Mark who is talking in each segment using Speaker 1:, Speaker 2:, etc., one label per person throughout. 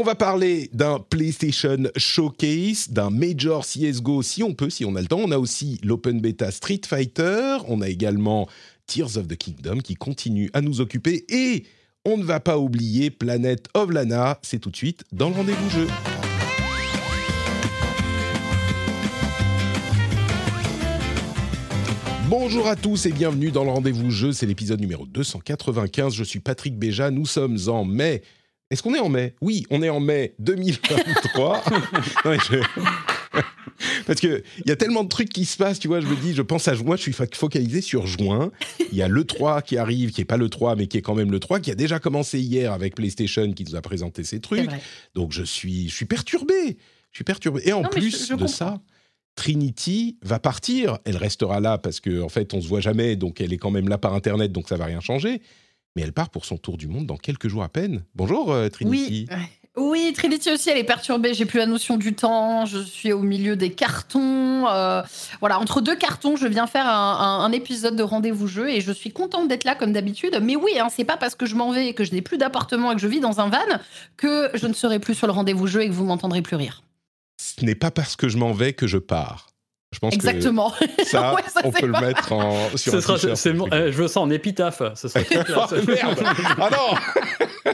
Speaker 1: On va parler d'un PlayStation Showcase, d'un Major CSGO si on peut, si on a le temps. On a aussi l'Open Beta Street Fighter. On a également Tears of the Kingdom qui continue à nous occuper. Et on ne va pas oublier Planet of Lana. C'est tout de suite dans le rendez-vous jeu. Bonjour à tous et bienvenue dans le rendez-vous jeu, c'est l'épisode numéro 295. Je suis Patrick Béja, nous sommes en mai. Est-ce qu'on est en mai? Oui, on est en mai 2023. Non, mais je- Parce que il y a tellement de trucs qui se passent, tu vois, je me dis, je pense à juin, je suis focalisé sur juin. Il y a le 3 qui arrive, qui est pas le 3 mais qui est quand même le 3 qui a déjà commencé hier avec PlayStation qui nous a présenté ses trucs. Donc je suis je suis perturbé. Je suis perturbé et en
Speaker 2: Non,
Speaker 1: plus
Speaker 2: je- je
Speaker 1: de
Speaker 2: comprends.
Speaker 1: ça, Trinity va partir. Elle restera là parce qu'en en fait, on se voit jamais, donc elle est quand même là par Internet, donc ça va rien changer. Mais elle part pour son tour du monde dans quelques jours à peine. Bonjour euh, Trinity.
Speaker 2: Oui, Trinity aussi, elle est perturbée. J'ai plus la notion du temps. Je suis au milieu des cartons. euh, voilà, entre deux cartons, je viens faire un, un- un épisode de rendez-vous jeu et je suis contente d'être là comme d'habitude. Mais oui, hein, c'est pas parce que je m'en vais et que je n'ai plus d'appartement et que je vis dans un van que je ne serai plus sur le rendez-vous jeu et que vous m'entendrez plus rire.
Speaker 1: Ce n'est pas parce que je m'en vais que je pars. Je pense
Speaker 2: Exactement.
Speaker 1: que ça,
Speaker 2: Ouais, ça,
Speaker 1: on peut
Speaker 2: pas-
Speaker 1: le mettre en, sur
Speaker 3: Ce
Speaker 1: un
Speaker 3: sera, c'est euh, je veux ça en épitaphe. Ce sera.
Speaker 1: Oh, merde Ah non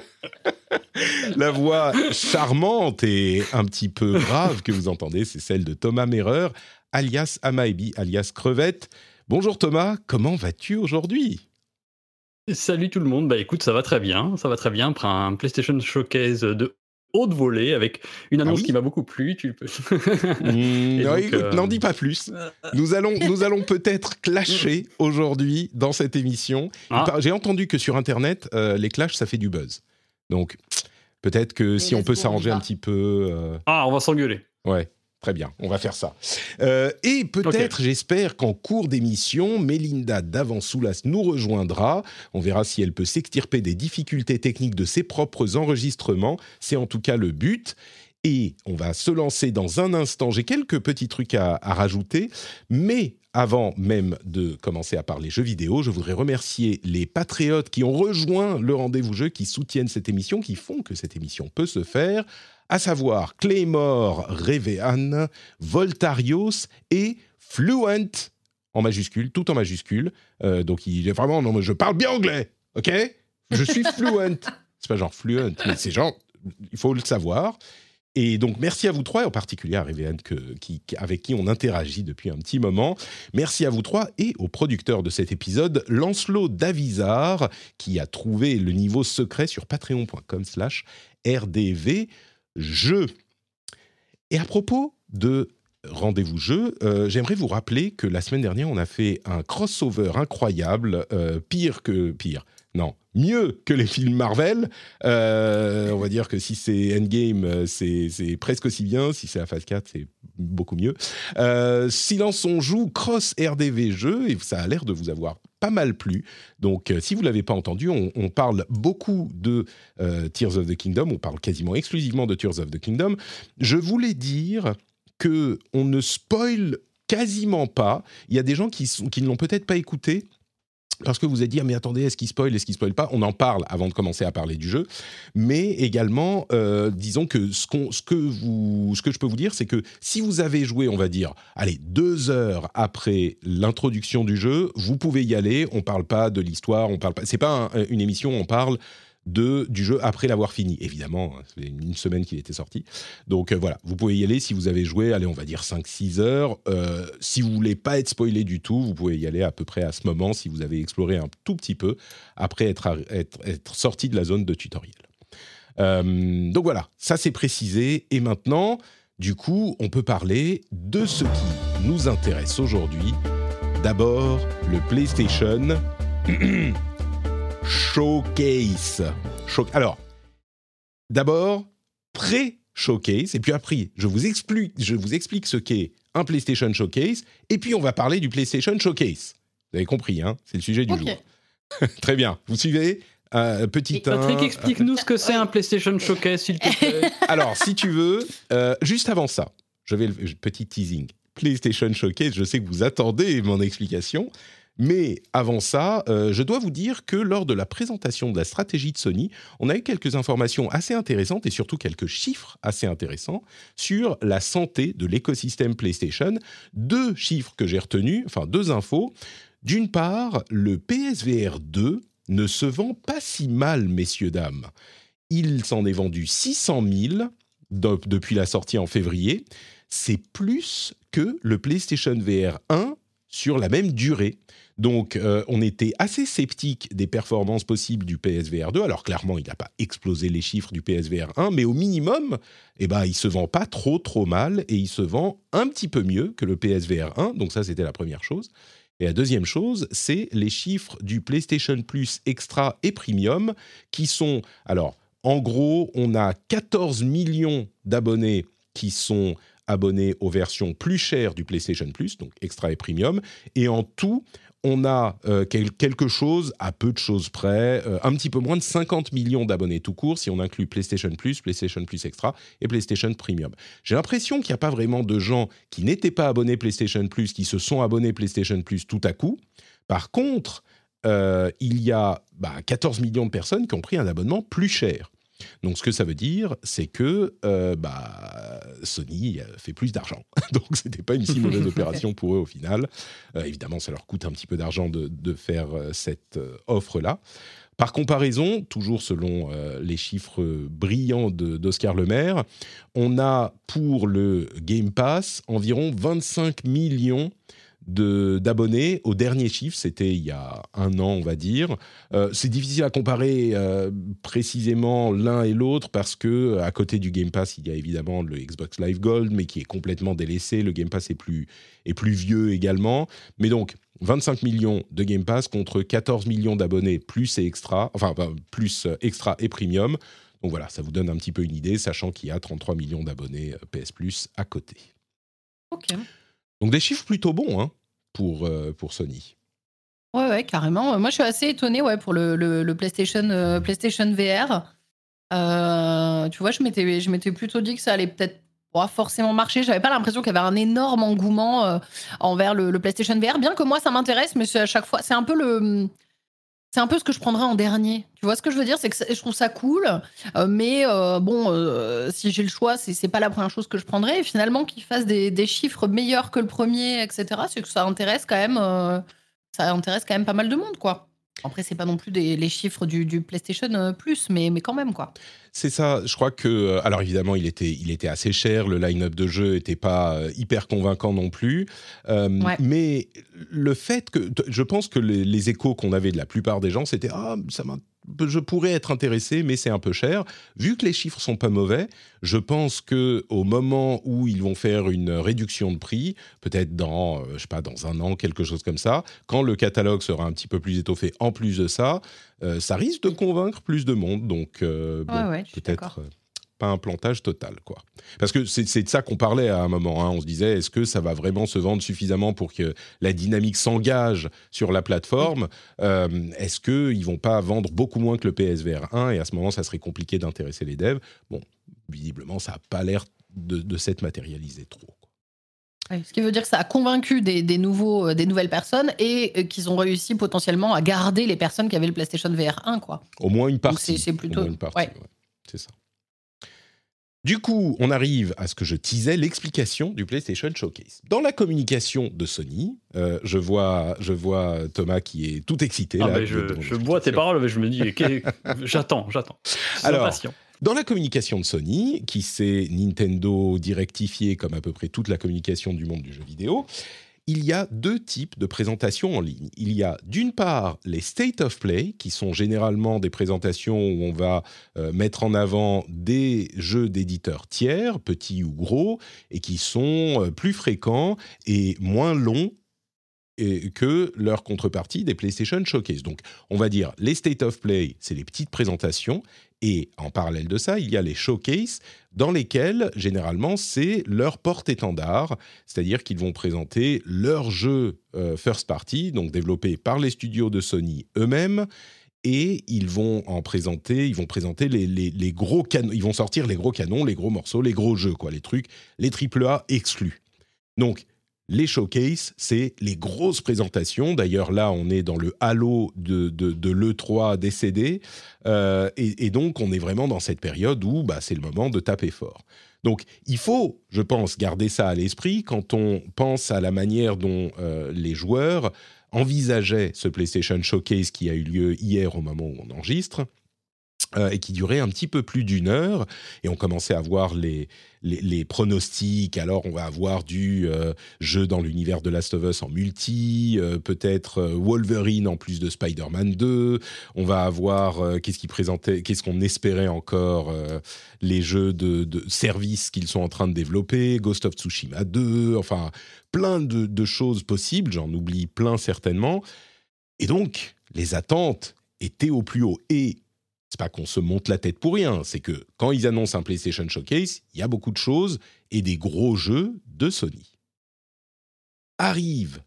Speaker 1: La voix charmante et un petit peu grave que vous entendez, c'est celle de Thomas Merreur, alias Amaebi, alias Crevette. Bonjour Thomas, comment vas-tu aujourd'hui?
Speaker 3: Salut tout le monde. Bah écoute, ça va très bien. Ça va très bien. Après un PlayStation Showcase de haute volée avec une annonce
Speaker 1: Ah oui
Speaker 3: qui m'a beaucoup plu. Tu peux...
Speaker 1: Écoute,
Speaker 3: euh,
Speaker 1: N'en dis pas plus. Nous allons, nous allons peut-être clasher aujourd'hui dans cette émission.
Speaker 3: Ah.
Speaker 1: J'ai entendu que sur Internet, euh, les clashs, ça fait du buzz. Donc, peut-être que si on peut s'arranger un petit peu... euh,
Speaker 3: Ah, on va s'engueuler.
Speaker 1: Ouais, très bien, on va faire ça. Euh, et peut-être, j'espère qu'en cours d'émission, Mélinda Davansoulas nous rejoindra. On verra si elle peut s'extirper des difficultés techniques de ses propres enregistrements. C'est en tout cas le but. Et on va se lancer dans un instant. J'ai quelques petits trucs à, à rajouter, mais avant même de commencer à parler jeux vidéo, je voudrais remercier les patriotes qui ont rejoint le rendez-vous jeu, qui soutiennent cette émission, qui font que cette émission peut se faire, à savoir Claymore Revean, Voltarios et Fluent, en majuscule, tout en majuscule. Euh, donc il est vraiment, non, mais je parle bien anglais, ok? Je suis fluent. C'est pas genre fluent, mais c'est genre, il faut le savoir. Et donc, merci à vous trois, et en particulier à Revean, que, qui, avec qui on interagit depuis un petit moment. Merci à vous trois et au producteur de cet épisode, Lancelot Davizard, qui a trouvé le niveau secret sur patreon.com slash rdvjeux. Et à propos de rendez-vous jeu, euh, j'aimerais vous rappeler que la semaine dernière, on a fait un crossover incroyable, euh, pire que pire. Non, mieux que les films Marvel. Euh, on va dire que si c'est Endgame, euh, c'est presque aussi bien. Si c'est la phase 4, c'est beaucoup mieux. Euh, Silence on joue, cross RDV jeu, et ça a l'air de vous avoir pas mal plu. Donc, euh, si vous l'avez pas entendu, on, parle beaucoup de Tears of the Kingdom, on parle quasiment exclusivement de Tears of the Kingdom. Je voulais dire que on ne spoil quasiment pas. Il y a des gens qui ne l'ont peut-être pas écouté. Parce que vous allez dire, mais attendez, est-ce qu'il spoil, est-ce qu'il spoil pas? On en parle avant de commencer à parler du jeu. Mais également, euh, disons que ce, que vous, ce que je peux vous dire, c'est que si vous avez joué, on va dire, allez, deux heures après l'introduction du jeu, vous pouvez y aller. On parle pas de l'histoire, on parle pas. C'est pas un- une émission, on parle du jeu après l'avoir fini. Évidemment, hein, c'est une semaine qu'il était sorti. Donc euh, voilà, vous pouvez y aller si vous avez joué, allez, on va dire 5-6 heures. Euh, si vous voulez pas être spoilé du tout, vous pouvez y aller à peu près à ce moment si vous avez exploré un tout petit peu après être sorti de la zone de tutoriel. Euh, donc voilà, ça c'est précisé. Et maintenant, du coup, on peut parler de ce qui nous intéresse aujourd'hui. D'abord, le PlayStation Showcase. Show. Alors, d'abord, pré-showcase, et puis après, je vous explique, je vous explique ce qu'est un PlayStation Showcase, et puis on va parler du PlayStation Showcase. Vous avez compris, hein C'est le sujet du jour. Très bien. Vous suivez Euh, Petit
Speaker 3: Patrick,
Speaker 1: un-
Speaker 3: explique-nous ce que c'est un PlayStation Showcase, s'il te plaît.
Speaker 1: Alors, si tu veux, euh, juste avant ça, je vais le petit teasing. PlayStation Showcase, je sais que vous attendez mon explication, mais avant ça, euh, je dois vous dire que lors de la présentation de la stratégie de Sony, on a eu quelques informations assez intéressantes et surtout quelques chiffres assez intéressants sur la santé de l'écosystème PlayStation. Deux chiffres que j'ai retenus, enfin deux infos. D'une part, le PSVR 2 ne se vend pas si mal, messieurs, dames. Il s'en est vendu 600 000 de- depuis la sortie en février. C'est plus que le PlayStation VR 1 sur la même durée. Donc, euh, on était assez sceptique des performances possibles du PSVR 2. Alors, clairement, il n'a pas explosé les chiffres du PSVR 1, mais au minimum, eh ben, il se vend pas trop, trop mal et il se vend un petit peu mieux que le PSVR 1. Donc, ça, c'était la première chose. Et la deuxième chose, c'est les chiffres du PlayStation Plus Extra et Premium qui sont. Alors, en gros, on a 14 millions d'abonnés qui sont abonnés aux versions plus chères du PlayStation Plus, donc Extra et Premium. Et en tout, on a euh, quel- quelque chose, à peu de choses près, euh, un petit peu moins de 50 millions d'abonnés tout court, si on inclut PlayStation Plus, PlayStation Plus Extra et PlayStation Premium. J'ai l'impression qu'il n'y a pas vraiment de gens qui n'étaient pas abonnés PlayStation Plus, qui se sont abonnés PlayStation Plus tout à coup. Par contre, euh, il y a bah, 14 millions de personnes qui ont pris un abonnement plus cher. Donc, ce que ça veut dire, c'est que euh, bah, Sony euh, fait plus d'argent. Donc, ce n'était pas une si mauvaise opération pour eux au final. Euh, évidemment, ça leur coûte un petit peu d'argent de, de faire cette offre-là. Par comparaison, toujours selon euh, les chiffres brillants d'Oscar Lemaire, on a pour le Game Pass environ 25 millions d'abonnés. Au dernier chiffre, c'était il y a un an, on va dire. Euh, c'est difficile à comparer euh, précisément l'un et l'autre parce que à côté du Game Pass, il y a évidemment le Xbox Live Gold, mais qui est complètement délaissé. Le Game Pass est plus, est plus vieux également. Mais donc, 25 millions de Game Pass contre 14 millions d'abonnés plus et extra, enfin plus euh, extra et premium. Donc voilà, ça vous donne un petit peu une idée, sachant qu'il y a 33 millions d'abonnés PS Plus à côté.
Speaker 2: Ok.
Speaker 1: Donc des chiffres plutôt bons hein, pour, euh, pour Sony.
Speaker 2: Ouais, ouais, carrément. Moi, je suis assez étonnée ouais, pour le, le- PlayStation, euh, PlayStation VR. Euh, tu vois, je m'étais, je m'étais plutôt dit que ça allait peut-être pas forcément marcher. J'avais pas l'impression qu'il y avait un énorme engouement envers le PlayStation VR, bien que moi, ça m'intéresse, mais c'est à chaque fois, c'est un peu le. C'est un peu ce que je prendrais en dernier. Tu vois ce que je veux dire? C'est que je trouve ça cool, euh, mais euh, bon, euh, si j'ai le choix, c'est c'est pas la première chose que je prendrais. Et finalement, qu'ils fassent des, des chiffres meilleurs que le premier, etc., c'est que ça intéresse quand même. ça intéresse quand même pas mal de monde, quoi. Après, c'est pas non plus des, les chiffres du, du PlayStation euh, Plus, mais, mais quand même, quoi.
Speaker 1: C'est ça, je crois que... euh, Alors évidemment, il était, il était assez cher, le line-up de jeu n'était pas euh, hyper convaincant non plus. Euh,
Speaker 2: Ouais.
Speaker 1: Mais le fait que... Je pense que les, les échos qu'on avait de la plupart des gens, c'était « Ah, ça m'a- je pourrais être intéressé, mais c'est un peu cher. » Vu que les chiffres sont pas mauvais, je pense que au moment où ils vont faire une réduction de prix, peut-être dans, euh, je sais pas, dans un an, quelque chose comme ça, quand le catalogue sera un petit peu plus étoffé en plus de ça, euh, ça risque de convaincre plus de monde. Donc, euh, bon,
Speaker 2: Ouais,
Speaker 1: peut-être euh, pas un plantage total, quoi. Parce que c'est de ça qu'on parlait à un moment. hein. On se disait, est-ce que ça va vraiment se vendre suffisamment pour que la dynamique s'engage sur la plateforme? Euh, Est-ce qu'ils vont pas vendre beaucoup moins que le PSVR 1 Et à ce moment, ça serait compliqué d'intéresser les devs? Bon, visiblement, ça n'a pas l'air de, de s'être matérialisé trop.
Speaker 2: ce qui veut dire que ça a convaincu des, des nouveaux, euh, des nouvelles personnes et euh, qu'ils ont réussi potentiellement à garder les personnes qui avaient le PlayStation VR 1, quoi.
Speaker 1: Au moins une partie.
Speaker 2: c'est- c'est plutôt-
Speaker 1: Au moins une partie,
Speaker 2: ouais.
Speaker 1: ouais. C'est ça. Du coup, on arrive à ce que je teasais, l'explication du PlayStation Showcase. Dans la communication de Sony, euh, je, vois, je vois Thomas qui est tout excité.
Speaker 3: Ah,
Speaker 1: là,
Speaker 3: mais
Speaker 1: de-
Speaker 3: je, bois tes paroles, mais je me dis, j'attends, j'attends.
Speaker 1: Alors. Dans la communication de Sony, qui s'est Nintendo directifié comme à peu près toute la communication du monde du jeu vidéo, il y a deux types de présentations en ligne. Il y a d'une part les State of Play, qui sont généralement des présentations où on va euh, mettre en avant des jeux d'éditeurs tiers, petits ou gros, et qui sont euh, plus fréquents et moins longs que leur contrepartie des PlayStation Showcase. Donc, on va dire les State of Play, c'est les petites présentations, et en parallèle de ça, il y a les showcases dans lesquels, généralement, c'est leur porte-étendard, c'est-à-dire qu'ils vont présenter leurs jeux euh, first party, donc développés par les studios de Sony eux-mêmes, et ils vont en présenter, ils vont présenter les, les gros canons, ils vont sortir les gros canons, les gros morceaux, les gros jeux, quoi, les trucs, les AAA exclus. Donc, les showcases, c'est les grosses présentations. D'ailleurs, là, on est dans le halo de, de, l'E3 décédé. Euh, et, donc, on est vraiment dans cette période où bah, c'est le moment de taper fort. Donc, il faut, je pense, garder ça à l'esprit quand on pense à la manière dont euh, les joueurs envisageaient ce PlayStation Showcase qui a eu lieu hier au moment où on enregistre. Euh, et qui durait un petit peu plus d'une heure. Et on commençait à voir les, les, pronostics. Alors, on va avoir du euh, jeu dans l'univers de Last of Us en multi, euh, peut-être Wolverine en plus de Spider-Man 2. On va avoir, qu'est-ce qui présentait, qu'est-ce qu'on espérait encore, les jeux de, de services qu'ils sont en train de développer, Ghost of Tsushima 2, enfin, plein de, de choses possibles. J'en oublie plein certainement. Et donc, les attentes étaient au plus haut. Et c'est pas qu'on se monte la tête pour rien, c'est que quand ils annoncent un PlayStation Showcase, il y a beaucoup de choses et des gros jeux de Sony. Arrive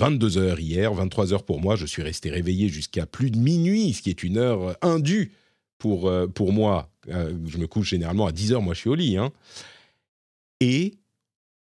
Speaker 1: 22h hier, 23h pour moi, je suis resté réveillé jusqu'à plus de minuit, ce qui est une heure indue pour, euh, pour moi. Euh, je me couche généralement à 10h, moi je suis au lit. Hein. Et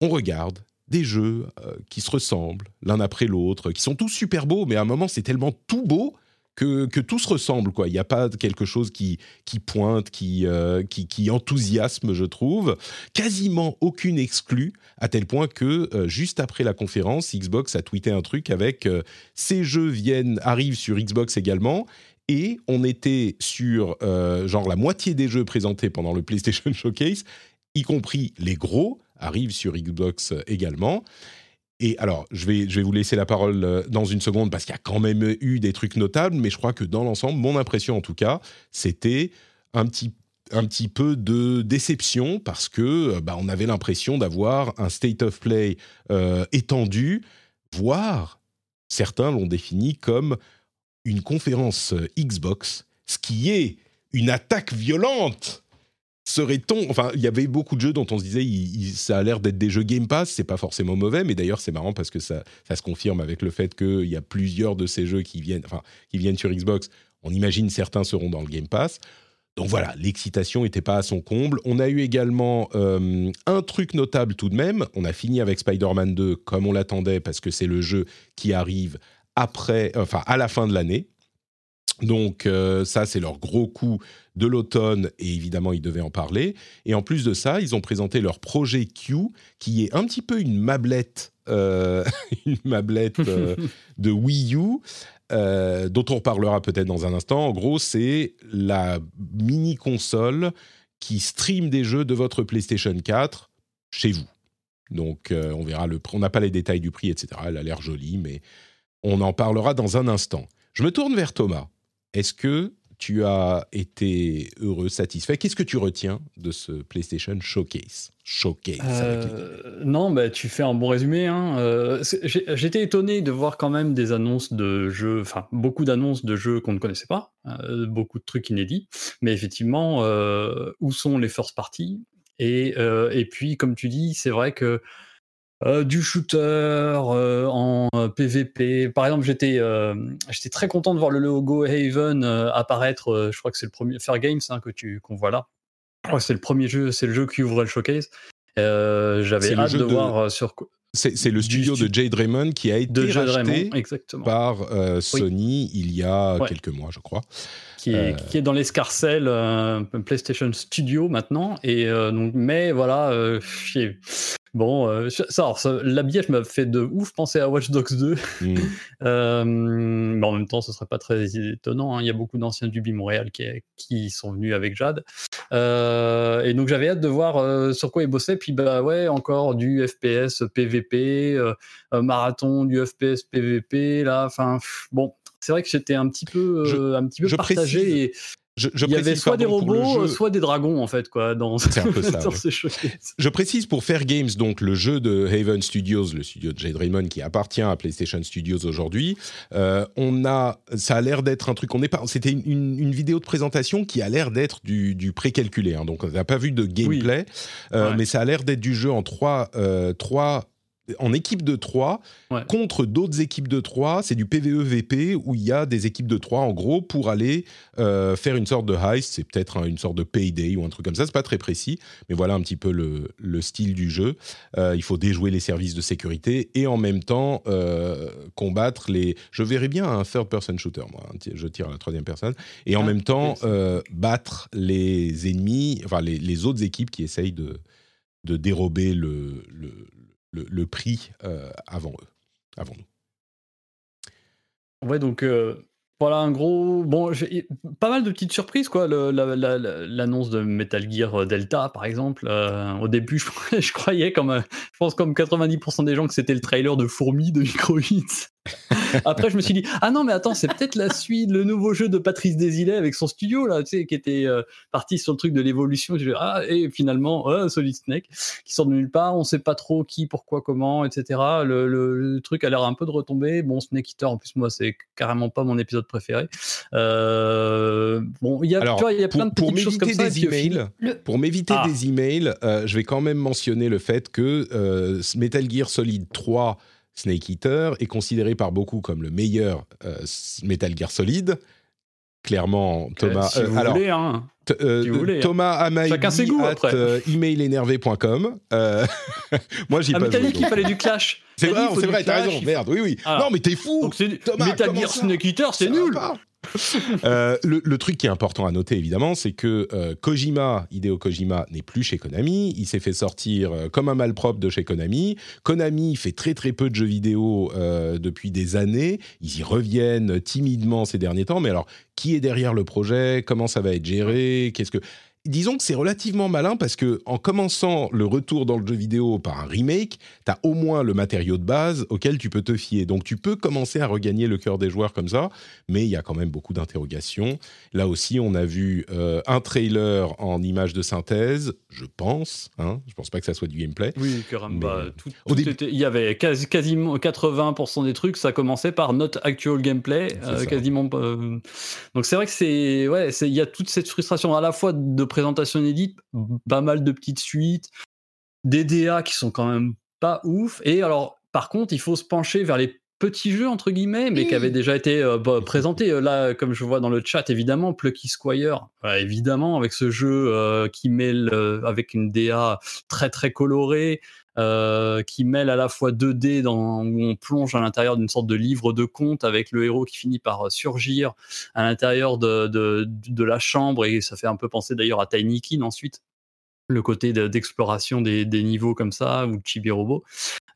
Speaker 1: on regarde des jeux euh, qui se ressemblent l'un après l'autre, qui sont tous super beaux, mais à un moment c'est tellement tout beau que, tout se ressemble. Il n'y a pas quelque chose qui, pointe, qui, euh, qui, qui, enthousiasme, je trouve. Quasiment aucune exclue, à tel point que euh, juste après la conférence, Xbox a tweeté un truc avec euh, ces jeux viennent, arrivent sur Xbox également. Et on était sur genre la moitié des jeux présentés pendant le PlayStation Showcase, y compris les gros, arrivent sur Xbox également. Et alors, je vais, je vais vous laisser la parole euh, dans une seconde parce qu'il y a quand même eu des trucs notables, mais je crois que dans l'ensemble, mon impression en tout cas, c'était un petit, un petit peu de déception parce que euh, bah, on avait l'impression d'avoir un state of play euh, étendu, voire certains l'ont défini comme une conférence Xbox, ce qui est une attaque violente serait-on Enfin, il y avait beaucoup de jeux dont on se disait, ça a l'air d'être des jeux Game Pass. C'est pas forcément mauvais, mais d'ailleurs c'est marrant parce que ça, se confirme avec le fait qu'il y a plusieurs de ces jeux qui viennent, enfin, qui viennent sur Xbox. On imagine certains seront dans le Game Pass. Donc voilà, l'excitation n'était pas à son comble. On a eu également euh, un truc notable tout de même. On a fini avec Spider-Man 2 comme on l'attendait parce que c'est le jeu qui arrive après, enfin à la fin de l'année. Donc euh, ça, c'est leur gros coup de l'automne et évidemment, ils devaient en parler. Et en plus de ça, ils ont présenté leur projet Q, qui est un petit peu une mablette, euh, une mablette euh, de Wii U. dont on reparlera peut-être dans un instant. En gros, c'est la mini console qui stream des jeux de votre PlayStation 4 chez vous. Donc, on verra le. On n'a pas les détails du prix, etc. Elle a l'air jolie, mais on en parlera dans un instant. Je me tourne vers Thomas. Est-ce que tu as été heureux, satisfait? Qu'est-ce que tu retiens de ce PlayStation Showcase? Showcase.
Speaker 3: Euh, non, bah, tu fais un bon résumé. Hein. Euh, j'étais étonné de voir quand même des annonces de jeux, enfin beaucoup d'annonces de jeux qu'on ne connaissait pas, euh, beaucoup de trucs inédits. Mais effectivement, où sont les first parties? Et, et puis, comme tu dis, c'est vrai que euh, du shooter euh, en PVP. Euh, Par exemple, j'étais j'étais très content de voir le logo Haven apparaître. je crois que c'est le premier Fair Games hein, que tu qu'on voit là. c'est le premier jeu, c'est le jeu qui ouvrait le showcase. J'avais hâte de, voir sur
Speaker 1: c'est le studio de Jade Raymond qui a été racheté par Sony il y a quelques mois, je crois.
Speaker 3: Qui est, qui est dans l'escarcelle PlayStation Studio maintenant. Et donc, mais voilà, Bon, euh, ça, l'habillage m'a fait de ouf penser à Watch Dogs 2. Mm. euh, mais en même temps, ce serait pas très étonnant. Hein. Il y a beaucoup d'anciens du Montréal qui, qui, sont venus avec Jade. Euh, et donc, j'avais hâte de voir sur quoi ils bossaient. Puis, bah ouais, encore du FPS PVP, marathon du FPS PVP. Là, enfin, bon, c'est vrai que j'étais un petit peu, un petit peu partagé. Et il y avait soit des robots, soit des dragons en fait quoi dans, un peu ça, ces
Speaker 1: Je précise pour Fair Games donc le jeu de Haven Studios, le studio de Jade Raymond qui appartient à PlayStation Studios aujourd'hui. Euh, on a, ça a l'air d'être un truc. On est pas. C'était une, vidéo de présentation qui a l'air d'être du, du précalculé. Hein, donc on n'a pas vu de gameplay, euh, mais ça a l'air d'être du jeu en trois, euh, trois en équipe de 3 contre d'autres équipes de 3. C'est du PVE-VP où il y a des équipes de 3 en gros pour aller euh, faire une sorte de heist. C'est peut-être une sorte de payday ou un truc comme ça. C'est pas très précis, mais voilà un petit peu le, style du jeu. Euh, il faut déjouer les services de sécurité et en même temps euh, combattre les. Je verrais bien un third-person shooter, moi. Hein, je tire à la troisième personne et en ah, même temps battre les ennemis, enfin les, autres équipes qui essayent de, de dérober le le, prix euh, avant eux, avant nous.
Speaker 3: Ouais, donc euh, voilà un gros. Bon, pas mal de petites surprises, quoi. L'annonce de Metal Gear Delta, par exemple. Euh, au début, je, croyais, comme je pense comme 90% des gens, que c'était le trailer de Fourmi de Microhits. Après, je me suis dit, ah non, mais attends, c'est peut-être la suite, le nouveau jeu de Patrice Desilets avec son studio, là, tu sais, qui était euh, parti sur le truc de l'évolution. Ah, et finalement, Solid Snake, qui sort de nulle part, on sait pas trop qui, pourquoi, comment, etc. Le, truc a l'air un peu de retomber. Bon, Snake Eater, en plus, moi, c'est carrément pas mon épisode préféré. Euh, bon, il y a, y a plein de
Speaker 1: pour
Speaker 3: choses comme
Speaker 1: ça. Des emails, Pour m'éviter ah. des emails, euh, je vais quand même mentionner le fait que Metal Gear Solid 3 Snake Eater est considéré par beaucoup comme le meilleur euh, Metal Gear Solid. Clairement, Thomas.
Speaker 3: Si vous alors, voulez, hein.
Speaker 1: Euh, si vous voulez, hein. Thomas Amaï at euh, emailénervé.com.
Speaker 3: moi, j'y ah, pas. dit qu'il fallait du clash.
Speaker 1: C'est vrai, c'est vrai, t'as raison. Merde, oui, oui. Ah. Non, mais t'es fou.
Speaker 3: Thomas, Metal Gear Snake Eater, c'est nul.
Speaker 1: Euh, le, truc qui est important à noter, évidemment, c'est que euh, Kojima, Hideo Kojima, n'est plus chez Konami. Il s'est fait sortir euh, comme un malpropre de chez Konami. Konami fait très très peu de jeux vidéo depuis des années. Ils y reviennent timidement ces derniers temps. Mais alors, qui est derrière le projet? Comment ça va être géré? Qu'est-ce que disons que c'est relativement malin parce que en commençant le retour dans le jeu vidéo par un remake, tu as au moins le matériau de base auquel tu peux te fier. Donc tu peux commencer à regagner le cœur des joueurs comme ça, mais il y a quand même beaucoup d'interrogations. Là aussi, on a vu euh, un trailer en image de synthèse, je pense. Hein je pense pas que ça soit du gameplay.
Speaker 3: Oui, caramba. tout, il y avait quasiment 80% des trucs, ça commençait par not actual gameplay, euh, quasiment. Euh, donc c'est vrai que c'est ouais, il y a toute cette frustration à la fois de présentation inédite, pas mal de petites suites, des DA qui sont quand même pas ouf. Et alors, par contre, il faut se pencher vers les petits jeux entre guillemets, mais qui avaient déjà été euh, bah, présentés. Euh, là, comme je vois dans le chat, évidemment, Plucky Squire, évidemment, avec ce jeu euh, qui mêle avec une DA très très colorée, qui mêle à la fois 2D dans, où on plonge à l'intérieur d'une sorte de livre de conte avec le héros qui finit par surgir à l'intérieur de, la chambre et ça fait un peu penser d'ailleurs à Tiny Kin ensuite le côté d'exploration des, des, niveaux comme ça ou Chibi Robo.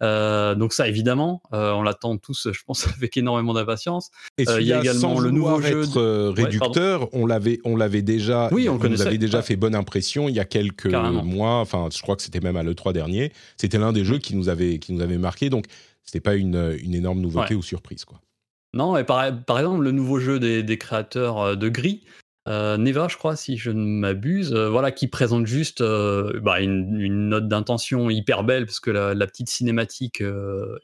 Speaker 3: Euh, donc ça, évidemment, euh, on l'attend tous, je pense, avec énormément d'impatience.
Speaker 1: Et euh, il y a également le nouveau jeu de... réducteur. on l'avait, on l'avait déjà,
Speaker 3: oui, on,
Speaker 1: avait déjà fait bonne impression il y a quelques mois. Enfin, je crois que c'était même à le 3 dernier. C'était l'un des jeux qui nous avait, qui nous avait marqué. Donc, c'était pas une, une, énorme nouveauté ou surprise, quoi.
Speaker 3: Non, et par, par, exemple, le nouveau jeu des, des créateurs de Gris, euh, Neva, je crois, si je ne m'abuse, euh, voilà, qui présente juste euh, bah, une, note d'intention hyper belle parce que la, petite cinématique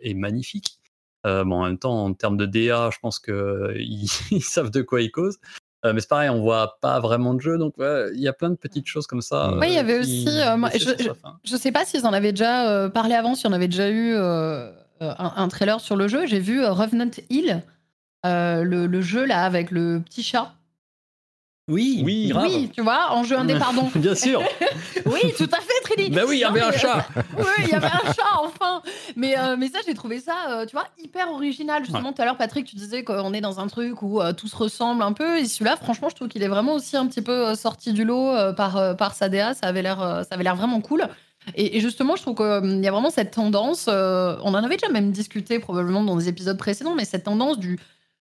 Speaker 3: est magnifique. bon, en même temps, en termes de DA, je pense qu'ils ils savent de quoi ils causent. mais c'est pareil, on voit pas vraiment de jeu, donc il y a plein de petites choses comme ça.
Speaker 2: Oui, il y avait aussi. je, ne sais pas s'ils en avaient déjà parlé avant, si on avait déjà eu un, un, trailer sur le jeu. J'ai vu Revenant Hill, le, le, jeu là avec le petit chat.
Speaker 3: Oui,
Speaker 2: oui, oui, tu vois, en jeu indé, pardon.
Speaker 3: Bien sûr.
Speaker 2: oui, tout à fait, Trini.
Speaker 3: Ben oui, il y avait un chat.
Speaker 2: oui, il y avait un chat, enfin. Mais, euh, mais ça, j'ai trouvé ça, euh, tu vois, hyper original. Justement, tout à l'heure, Patrick, tu disais qu'on est dans un truc où euh, tout se ressemble un peu. Et celui-là, franchement, je trouve qu'il est vraiment aussi un petit peu sorti du lot par, par sa DA. Ça avait l'air vraiment cool. Et, justement, je trouve qu'il y a vraiment cette tendance, on en avait déjà même discuté probablement dans des épisodes précédents, mais cette tendance du,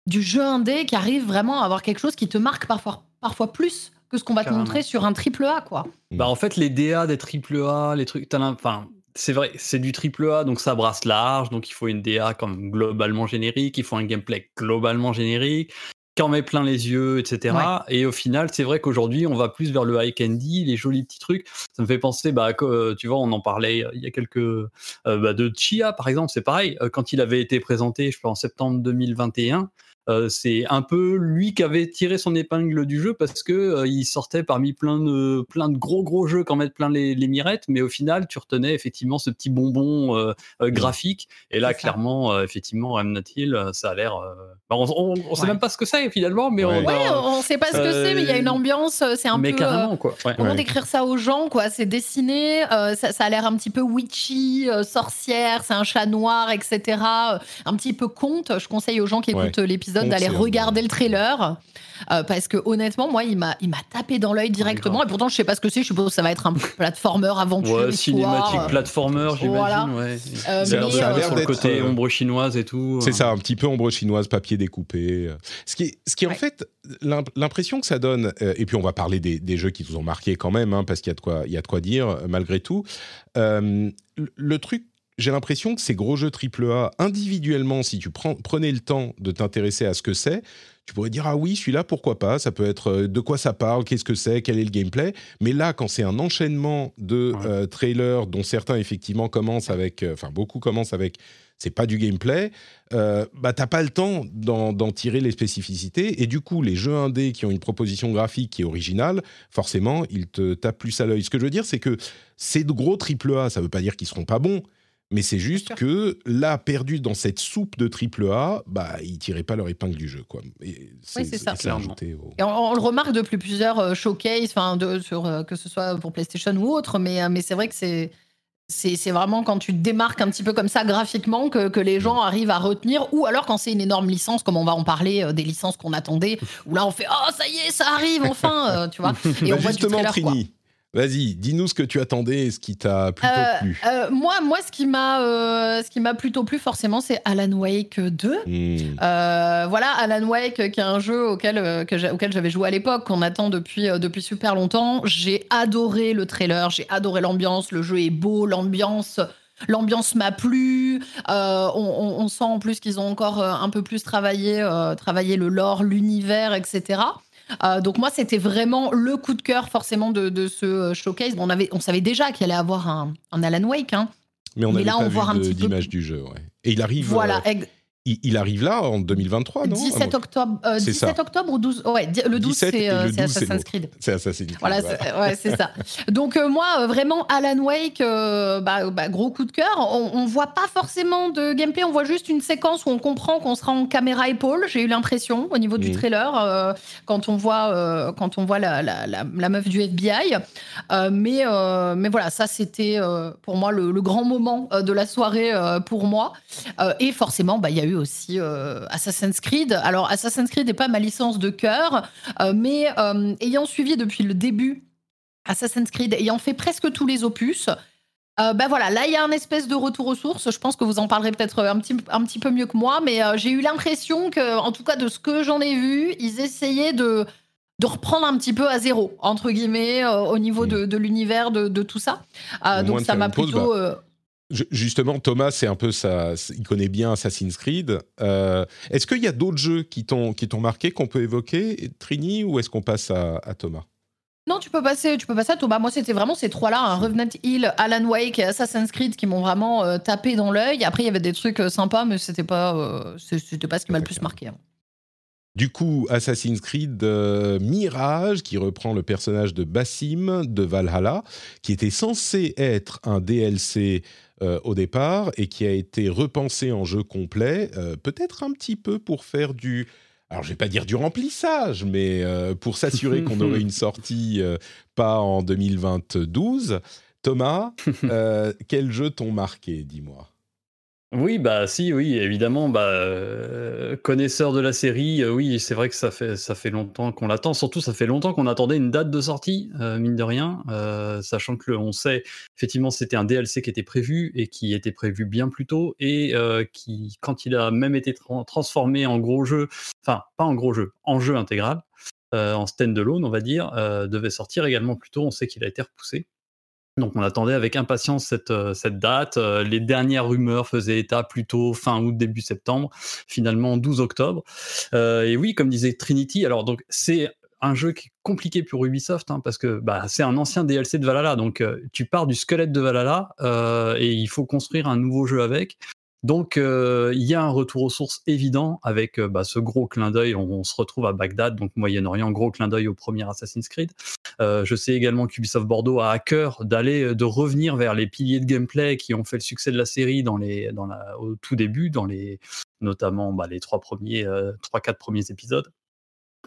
Speaker 2: du jeu indé qui arrive vraiment à avoir quelque chose qui te marque parfois parfois plus que ce qu'on va te montrer sur un triple A, quoi.
Speaker 3: Bah en fait, les DA des triple A, les trucs, enfin, c'est vrai, c'est du triple A, donc ça brasse large, donc il faut une DA comme globalement générique, il faut un gameplay globalement générique. qui en met plein les yeux, etc. Et au final, c'est vrai qu'aujourd'hui, on va plus vers le high candy, les jolis petits trucs. Ça me fait penser, bah, que, tu vois, on en parlait il y a quelques. Euh, bah, de Chia, par exemple, c'est pareil. Quand il avait été présenté, je crois, en septembre 2021, euh, c'est un peu lui qui avait tiré son épingle du jeu parce que euh, il sortait parmi plein de, plein de gros gros jeux qu'en mettent plein les, les, mirettes, mais au final tu retenais effectivement ce petit bonbon euh, mmh. graphique. Et là, clairement, effectivement, M. Hill, ça a l'air. Bah, on, ne sait même pas ce que c'est finalement, mais
Speaker 2: on. on, sait pas ce que c'est, mais il y a une ambiance. C'est un
Speaker 3: mais
Speaker 2: peu.
Speaker 3: carrément quoi.
Speaker 2: Comment décrire ça aux gens quoi? C'est dessiné, ça, ça, a l'air un petit peu witchy, sorcière, c'est un chat noir, etc. un petit peu conte. Je conseille aux gens qui écoutent l'épisode d'aller regarder le trailer. Euh, parce que honnêtement, moi, il m'a, il m'a tapé dans l'œil directement. Et pourtant, je sais pas ce que c'est. Je suppose que ça va être un platformer aventure.
Speaker 3: Ouais, cinématique platformer, j'imagine. Voilà. Ouais. Euh, ça, a l'air sur le côté euh, ombre chinoise et tout.
Speaker 1: C'est ça, un petit peu ombre chinoise, papier découpé. Ce qui, ce qui en fait, l'impression que ça donne. et puis, on va parler des, des, jeux qui vous ont marqué quand même, hein, parce qu'il y a de quoi, il y a de quoi dire malgré tout. le truc j'ai l'impression que ces gros jeux AAA, individuellement, si tu prends, prenais le temps de t'intéresser à ce que c'est, tu pourrais dire ah oui, celui-là, pourquoi pas Ça peut être euh, de quoi ça parle, qu'est-ce que c'est, quel est le gameplay. Mais là, quand c'est un enchaînement de euh, trailers, dont certains effectivement commencent avec, euh, enfin beaucoup commencent avec, c'est pas du gameplay, euh, bah t'as pas le temps d'en tirer les spécificités. Et du coup, les jeux indés qui ont une proposition graphique qui est originale, forcément, ils te tapent plus à l'œil. Ce que je veux dire, c'est que ces gros AAA, ça veut pas dire qu'ils seront pas bons mais c'est juste que là, perdu dans cette soupe de triple A, bah, ils tiraient pas leur épingle du jeu. Quoi.
Speaker 2: Et oui, c'est ça. Et on, le remarque depuis plusieurs euh, showcases, de, sur, euh, que ce soit pour PlayStation ou autre, mais, euh, mais c'est vrai que c'est. C'est vraiment quand tu te démarques un petit peu comme ça graphiquement que, que les gens arrivent à retenir, ou alors quand c'est une énorme licence, comme on va en parler, des licences qu'on attendait, où là on fait Oh, ça y est, ça arrive enfin, tu vois.
Speaker 1: Et on bah, justement, voit du trailer, Vas-y, dis-nous ce que tu attendais et ce qui t'a plutôt
Speaker 2: euh,
Speaker 1: plu.
Speaker 2: Euh, moi, moi, ce qui m'a, euh, ce qui m'a plutôt plu forcément, c'est Alan Wake 2. Hmm. voilà, Alan Wake, qui est un jeu auquel, auquel j'avais joué à l'époque, qu'on attend depuis, depuis super longtemps. J'ai adoré le trailer, j'ai adoré l'ambiance. Le jeu est beau, l'ambiance. L'ambiance m'a plu. On, sent en plus qu'ils ont encore un peu plus travaillé, travaillé le lore, l'univers, etc. Euh, donc moi, c'était vraiment le coup de cœur forcément de, ce euh, showcase. on, avait, on savait déjà qu'il allait avoir un, Alan Wake. Hein.
Speaker 1: Mais on n'avait pas vu d'image du jeu. Ouais. Et il arrive.
Speaker 2: Voilà,
Speaker 1: euh, il, arrive là en 2023, non?
Speaker 2: 17 ah, octobre, 17 octobre ou 12 Ouais, le 12 c'est Assassin's Creed.
Speaker 1: C'est Assassin's Creed.
Speaker 2: Voilà, ouais, c'est ça. Donc moi, vraiment, Alan Wake, bah, bah, gros coup de cœur. On, ne voit pas forcément de gameplay, on voit juste une séquence où on comprend qu'on sera en caméra épaule. J'ai eu l'impression au niveau du mm. trailer quand on voit quand on voit la, la, la, meuf du FBI. mais mais voilà, ça c'était pour moi le, le, grand moment de la soirée pour moi. et forcément, bah il y a eu aussi euh, Assassin's Creed. Alors, Assassin's Creed n'est pas ma licence de cœur, euh, mais euh, ayant suivi depuis le début Assassin's Creed, ayant fait presque tous les opus, ben voilà, là il y a un espèce de retour aux sources. Je pense que vous en parlerez peut-être un petit, un petit peu mieux que moi, mais j'ai eu l'impression que, en tout cas de ce que j'en ai vu, ils essayaient de, de reprendre un petit peu à zéro, entre guillemets, au niveau de, de l'univers, de, de, tout ça. donc ça m'a plutôt... Bah,
Speaker 1: Justement, Thomas, c'est un peu ça. Il connaît bien Assassin's Creed. Euh, est-ce qu'il y a d'autres jeux qui t'ont qui t'ont marqué qu'on peut évoquer, Trini, ou est-ce qu'on passe à, Thomas?
Speaker 2: Non, tu peux passer, tu peux passer à Thomas. Moi, c'était vraiment ces trois-là, hein. Revenant Hill, Alan Wake et Assassin's Creed, qui m'ont vraiment euh, tapé dans l'œil. Après, il y avait des trucs euh, sympas, mais c'était pas, c'était pas ce qui m'a le plus marqué. Hein.
Speaker 1: Du coup, Assassin's Creed Mirage, qui reprend le personnage de Bassim de Valhalla, qui était censé être un DLC euh, au départ et qui a été repensé en jeu complet, euh, peut-être un petit peu pour faire du... Alors, je vais pas dire du remplissage, mais euh, pour s'assurer qu'on aurait une sortie pas en 2022. Thomas, quel jeu t'ont marqué, dis-moi?
Speaker 3: Oui, bah si, oui, évidemment, bah, euh, connaisseur de la série, euh, oui, c'est vrai que ça fait, ça fait longtemps qu'on l'attend. Surtout, ça fait longtemps qu'on attendait une date de sortie, euh, mine de rien, sachant que on sait, effectivement, c'était un DLC qui était prévu et qui était prévu bien plus tôt et qui, quand il a même été transformé en gros jeu, enfin, pas en gros jeu, en jeu intégral, en stand-alone, on va dire, devait sortir également plus tôt. On sait qu'il a été repoussé. Donc on attendait avec impatience cette, cette date. Les dernières rumeurs faisaient état plutôt fin août, début septembre, finalement 12 octobre. et oui, comme disait Trinity, alors donc c'est un jeu qui est compliqué pour Ubisoft hein, parce que bah, c'est un ancien DLC de Valhalla. Donc tu pars du squelette de Valhalla et il faut construire un nouveau jeu avec. Donc, euh, il y a un retour aux sources évident avec euh, bah, ce gros clin d'œil. On, se retrouve à Bagdad, donc Moyen-Orient, gros clin d'œil au premier Assassin's Creed. Euh, je sais également qu'Ubisoft Bordeaux a à cœur d'aller, de revenir vers les piliers de gameplay qui ont fait le succès de la série au tout début, notamment bah, les trois premiers, trois quatre premiers épisodes.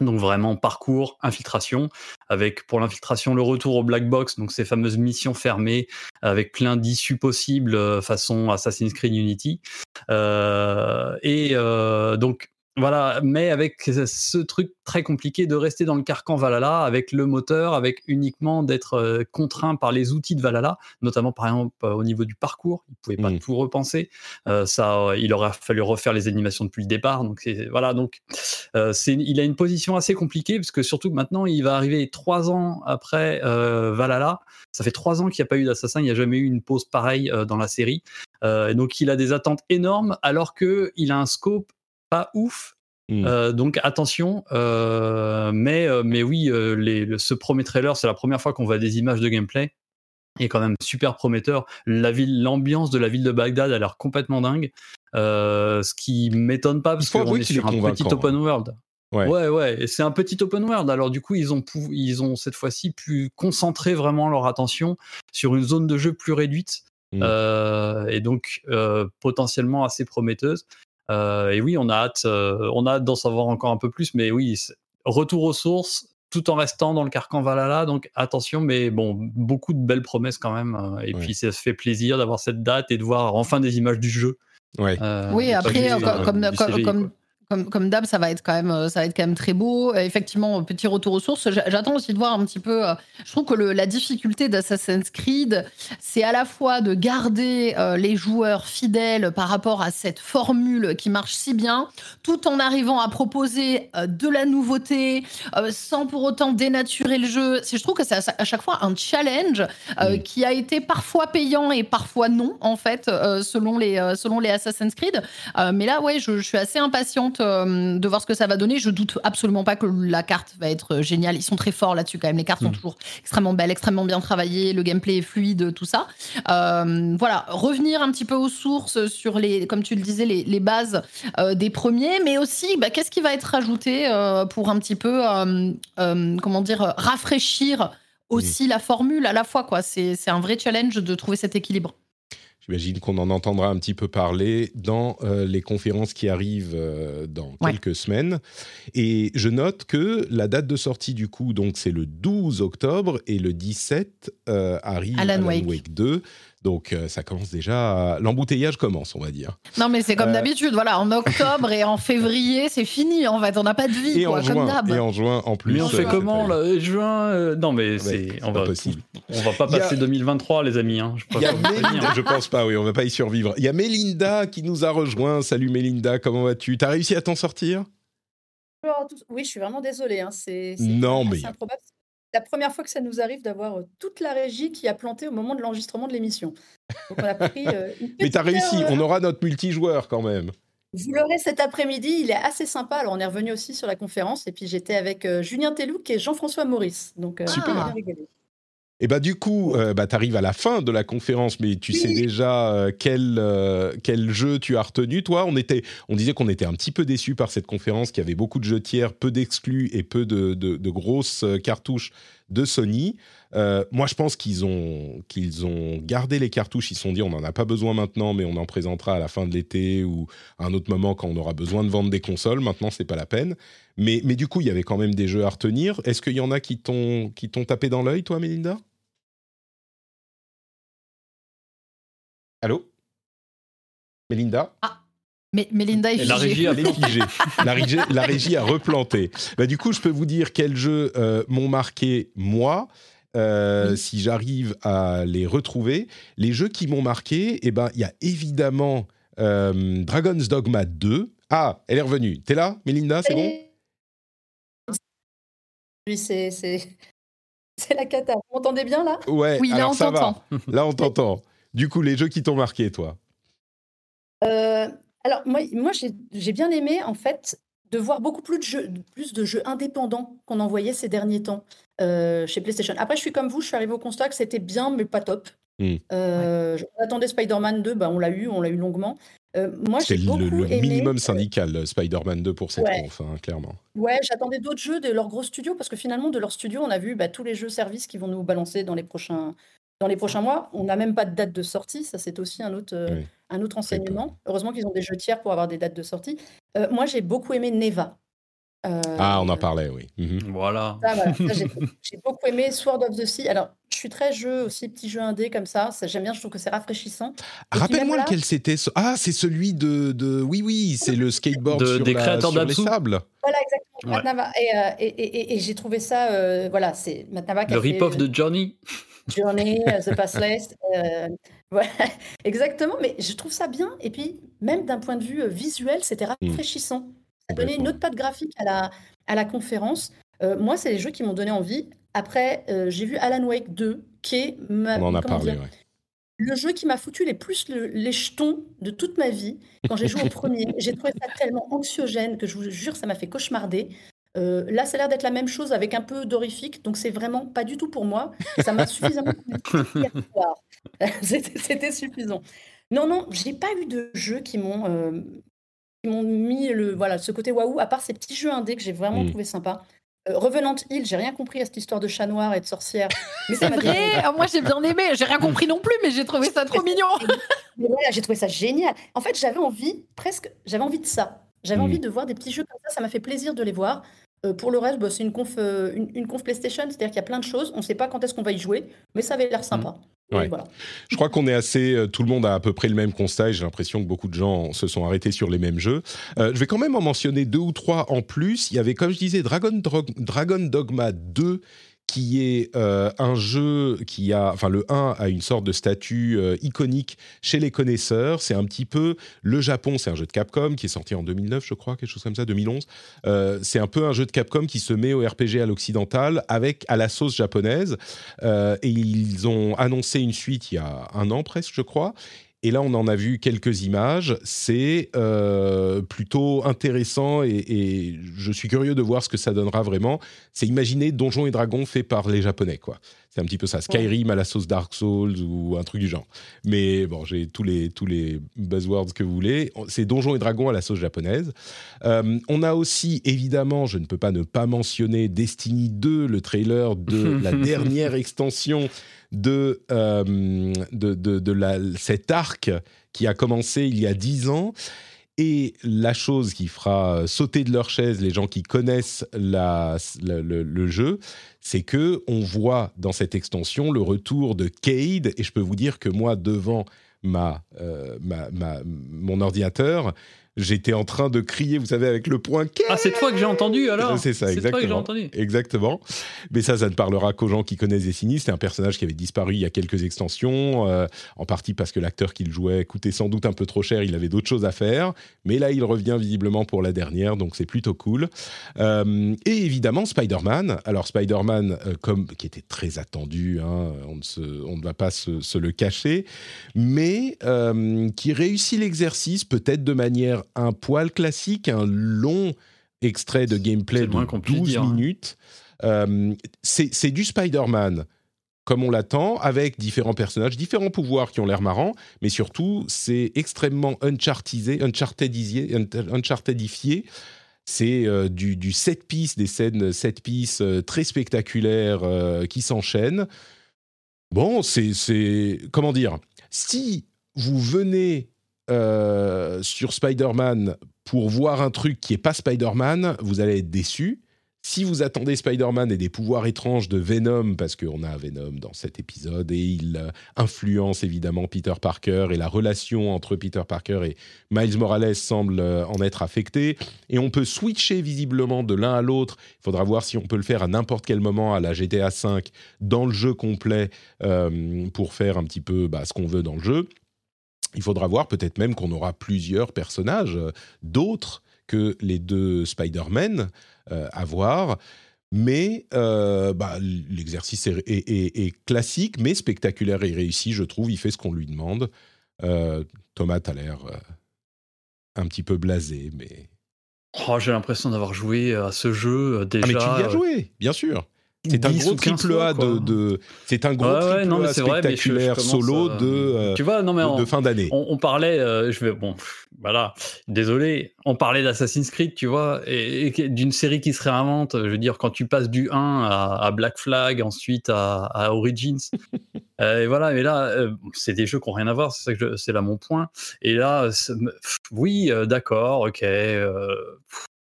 Speaker 3: Donc vraiment parcours, infiltration, avec pour l'infiltration le retour au black box, donc ces fameuses missions fermées avec plein d'issues possibles euh, façon Assassin's Creed Unity. Euh, et euh, donc voilà, mais avec ce truc très compliqué de rester dans le carcan Valhalla, avec le moteur, avec uniquement d'être euh, contraint par les outils de Valhalla, notamment par exemple euh, au niveau du parcours, il pouvait pas mmh. tout repenser. Euh, ça, il aurait fallu refaire les animations depuis le départ. Donc voilà, donc il a une position assez compliquée parce que surtout maintenant, il va arriver trois ans après Valhalla. Ça fait trois ans qu'il n'y a pas eu d'assassin, il n'y a jamais eu une pause pareille dans la série. donc il a des attentes énormes alors que il a un scope pas ouf. Mmh. Euh, donc attention, euh, mais, euh, mais oui, les, ce premier trailer, c'est la première fois qu'on voit des images de gameplay. Est quand même super prometteur. La ville, l'ambiance de la ville de Bagdad a l'air complètement dingue. ce qui m'étonne pas parce qu'on est sur un petit open world. Ouais, ouais, ouais. c'est un petit open world. Alors du coup, ils ont, ils ont cette fois-ci pu concentrer vraiment leur attention sur une zone de jeu plus réduite. Mmh. et donc potentiellement assez prometteuse. Euh, et oui, on a hâte, euh, on a hâte d'en savoir encore un peu plus. Mais oui, retour aux sources, tout en restant dans le carcan Valhalla. Donc attention, mais bon, beaucoup de belles promesses quand même. Euh, et puis ça se fait plaisir d'avoir cette date et de voir enfin des images du jeu.
Speaker 1: Ouais.
Speaker 2: oui, après, comme, comme, comme, comme d'hab, ça va être quand même, euh, ça va être quand même très beau. Euh, effectivement, petit retour aux sources. J'attends aussi de voir un petit peu. Euh, je trouve que le, la difficulté d'Assassin's Creed, c'est à la fois de garder les joueurs fidèles par rapport à cette formule qui marche si bien, tout en arrivant à proposer de la nouveauté, sans pour autant dénaturer le jeu. Je trouve que c'est à, chaque fois un challenge qui a été parfois payant et parfois non, en fait, selon les selon les Assassin's Creed. mais là, ouais, je, je suis assez impatiente euh, de voir ce que ça va donner. Je doute absolument pas que la carte va être géniale. Ils sont très forts là-dessus quand même. Les cartes sont hmm. toujours extrêmement belles, extrêmement bien travaillées. Le gameplay est fluide, tout ça. Euh, voilà, revenir un petit peu aux sources sur les, comme tu le disais, les, bases euh, des premiers, mais aussi bah, qu'est-ce qui va être rajouté pour un petit peu, comment dire, rafraîchir aussi la formule à la fois. quoi. C'est un vrai challenge de trouver cet équilibre.
Speaker 1: J'imagine qu'on en entendra un petit peu parler dans euh, les conférences qui arrivent euh, dans quelques semaines. Et je note que la date de sortie du coup, donc c'est le 12 octobre et le 17 euh, arrive
Speaker 2: Alan, Wake
Speaker 1: 2. Donc euh, ça commence déjà, l'embouteillage commence, on va dire.
Speaker 2: Non mais c'est comme euh, d'habitude, voilà, en octobre et en février, c'est fini en fait, on n'a pas de vie,
Speaker 1: et en juin, Et en juin en plus.
Speaker 3: Mais on fait euh, comment là Juin Non mais c'est, on va, possible. on va pas passer 2023 les amis. Hein.
Speaker 1: Je, pense je pense pas, oui, on va pas y survivre. Il y a Mélinda qui nous a rejoint. Salut Mélinda, comment vas-tu? T'as réussi à t'en sortir?
Speaker 4: Oui, je suis vraiment désolée. Hein. C'est
Speaker 1: non, mais
Speaker 4: improbable la première fois que ça nous arrive d'avoir toute la régie qui a planté au moment de l'enregistrement de l'émission. Donc on a pris.
Speaker 1: Mais t'as réussi, on aura notre multijoueur quand même.
Speaker 4: Vous l'aurez cet après-midi, il est assez sympa. Alors on est revenu aussi sur la conférence et puis j'étais avec Julien Tellouk et Jean-François Maurice. Donc
Speaker 1: super. Et bah du coup, bah, tu arrives à la fin de la conférence, mais tu sais déjà quel, quel jeu tu as retenu. Toi, on, était, on disait qu'on était un petit peu déçus par cette conférence, qu'il y avait beaucoup de jeux tiers, peu d'exclus et peu de, de, grosses cartouches de Sony. moi, je pense qu'ils ont, qu'ils ont gardé les cartouches. Ils se sont dit, on n'en a pas besoin maintenant, mais on en présentera à la fin de l'été ou à un autre moment quand on aura besoin de vendre des consoles. Maintenant, c'est pas la peine. Mais, mais du coup, il y avait quand même des jeux à retenir. Est-ce qu'il y en a qui t'ont tapé dans l'œil, toi, Melinda Allô? Mélinda
Speaker 2: Ah mais Mélinda est
Speaker 3: La régie a
Speaker 1: figé. la, régie, la régie a replanté. Bah, du coup, je peux vous dire quels jeux euh, m'ont marqué moi. Euh, si j'arrive à les retrouver, les jeux qui m'ont marqué, eh ben, il y a évidemment euh, Dragon's Dogma 2. Ah, elle est revenue. T'es là, Mélinda, c'est bon?
Speaker 4: Oui, c'est la cata. Vous m'entendez bien là?
Speaker 1: Ouais,
Speaker 2: Oui, là,
Speaker 1: alors
Speaker 2: on t'entend.
Speaker 1: Là, on t'entend. Du coup, les jeux qui t'ont marqué, toi?
Speaker 4: Euh, alors, moi, moi j'ai bien aimé, en fait, de voir beaucoup plus de jeux, plus de jeux indépendants qu'on envoyait ces derniers temps euh, chez PlayStation. Après, je suis comme vous, je suis arrivé au constat que c'était bien, mais pas top.
Speaker 1: Hmm.
Speaker 4: Euh, On attendait Spider-Man 2, bah, on l'a eu, on l'a eu longuement. Euh, moi, j'ai
Speaker 1: le,
Speaker 4: beaucoup
Speaker 1: le
Speaker 4: aimé.
Speaker 1: minimum syndical, Spider-Man 2 pour cette
Speaker 4: Ouais.
Speaker 1: conf, hein, clairement.
Speaker 4: Ouais, j'attendais d'autres jeux de leur gros studio parce que finalement, de leur studio, on a vu bah, tous les jeux services qui vont nous balancer dans les prochains, dans les prochains mois. On n'a même pas de date de sortie, ça c'est aussi un autre, euh,
Speaker 1: Oui.
Speaker 4: un autre enseignement. Heureusement qu'ils ont des jeux tiers pour avoir des dates de sortie. Euh, moi, j'ai beaucoup aimé Neva. Euh,
Speaker 1: Ah, on en parlait, oui. Mhm.
Speaker 3: Voilà.
Speaker 4: ça, voilà, ça, j'ai j'ai beaucoup aimé Sword of the Sea. Alors, je suis très jeu aussi, petit jeu indé comme ça. ça J'aime bien, je trouve que c'est rafraîchissant.
Speaker 1: Rappelle-moi lequel c'était. ce- Ah, c'est celui de, de. Oui, oui, c'est le skateboard
Speaker 3: De-
Speaker 1: sur,
Speaker 3: des
Speaker 1: la-
Speaker 3: créateurs
Speaker 1: sur les sables.
Speaker 4: Voilà, exactement.
Speaker 3: Ouais.
Speaker 4: Et, euh, et, et- et- et j'ai trouvé ça, euh, voilà, c'est Matt Nava qui
Speaker 3: Le rip-off de Journey.
Speaker 4: Journey, euh, The Past List. euh, voilà, exactement, mais je trouve ça bien. Et puis, même d'un point de vue euh, visuel, c'était rafraîchissant. Ça donnait une autre patte graphique à la, à la conférence. Euh, moi, c'est les jeux qui m'ont donné envie. Après, euh, j'ai vu Alan Wake 2, qui est ma-
Speaker 1: On en a
Speaker 4: comment
Speaker 1: parlé,
Speaker 4: dire,
Speaker 1: ouais.
Speaker 4: le jeu qui m'a foutu les plus le- les jetons de toute ma vie quand j'ai joué au premier. J'ai trouvé ça tellement anxiogène que je vous jure, ça m'a fait cauchemarder. Euh, là, ça a l'air d'être la même chose avec un peu d'horrifique, donc c'est vraiment pas du tout pour moi. Ça m'a suffisamment. C'était suffisant. Non, non, j'ai pas eu de jeux qui m'ont euh, qui m'ont mis le voilà ce côté waouh. À part ces petits jeux indés que j'ai vraiment
Speaker 1: Mm.
Speaker 4: trouvé sympa. Euh, Revenant Hill, j'ai rien compris à cette histoire de chat noir et de sorcière. Mais
Speaker 2: C'est vrai, Ah, moi j'ai bien aimé, j'ai rien compris non plus, mais j'ai trouvé ça trop mignon.
Speaker 4: Mais voilà, j'ai trouvé ça génial. En fait, j'avais envie, presque, j'avais envie de ça. J'avais
Speaker 1: Mm.
Speaker 4: envie de voir des petits jeux comme ça. Ça m'a fait plaisir de les voir. Euh, pour le reste, bah, c'est une conf, euh, une, une conf PlayStation, c'est-à-dire qu'il y a plein de choses. On ne sait pas quand est-ce qu'on va y jouer, mais ça avait l'air sympa.
Speaker 1: Ouais.
Speaker 4: voilà.
Speaker 1: Je crois qu'on est assez. euh, tout le monde a à peu près le même constat et j'ai l'impression que beaucoup de gens se sont arrêtés sur les mêmes jeux. Je vais quand même en mentionner deux ou trois en plus. Il y avait, comme je disais, Dragon, Dro- Dragon Dogma 2 qui est euh, un jeu qui a, enfin le 1 a une sorte de statut euh, iconique chez les connaisseurs. C'est un petit peu le Japon, c'est un jeu de Capcom qui est sorti en 2009, je crois, quelque chose comme ça, 2011. Euh, c'est un peu un jeu de Capcom qui se met au RPG à l'occidental avec à la sauce japonaise. Et ils ont annoncé une suite il y a un an presque, je crois. Et là, on en a vu quelques images. C'est euh, plutôt intéressant et, je suis curieux de voir ce que ça donnera vraiment. C'est imaginer Donjons et Dragons fait par les Japonais, quoi. C'est un petit peu ça. Skyrim à la sauce Dark Souls ou un truc du genre. Mais bon, j'ai tous les, tous les buzzwords que vous voulez. C'est Donjons et Dragons à la sauce japonaise. Euh, on a aussi, évidemment, je ne peux pas ne pas mentionner Destiny 2, le trailer de la dernière extension de, euh, de, de, de la, cet arc qui a commencé il y a dix ans. Et la chose qui fera sauter de leur chaise les gens qui connaissent le, jeu, c'est que on voit dans cette extension le retour de Cade. Et je peux vous dire que moi, devant euh, mon ordinateur, j'étais en train de crier, vous savez, avec le point Cade.
Speaker 3: Ah, c'est toi que j'ai entendu alors
Speaker 1: C'est ça,
Speaker 3: C'est toi que
Speaker 1: exactement.
Speaker 3: entendu.
Speaker 1: Exactement. Mais ça, ça ne parlera qu'aux gens qui connaissent Destiny. C'était un personnage qui avait disparu il y a quelques extensions, euh, en partie parce que l'acteur qu'il jouait coûtait sans doute un peu trop cher. Il avait d'autres choses à faire. Mais là, il revient visiblement pour la dernière, donc c'est plutôt cool. Euh, et évidemment, Spider-Man. Alors, Spider-Man, euh, comme, qui était très attendu, hein, on, ne se- on ne va pas se, se le cacher, mais qui réussit l'exercice peut-être de manière un poil classique, un long extrait de gameplay de
Speaker 3: qu'on puisse
Speaker 1: 12
Speaker 3: dire, hein.
Speaker 1: minutes. Euh, c'est du Spider-Man comme on l'attend, avec différents personnages, différents pouvoirs qui ont l'air marrants, mais surtout, c'est extrêmement unchartisé, unchartedisé, un- unchartedifié. C'est euh, du, du set piece, des scènes set piece euh, très spectaculaires euh, qui s'enchaînent. Bon, c'est, c'est. Comment dire? Si vous venez euh, sur Spider-Man pour voir un truc qui n'est pas Spider-Man, vous allez être déçu. Si vous attendez Spider-Man et des pouvoirs étranges de Venom, parce qu'on a Venom dans cet épisode, et il euh, influence évidemment Peter Parker, et la relation entre Peter Parker et Miles Morales semble euh, en être affectée, et on peut switcher visiblement de l'un à l'autre. Il faudra voir si on peut le faire à n'importe quel moment à la GTA V dans le jeu complet pour faire un petit peu bah, ce qu'on veut dans le jeu. Il faudra voir peut-être même qu'on aura plusieurs personnages, euh, d'autres que les deux Spider-Man euh, à voir. Mais euh, bah, l'exercice est, est- est- est classique, mais spectaculaire et réussi, je trouve. Il fait ce qu'on lui demande. Euh, Thomas a l'air un petit peu blasé, mais...
Speaker 3: Oh, J'ai l'impression d'avoir joué à ce jeu déjà.
Speaker 1: Ah mais tu y as joué, bien sûr. C'est un
Speaker 3: 10
Speaker 1: gros
Speaker 3: ou 15
Speaker 1: triple A de, c'est un gros
Speaker 3: ouais,
Speaker 1: triple
Speaker 3: non,
Speaker 1: A
Speaker 3: c'est vrai, mais je- je
Speaker 1: spectaculaire solo
Speaker 3: à-
Speaker 1: de, euh,
Speaker 3: Tu vois, non mais
Speaker 1: de, fin d'année.
Speaker 3: on, on parlait, euh, je vais bon, voilà, désolé, on parlait d'Assassin's Creed, tu vois, et, d'une série qui se réinvente. Je veux dire, quand tu passes du 1 à, à Black Flag, ensuite à, à Origins, euh, et voilà, mais là, c'est des jeux qui n'ont rien à voir, c'est ça que je- c'est là mon point. Et là, oui, d'accord, ok.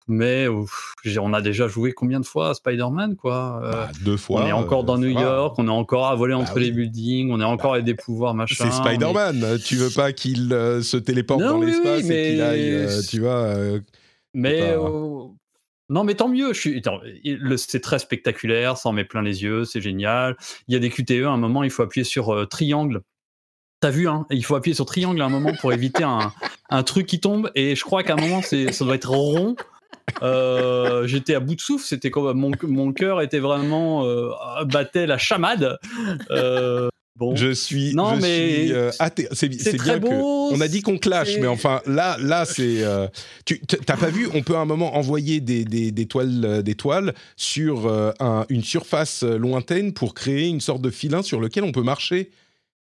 Speaker 3: Euh, mais ouf, j'ai- on a déjà joué combien de fois à Spider-Man, quoi euh,
Speaker 1: Bah, deux fois.
Speaker 3: on est encore
Speaker 1: euh,
Speaker 3: dans New
Speaker 1: va.
Speaker 3: York, on est encore à voler
Speaker 1: Bah
Speaker 3: entre
Speaker 1: oui.
Speaker 3: les buildings, on est encore avec des pouvoirs machin.
Speaker 1: C'est Spider-Man. Tu veux pas qu'il euh, se téléporte
Speaker 3: Non,
Speaker 1: dans
Speaker 3: oui,
Speaker 1: l'espace
Speaker 3: oui,
Speaker 1: et qu'il
Speaker 3: mais-
Speaker 1: aille, euh, tu vois. euh,
Speaker 3: Mais, euh, non, mais tant mieux. Suis, c'est très spectaculaire, ça en met plein les yeux, c'est génial. Il y a des QTE, à un moment, il faut appuyer sur euh, triangle. T'as vu, hein Il faut appuyer sur triangle à un moment pour éviter un, un truc qui tombe. Et je crois qu'à un moment, ça doit être rond. Euh, j'étais à bout de souffle. C'était comme mon, mon cœur était vraiment euh, battait la chamade. Euh, bon,
Speaker 1: Je suis,
Speaker 3: Non,
Speaker 1: je
Speaker 3: mais
Speaker 1: euh, athée. C'est bien que.
Speaker 3: beau,
Speaker 1: On a dit qu'on clash, mais enfin là, là c'est. tu t'as pas vu On peut à un moment envoyer des, des, des toiles, des toiles sur un- une surface lointaine pour créer une sorte de filin sur lequel on peut marcher.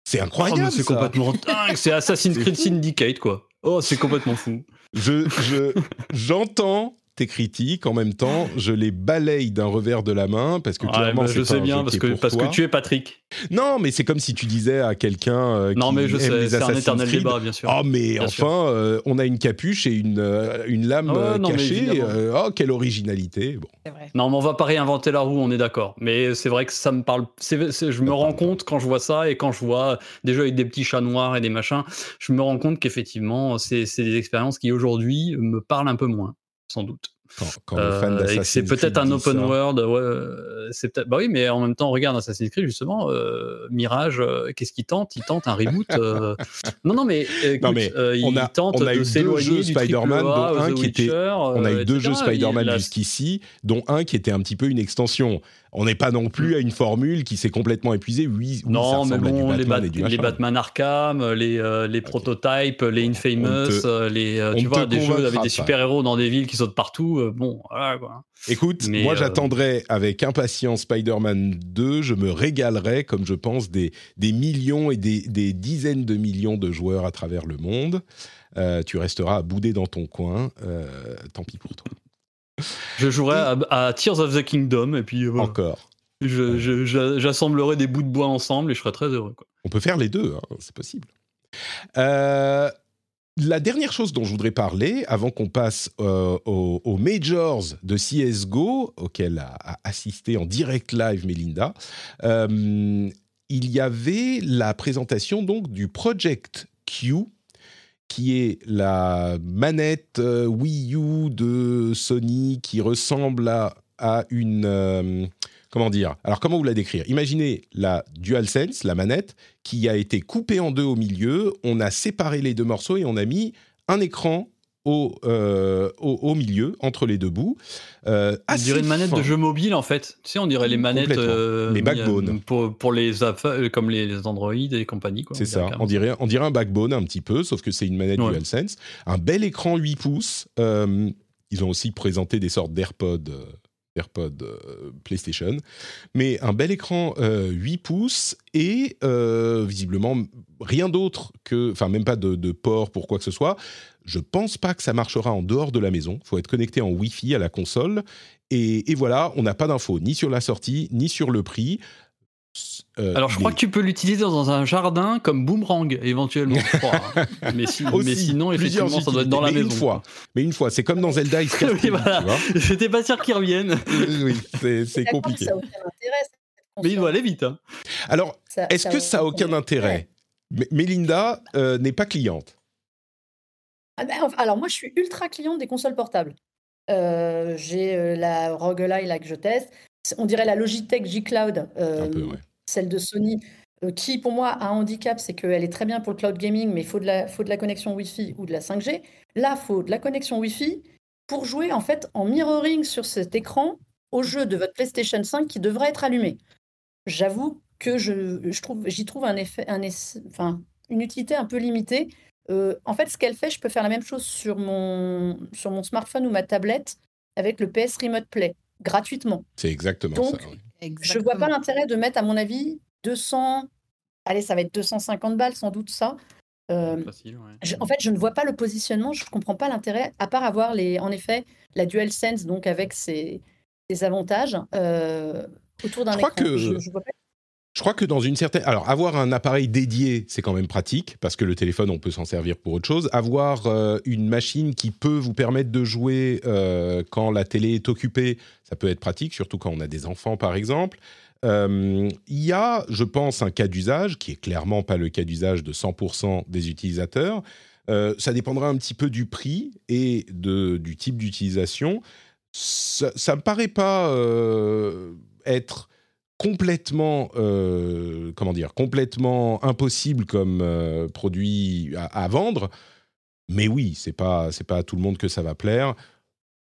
Speaker 1: C'est
Speaker 3: Oh,
Speaker 1: incroyable.
Speaker 3: c'est complètement dingue. C'est Assassin's Creed. Syndicate, quoi. Oh, c'est complètement fou.
Speaker 1: Je, je, j'entends tes critiques en même temps, je les balaye d'un revers de la main parce que
Speaker 3: Ouais,
Speaker 1: clairement
Speaker 3: bah, je sais bien parce que parce
Speaker 1: toi.
Speaker 3: que tu es Patrick.
Speaker 1: Non, mais c'est comme si tu disais à quelqu'un euh,
Speaker 3: Non,
Speaker 1: qui
Speaker 3: mais je
Speaker 1: aime
Speaker 3: sais,
Speaker 1: les
Speaker 3: c'est un
Speaker 1: Assassin's
Speaker 3: éternel
Speaker 1: Creed,
Speaker 3: débat, bien sûr.
Speaker 1: Oh mais
Speaker 3: Bien
Speaker 1: enfin, euh, on a une capuche et une, euh, une lame
Speaker 3: Ouais, non, mais
Speaker 1: cachée. euh, oh quelle originalité. Bon.
Speaker 2: Vrai.
Speaker 3: Non, mais on va pas réinventer la roue, on est d'accord. Mais c'est vrai que ça me parle. je me rends compte quand je vois ça et quand je vois des jeux avec des petits chats noirs et des machins, je me rends compte qu'effectivement, c'est c'est des expériences qui aujourd'hui me parlent un peu moins, sans doute.
Speaker 1: Quand, quand
Speaker 3: Euh, c'est peut-être un open
Speaker 1: ça.
Speaker 3: world. Ouais, euh, c'est peut-être. Bah oui, mais en même temps, regarde Assassin's Creed justement. euh, Mirage, euh, qu'est-ce qu'il tente? Il tente un reboot. Non, non, mais, écoute,
Speaker 1: Non, mais
Speaker 3: euh, il
Speaker 1: on a-
Speaker 3: tente
Speaker 1: on a eu
Speaker 3: de
Speaker 1: deux jeux
Speaker 3: du
Speaker 1: Spider-Man, dont un qui était- On a eu deux jeux Spider-Man jusqu'ici, dont un qui était un petit peu une extension. On n'est pas non plus à une formule qui s'est complètement épuisée. Oui, oui, ça
Speaker 3: Non, mais
Speaker 1: ressemble à du
Speaker 3: bon, les,
Speaker 1: Batman
Speaker 3: Bat-
Speaker 1: et du
Speaker 3: les
Speaker 1: machin.
Speaker 3: Batman Arkham, les, euh, les prototypes, les Infamous,
Speaker 1: te-
Speaker 3: euh, les, euh, tu vois, des jeux avec des super-héros dans des villes qui sautent partout. euh, bon, voilà quoi.
Speaker 1: Écoute,
Speaker 3: Mais,
Speaker 1: moi
Speaker 3: euh,
Speaker 1: j'attendrai avec impatience Spider-Man 2, je me régalerai comme je pense des, des millions et des, des dizaines de millions de joueurs à travers le monde. Euh, tu resteras à bouder dans ton coin, euh, tant pis pour toi.
Speaker 3: Je jouerai à, à Tears of the Kingdom et puis euh, voilà.
Speaker 1: Encore.
Speaker 3: J'assemblerai des bouts de bois ensemble et je serai très heureux. Quoi.
Speaker 1: On peut faire les deux, hein, c'est possible. Euh, la dernière chose dont je voudrais parler, avant qu'on passe euh, aux, aux majors de CSGO, auquel a, a assisté en direct live Melinda, euh, il y avait la présentation donc du Project Q, qui est la manette euh, Wii U de Sony qui ressemble à, une... euh, comment dire Alors, comment vous la décrire? Imaginez la DualSense, la manette, qui a été coupée en deux au milieu. On a séparé les deux morceaux et on a mis un écran au, euh, au, au milieu, entre les deux bouts. Euh,
Speaker 3: On
Speaker 1: assez
Speaker 3: dirait une manette
Speaker 1: fin.
Speaker 3: de jeu mobile en fait. Tu sais, on dirait les manettes
Speaker 1: Complètement.
Speaker 3: euh,
Speaker 1: Les backbone.
Speaker 3: pour, pour les euh, comme les Android et compagnie.
Speaker 1: C'est
Speaker 3: dirait
Speaker 1: ça, on dirait, on dirait un backbone un petit peu, sauf que c'est une manette
Speaker 3: Ouais.
Speaker 1: DualSense. Un bel écran 8 pouces. Euh, ils ont aussi présenté des sortes d'AirPods euh, AirPod euh, PlayStation. Mais un bel écran euh, 8 pouces et euh, visiblement rien d'autre que, enfin même pas de, de port pour quoi que ce soit. Je pense pas que ça marchera en dehors de la maison. Il faut être connecté en Wi-Fi à la console. Et, et voilà, on n'a pas d'infos ni sur la sortie, ni sur le prix. Euh,
Speaker 3: Alors je crois que tu peux l'utiliser dans un jardin comme boomerang éventuellement. je crois, hein. mais, si-
Speaker 1: Aussi,
Speaker 3: mais sinon effectivement ça doit être dans la
Speaker 1: mais
Speaker 3: maison.
Speaker 1: Une fois, mais une fois, c'est comme dans Zelda Is
Speaker 3: Oui, voilà. J'étais pas sûr qu'il revienne,
Speaker 1: oui, c'est compliqué.
Speaker 4: Ça
Speaker 3: mais il doit aller vite. hein.
Speaker 1: Alors, est-ce que ça a aucun intérêt Mélinda euh, n'est pas cliente.
Speaker 4: Ah ben, alors moi, je suis ultra cliente des consoles portables. Euh, J'ai euh, la ROG Ally là que je teste. On dirait la Logitech G Cloud, euh,
Speaker 1: ouais.
Speaker 4: celle de Sony, qui pour moi a un handicap, c'est qu'elle est très bien pour le cloud gaming, mais il faut de la, faut de la connexion Wi-Fi ou de la 5G. Là, il faut de la connexion Wi-Fi pour jouer en fait en mirroring sur cet écran au jeu de votre PlayStation 5 qui devrait être allumé. J'avoue que je, je trouve, j'y trouve un effet, un enfin, une utilité un peu limitée. Euh, en fait, ce qu'elle fait, je peux faire la même chose sur mon, sur mon smartphone ou ma tablette avec le PS Remote Play, gratuitement.
Speaker 1: C'est exactement
Speaker 4: Donc,
Speaker 1: ça. oui.
Speaker 4: Je vois pas l'intérêt de mettre, à mon avis, 200, allez, ça va être 250 balles sans doute ça. Euh,
Speaker 3: Facile, ouais.
Speaker 4: je- en fait, je ne vois pas le positionnement, je ne comprends pas l'intérêt, à part avoir les, en effet la DualSense, donc avec ses, ses avantages euh, autour d'un
Speaker 1: Je crois
Speaker 4: écran.
Speaker 1: que-
Speaker 4: Je, je vois pas-
Speaker 1: Je crois que dans une certaine... Alors, avoir un appareil dédié, c'est quand même pratique, parce que le téléphone, on peut s'en servir pour autre chose. Avoir euh, une machine qui peut vous permettre de jouer euh, quand la télé est occupée, ça peut être pratique, surtout quand on a des enfants, par exemple. Euh, Il y a, je pense, un cas d'usage, qui est clairement pas le cas d'usage de 100% des utilisateurs. Ça dépendra un petit peu du prix et de, du type d'utilisation. Ça, ça me paraît pas être complètement, euh, comment dire, complètement impossible comme euh, produit à, vendre. Mais oui, c'est pas, c'est pas à tout le monde que ça va plaire.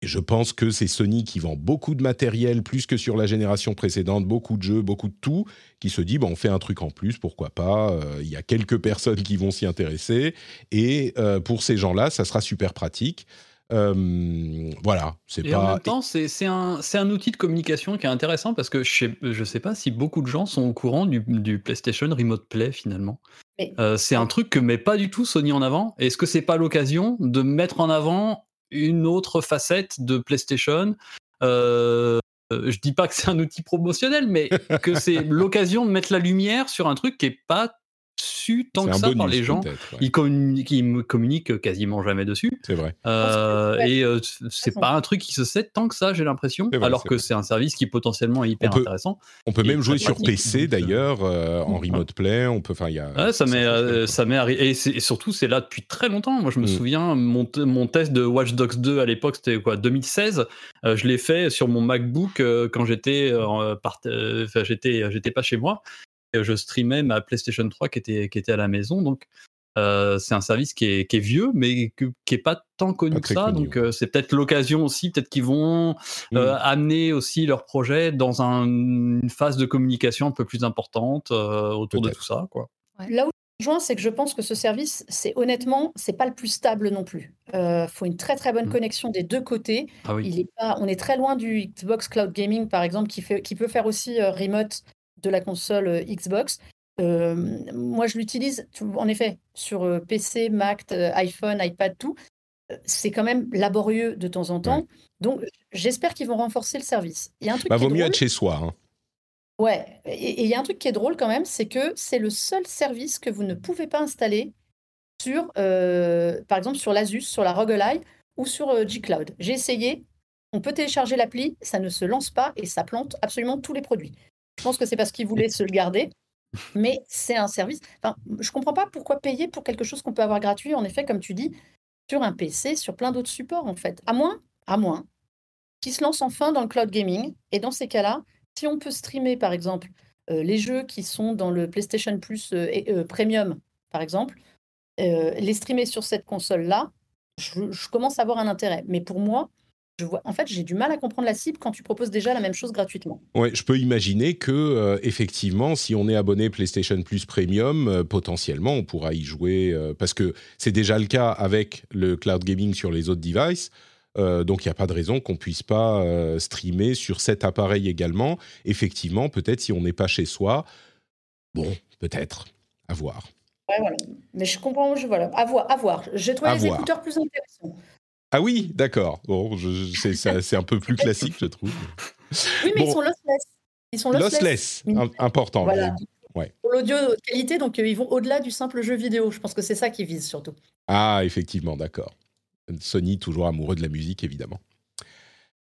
Speaker 1: Et je pense que c'est Sony qui vend beaucoup de matériel, plus que sur la génération précédente, beaucoup de jeux, beaucoup de tout, qui se dit, bon, on fait un truc en plus, pourquoi pas. Euh, Il y a quelques personnes qui vont s'y intéresser. Et pour ces gens-là, ça sera super pratique. Euh, voilà, c'est
Speaker 3: Et en
Speaker 1: pas...
Speaker 3: même temps, c'est c'est un, c'est un outil de communication qui est intéressant parce que je ne sais pas si beaucoup de gens sont au courant du, du PlayStation Remote Play finalement.
Speaker 4: Mais-
Speaker 3: Euh, c'est un truc que met pas du tout Sony en avant. Est-ce que c'est pas l'occasion de mettre en avant une autre facette de PlayStation? Euh, Je dis pas que c'est un outil promotionnel, mais que c'est l'occasion de mettre la lumière sur un truc qui est pas su tant que ça par les gens.
Speaker 1: ouais.
Speaker 3: Ils communiquent, ils me communiquent quasiment jamais dessus.
Speaker 1: C'est vrai.
Speaker 3: Euh, et euh, c'est pas un truc qui se sait tant que ça, j'ai l'impression. Alors que c'est un service qui potentiellement est hyper
Speaker 1: On peut-
Speaker 3: intéressant.
Speaker 1: On peut
Speaker 3: Et
Speaker 1: même jouer sur PC
Speaker 3: euh,
Speaker 1: d'ailleurs, euh, en remote play. On peut, enfin, il y a.
Speaker 3: Ouais, ça m'est, euh, ça m'est arrivé. Et, surtout, c'est là depuis très longtemps. Moi, je me
Speaker 1: Mm.
Speaker 3: souviens, mon, mon test de Watch Dogs 2 à l'époque, c'était quoi 2016. Euh, je l'ai fait sur mon MacBook euh, quand j'étais, euh, euh, j'étais, j'étais pas chez moi. Je streamais ma PlayStation 3 qui était, qui était à la maison. Donc, euh, c'est un service qui est, qui est vieux, mais que- qui est pas tant connu
Speaker 1: Pas
Speaker 3: que ça.
Speaker 1: connu,
Speaker 3: donc, euh, c'est peut-être l'occasion aussi. Peut-être qu'ils vont euh, amener aussi leur projet dans un- une phase de communication un peu plus importante euh, autour de tout ça. Quoi.
Speaker 4: Là où je rejoins, c'est que je pense que ce service, c'est honnêtement, c'est pas le plus stable non plus. Il faut une très très bonne
Speaker 3: Mm.
Speaker 4: connexion des deux côtés.
Speaker 3: Ah oui.
Speaker 4: Il est pas, on est très loin du Xbox Cloud Gaming, par exemple, qui, fait, qui peut faire aussi euh, remote de la console euh, Xbox. Euh, moi, je l'utilise, en effet, sur euh, PC, Mac, iPhone, iPad, tout. C'est quand même laborieux de temps en temps. Donc, j'espère qu'ils vont renforcer le service. Il y a un truc
Speaker 1: Bah,
Speaker 4: qui est
Speaker 1: vaut mieux
Speaker 4: drôle.
Speaker 1: être chez soi. hein.
Speaker 4: Ouais, et il y a un truc qui est drôle quand même, c'est que c'est le seul service que vous ne pouvez pas installer sur, euh, par exemple, sur l'Asus, sur la ROG ou sur euh, G-Cloud. J'ai essayé, on peut télécharger l'appli, ça ne se lance pas et ça plante absolument tous les produits. Je pense que c'est parce qu'ils voulaient se le garder, mais c'est un service. Enfin, je comprends pas pourquoi payer pour quelque chose qu'on peut avoir gratuit, en effet, comme tu dis, sur un PC, sur plein d'autres supports, en fait. À moins, à moins, qu'ils se lancent enfin dans le cloud gaming. Et dans ces cas-là, si on peut streamer, par exemple, euh, les jeux qui sont dans le PlayStation Plus euh, euh, Premium, par exemple, les streamer sur cette console-là, je commence à avoir un intérêt. Mais pour moi, je vois, en fait, j'ai du mal à comprendre la cible quand tu proposes déjà la même chose gratuitement.
Speaker 1: Ouais, je peux imaginer que euh, effectivement, si on est abonné PlayStation Plus Premium, euh, potentiellement, on pourra y jouer euh, parce que c'est déjà le cas avec le cloud gaming sur les autres devices. Donc il n'y a pas de raison qu'on puisse pas streamer sur cet appareil également. Effectivement, peut-être si on n'est pas chez soi, bon, peut-être, à voir.
Speaker 4: Ouais, voilà. Mais je comprends, je, voilà, à voir. À voir. J'ai trouvé
Speaker 1: À
Speaker 4: les
Speaker 1: voir.
Speaker 4: écouteurs plus intéressants.
Speaker 1: Ah oui, d'accord. Bon, c'est un peu plus classique, je trouve.
Speaker 4: Oui, mais
Speaker 1: Bon.
Speaker 4: ils sont lossless. Ils sont lossless.
Speaker 1: Important.
Speaker 4: Voilà.
Speaker 1: Ouais.
Speaker 4: Pour l'audio qualité, donc euh, ils vont au-delà du simple jeu vidéo. Je pense que c'est ça qu'ils visent surtout.
Speaker 1: Ah, effectivement, d'accord. Sony, toujours amoureux de la musique, évidemment.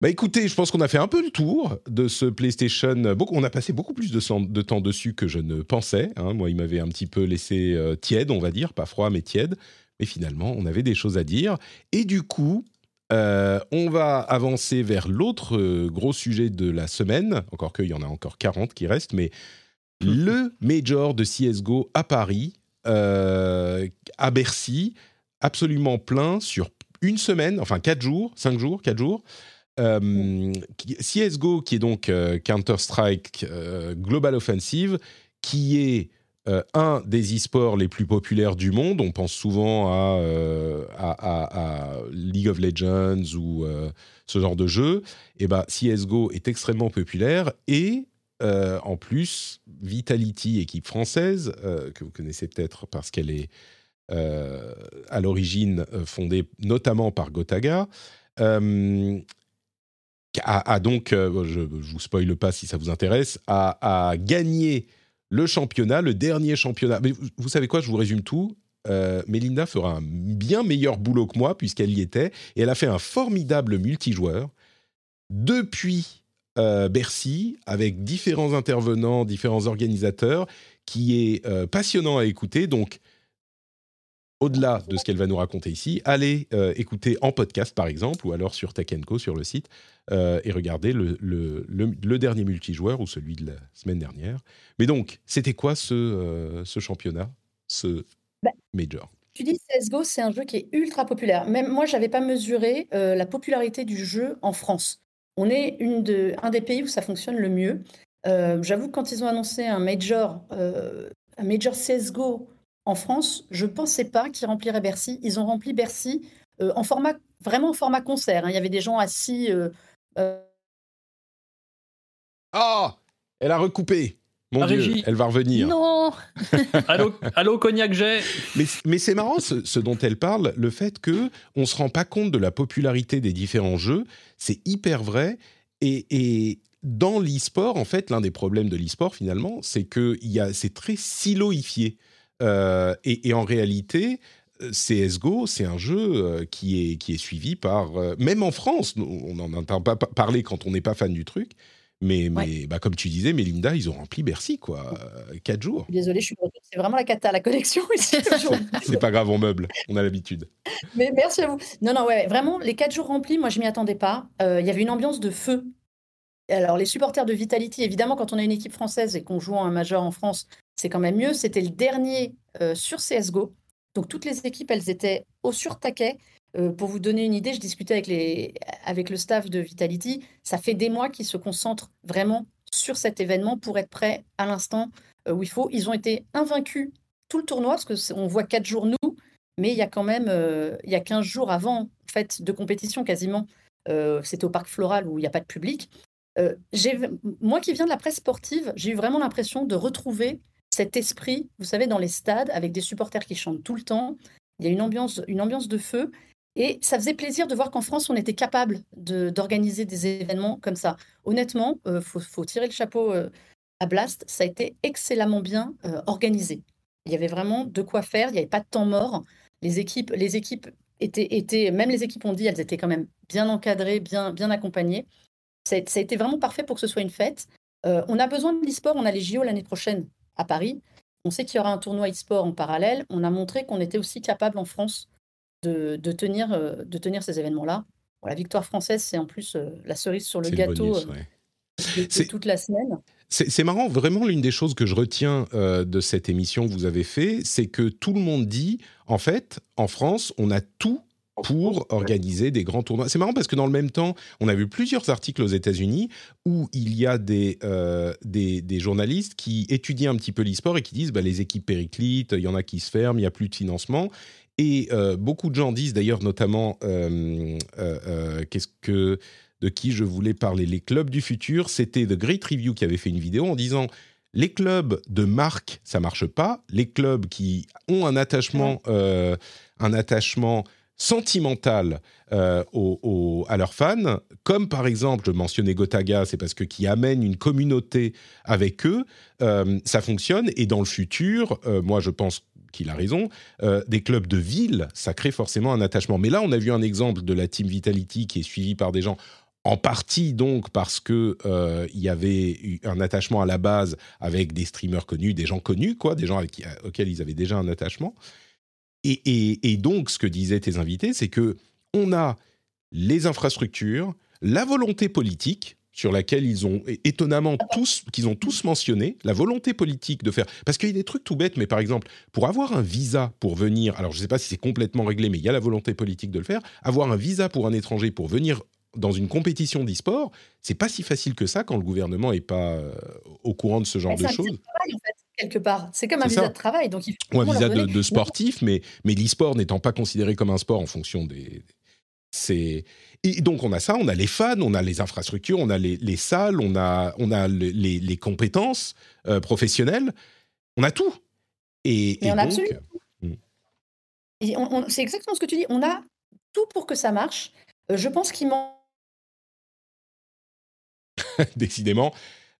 Speaker 1: Bah écoutez, je pense qu'on a fait un peu le tour de ce PlayStation. Beaucoup, on a passé beaucoup plus de temps dessus que je ne pensais. hein. Moi, il m'avait un petit peu laissé euh, tiède, on va dire, pas froid, mais tiède. Mais finalement, on avait des choses à dire. Et du coup, euh, on va avancer vers l'autre euh, gros sujet de la semaine. Encore qu'il y en a encore 40 qui restent, mais le Major de CSGO à Paris, euh, à Bercy, absolument plein sur une semaine, enfin quatre jours, cinq jours, quatre jours. euh, CSGO, qui est donc Counter-Strike Global Offensive, qui est euh, un des e-sports les plus populaires du monde. On pense souvent à, euh, League of Legends ou euh, ce genre de jeu. Et ben, CSGO est extrêmement populaire et en plus, Vitality, équipe française, que vous connaissez peut-être parce qu'elle est à l'origine fondée notamment par Gotaga, a, donc, je ne vous spoile pas si ça vous intéresse, a gagné le championnat, le dernier championnat. Mais vous, savez quoi, je vous résume tout. Euh, Melinda fera un bien meilleur boulot que moi puisqu'elle y était et elle a fait un formidable multijoueur depuis euh, Bercy avec différents intervenants, différents organisateurs qui est euh, passionnant à écouter. Donc, au-delà de ce qu'elle va nous raconter ici, allez euh, écouter en podcast par exemple ou alors sur Tech Co sur le site euh, et regardez le, le- le- le dernier multijoueur ou celui de la semaine dernière. Mais donc, c'était quoi ce, euh, ce championnat, ce
Speaker 4: Bah,
Speaker 1: major?
Speaker 4: Tu dis CSGO, c'est un jeu qui est ultra populaire. Même moi, je n'avais pas mesuré la popularité du jeu en France. On est une de, un des pays où ça fonctionne le mieux. J'avoue que quand ils ont annoncé un major, un major CSGO en France, je ne pensais pas qu'ils rempliraient Bercy. Ils ont rempli Bercy euh, en format, vraiment en format concert. hein. Il y avait des gens assis. euh, euh,
Speaker 1: Ah Elle a recoupé Mon
Speaker 3: La
Speaker 1: Dieu,
Speaker 3: régie.
Speaker 1: elle va revenir.
Speaker 2: Non
Speaker 3: Allô, allô Cognac J
Speaker 1: Mais, mais c'est marrant ce, ce dont elle parle, le fait que on se rend pas compte de la popularité des différents jeux, c'est hyper vrai. Et, et dans l'e-sport, en fait, l'un des problèmes de l'e-sport finalement, c'est que il y a, c'est très siloifié. Euh, et, et en réalité, CS:GO, c'est un jeu euh, qui est qui est suivi par euh, même en France, on n'en entend pas pa- parler quand on n'est pas fan du truc. Mais, mais bah, comme tu disais, Mélinda, ils ont rempli Bercy, quoi. Euh, Quatre jours.
Speaker 4: Désolée, je suis. C'est vraiment la cata, la ici. toujours.
Speaker 1: C'est pas grave, on meuble. On a l'habitude.
Speaker 4: Mais merci à vous. Non, non, ouais, vraiment, les quatre jours remplis, moi, je m'y attendais pas. Il y avait une ambiance de feu. Alors, les supporters de Vitality, évidemment, quand on a une équipe française et qu'on joue en un majeur en France, c'est quand même mieux. C'était le dernier euh, sur CSGO. Donc, toutes les équipes, elles étaient au sur-taquet. Euh, pour vous donner une idée, je discutais avec, les, avec le staff de Vitality. Ça fait des mois qu'ils se concentrent vraiment sur cet événement pour être prêts à l'instant euh, où il faut. Ils ont été invaincus tout le tournoi, parce qu'on voit quatre jours nous, mais il y a quand même euh, il y a 15 jours avant en fait, de compétition quasiment. Euh, C'était au Parc Floral où il n'y a pas de public. Moi qui viens de la presse sportive, j'ai eu vraiment l'impression de retrouver cet esprit, vous savez, dans les stades, avec des supporters qui chantent tout le temps. Il y a une ambiance, une ambiance de feu. Et ça faisait plaisir de voir qu'en France, on était capable d'organiser des événements comme ça. Honnêtement, il faut, faut tirer le chapeau euh, à Blast. Ça a été excellemment bien euh, organisé. Il y avait vraiment de quoi faire. Il n'y avait pas de temps mort. Les équipes, les équipes étaient, étaient, même les équipes ont dit, elles étaient quand même bien encadrées, bien, bien accompagnées. Ça a, ça a été vraiment parfait pour que ce soit une fête. Euh, on a besoin de l'e-sport. On a les JO l'année prochaine à Paris. On sait qu'il y aura un tournoi e-sport en parallèle. On a montré qu'on était aussi capable en France de, de tenir, euh, de tenir ces événements-là. Bon, la victoire française, c'est en plus euh, la cerise sur le
Speaker 1: le
Speaker 4: gâteau
Speaker 1: bonus,
Speaker 4: euh,
Speaker 1: ouais.
Speaker 4: de- toute la semaine.
Speaker 1: C'est c'est marrant, vraiment l'une des choses que je retiens euh, de cette émission que vous avez fait, c'est que tout le monde dit, en fait, en France, on a tout pour organiser des grands tournois. C'est marrant parce que dans le même temps, on a vu plusieurs articles aux États-Unis où il y a des, euh, des, des journalistes qui étudient un petit peu l'e-sport et qui disent bah, les équipes périclites, il y en a qui se ferment, il n'y a plus de financement. Et euh, beaucoup de gens disent d'ailleurs, notamment, euh, qu'est-ce que de qui je voulais parler, les clubs du futur, c'était The Great Review qui avait fait une vidéo en disant les clubs de marque, ça marche pas. Les clubs qui ont un attachement, un attachement sentimental euh, à leurs fans, comme par exemple, je mentionnais Gotaga, c'est parce que qui amène une communauté avec eux, euh, ça fonctionne. Et dans le futur, euh, moi je pense qu'il a raison, des clubs de ville, ça crée forcément un attachement. Mais là, on a vu un exemple de la Team Vitality qui est suivi par des gens en partie donc parce que il y avait eu un attachement à la base avec des streamers connus, des gens connus, quoi, des gens avec auxquels ils avaient déjà un attachement. Et, et- et donc, ce que disaient tes invités, c'est que on a les infrastructures, la volonté politique sur laquelle ils ont étonnamment tous qu'ils ont tous mentionné la volonté politique de faire parce qu'il y a des trucs tout bêtes mais par exemple pour avoir un visa pour venir alors je ne sais pas si c'est complètement réglé mais il y a la volonté politique de le faire avoir un visa pour un étranger pour venir dans une compétition d'e-sport, c'est pas si facile que ça quand le gouvernement est pas euh, au courant de ce genre de choses.
Speaker 4: en fait, quelque part. C'est comme un visa
Speaker 1: ça.
Speaker 4: de travail. Donc il
Speaker 1: Ou un visa de, sportif, mais, mais l'e-sport n'étant pas considéré comme un sport en fonction des. C'est et donc on a ça, on a les fans, on a les infrastructures, on a les, les salles, on a on a le- les, les compétences euh, professionnelles, on a tout. Et,
Speaker 4: on a absolument on- on- c'est exactement ce que tu dis. On a tout pour que ça marche. Euh, je pense qu'il manque.
Speaker 1: décidément.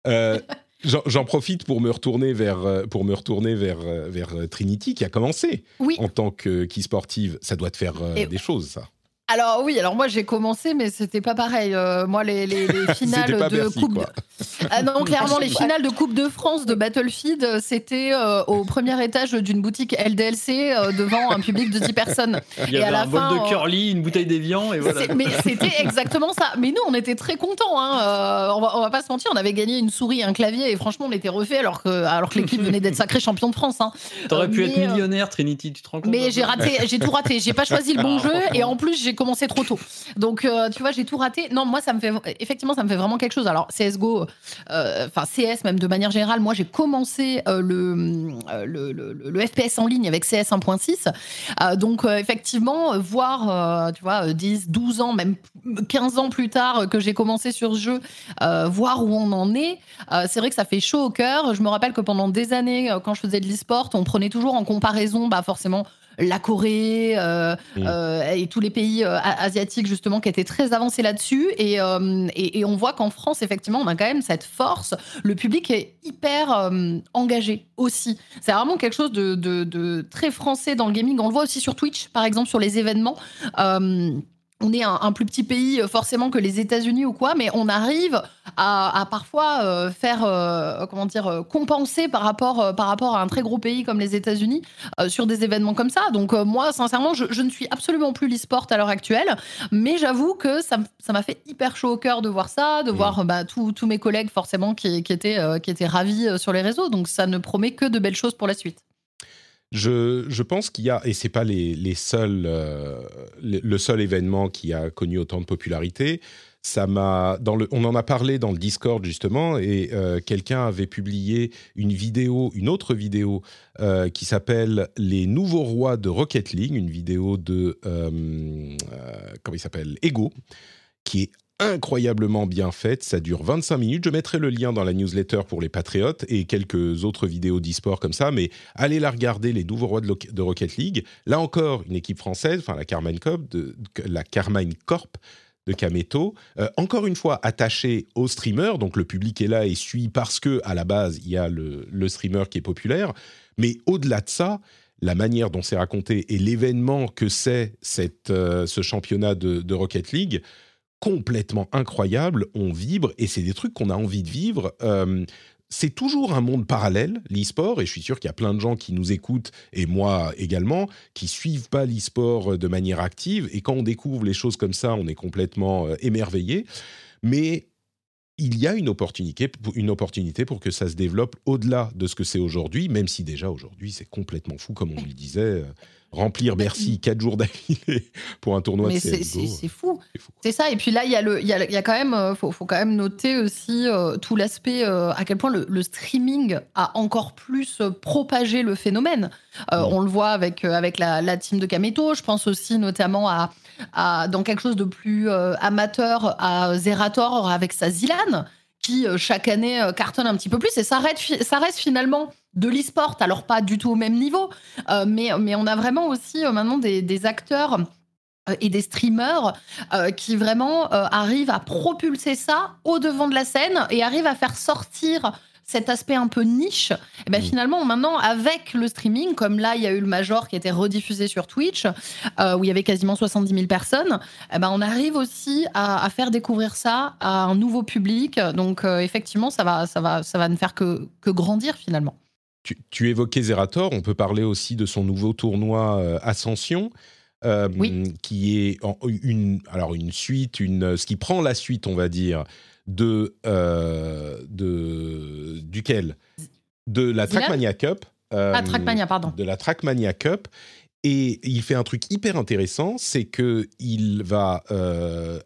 Speaker 1: Euh, J'en profite pour me retourner vers, euh, pour me retourner vers, euh, vers euh, Trinity qui a commencé
Speaker 2: Oui.
Speaker 1: en tant que qui sportive. Ça doit te faire
Speaker 2: Et-
Speaker 1: des choses, ça.
Speaker 2: Alors oui, alors moi j'ai commencé, mais c'était pas pareil. Euh, moi les, les, les finales de
Speaker 1: Bercy,
Speaker 2: coupe,
Speaker 1: quoi.
Speaker 2: de- ah non clairement les finales de Coupe de France de Battlefield, euh, c'était euh, au premier étage d'une boutique LDLC euh, devant un public de 10 personnes.
Speaker 3: Il y
Speaker 2: Et à
Speaker 3: avait
Speaker 2: la
Speaker 3: un bol de curly, une bouteille d'évian, et voilà.
Speaker 2: Mais c'était exactement ça. Mais nous, on était très contents. Hein. Euh, on, va, on va pas se mentir, on avait gagné une souris un clavier et franchement, on était refait alors que, alors que l'équipe venait d'être sacrée champion de France. Hein.
Speaker 3: T'aurais
Speaker 2: Euh,
Speaker 3: pu
Speaker 2: mais,
Speaker 3: être millionnaire, Trinity, tu te rends compte
Speaker 2: Mais
Speaker 3: un
Speaker 2: j'ai raté, j'ai tout raté. J'ai pas choisi le bon
Speaker 3: Ah,
Speaker 2: jeu et en plus j'ai commencé trop tôt. Donc euh, tu vois, j'ai tout raté. Non, moi ça me fait effectivement ça me fait vraiment quelque chose. Alors CS:GO, euh, enfin CS même de manière générale, moi j'ai commencé euh, le, le, le- FPS en ligne avec CS 1.6. Euh, donc effectivement voir tu vois euh, 10, 12 ans même 15 ans plus tard que j'ai commencé sur ce jeu, voir où on en est, c'est vrai que ça fait chaud au cœur. Je me rappelle que pendant des années, quand je faisais de l'e-sport, on prenait toujours en comparaison, bah forcément la Corée euh,
Speaker 1: Mm.
Speaker 2: euh, et tous les pays euh, asiatiques justement qui étaient très avancés là-dessus. Et, et, et on voit qu'en France effectivement on a quand même cette force. Le public est hyper engagé aussi. C'est vraiment quelque chose de, de- de très français dans le gaming. On le voit aussi sur Twitch par exemple sur les événements on est un, un plus petit pays euh, forcément que les États-Unis ou quoi, mais on arrive à, à parfois euh, faire euh, comment dire compenser par rapport euh, par rapport à un très gros pays comme les États-Unis sur des événements comme ça. Donc moi, sincèrement, je, je ne suis absolument plus l'e-sport à l'heure actuelle, mais j'avoue que ça m'a fait hyper chaud au cœur de voir ça, de
Speaker 1: Mm.
Speaker 2: voir bah, tous mes collègues forcément qui, qui étaient qui étaient ravis sur les réseaux. Donc ça ne promet que de belles choses pour la suite.
Speaker 1: Je, pense qu'il y a, et c'est pas les, seuls, euh, le, seul événement qui a connu autant de popularité. Ça m'a, dans on en a parlé dans le Discord justement, et euh, quelqu'un avait publié une vidéo, une autre vidéo euh, qui s'appelle Les nouveaux rois de Rocket League, une vidéo de comment il s'appelle, Ego, qui est incroyablement bien faite. Ça dure 25 minutes. Je mettrai le lien dans la newsletter pour les patriotes et quelques autres vidéos d'e-sport comme ça. Mais allez la regarder, les nouveaux rois de, Rocket League. Là encore, une équipe française, enfin la Carmine Corp, de, la Corp de Kameto, euh, encore une fois attachée au streamer, donc le public est là et suit parce que à la base il y a le, streamer qui est populaire, mais au-delà de ça, la manière dont c'est raconté et l'événement que c'est euh, ce championnat de Rocket League, complètement incroyable, on vibre et c'est des trucs qu'on a envie de vivre. Euh, c'est toujours un monde parallèle, l'e-sport, et je suis sûr qu'il y a plein de gens qui nous écoutent, et moi également, qui suivent pas l'e-sport de manière active, et quand on découvre les choses comme ça, on est complètement euh, émerveillé. Mais il y a une opportunité, une opportunité pour que ça se développe au-delà de ce que c'est aujourd'hui, même si déjà aujourd'hui c'est complètement fou, comme on le disait, euh, remplir Bercy quatre jours d'affilée pour un tournoi
Speaker 2: Mais
Speaker 1: de
Speaker 2: c'est
Speaker 1: CSGO.
Speaker 2: c'est- fou.
Speaker 1: c'est
Speaker 2: ça. Et puis là, il y a le, il y a, y a quand même, euh, faut, faut quand même noter aussi euh, tout l'aspect euh, à quel point le, le streaming a encore plus propagé le phénomène. Euh,
Speaker 1: Mm.
Speaker 2: On le voit avec avec la, la team de Kameto. Je pense aussi notamment à, à dans quelque chose de plus amateur à Zerator avec sa Zilan qui chaque année cartonne un petit peu plus et ça reste, ça reste finalement de l'e-sport, alors pas du tout au même niveau, euh, mais, mais on a vraiment aussi euh, maintenant des, des acteurs euh, et des streamers euh, qui vraiment euh, arrivent à propulser ça au devant de la scène et arrivent à faire sortir cet aspect un peu niche, et ben
Speaker 1: Mm.
Speaker 2: finalement maintenant avec le streaming, comme là il y a eu le Major qui était rediffusé sur Twitch, euh, où il y avait quasiment 70 000 personnes, eh ben on arrive aussi à, à faire découvrir ça à un nouveau public. Donc effectivement ça va, ça va, ça va ne faire que, que grandir finalement.
Speaker 1: Tu, tu évoquais Zerator, on peut parler aussi de son nouveau tournoi euh, Ascension, euh,
Speaker 2: Oui.
Speaker 1: qui est en- une, alors une suite, une, ce qui prend la suite, on va dire, de, euh, de duquel? De la Trackmania Cup. euh,
Speaker 2: Ah, Trackmania, pardon.
Speaker 1: De la Trackmania Cup. Et il fait un truc hyper intéressant, c'est que il va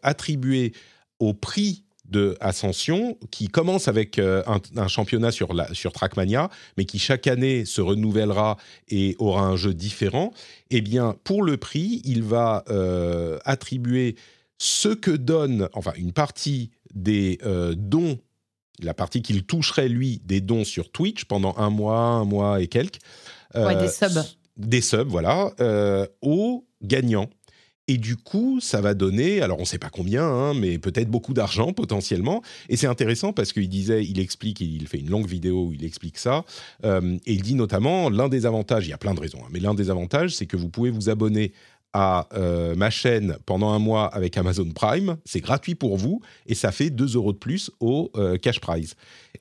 Speaker 1: attribuer au prix de Ascension, qui commence avec euh, un, championnat sur, la, sur Trackmania, mais qui chaque année se renouvellera et aura un jeu différent, eh bien, pour le prix, il va euh, attribuer ce que donne, enfin, une partie des dons, la partie qu'il toucherait, lui, des dons sur Twitch pendant un mois, un mois et quelques.
Speaker 2: ouais, des subs
Speaker 1: des subs, voilà, euh, aux gagnants. Et du coup, ça va donner, alors on ne sait pas combien, hein, mais peut-être beaucoup d'argent potentiellement. Et c'est intéressant parce qu'il disait, il explique, il fait une longue vidéo où il explique ça. Euh, et il dit notamment, l'un des avantages, il y a plein de raisons, hein, mais l'un des avantages, c'est que vous pouvez vous abonner à euh, ma chaîne pendant un mois avec Amazon Prime. C'est gratuit pour vous et ça fait 2 euros de plus au euh, cash prize.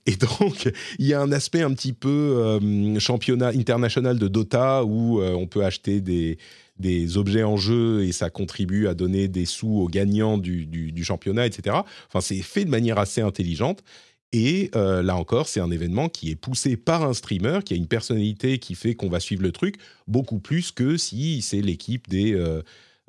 Speaker 1: Et donc, il y a un aspect un petit peu championnat international de Dota où on peut acheter des, des objets en jeu et ça contribue à donner des sous aux gagnants du, du championnat, etc. Enfin, c'est fait de manière assez intelligente. Et euh, là encore, c'est un événement qui est poussé par un streamer, qui a une personnalité qui fait qu'on va suivre le truc, beaucoup plus que si c'est l'équipe des euh,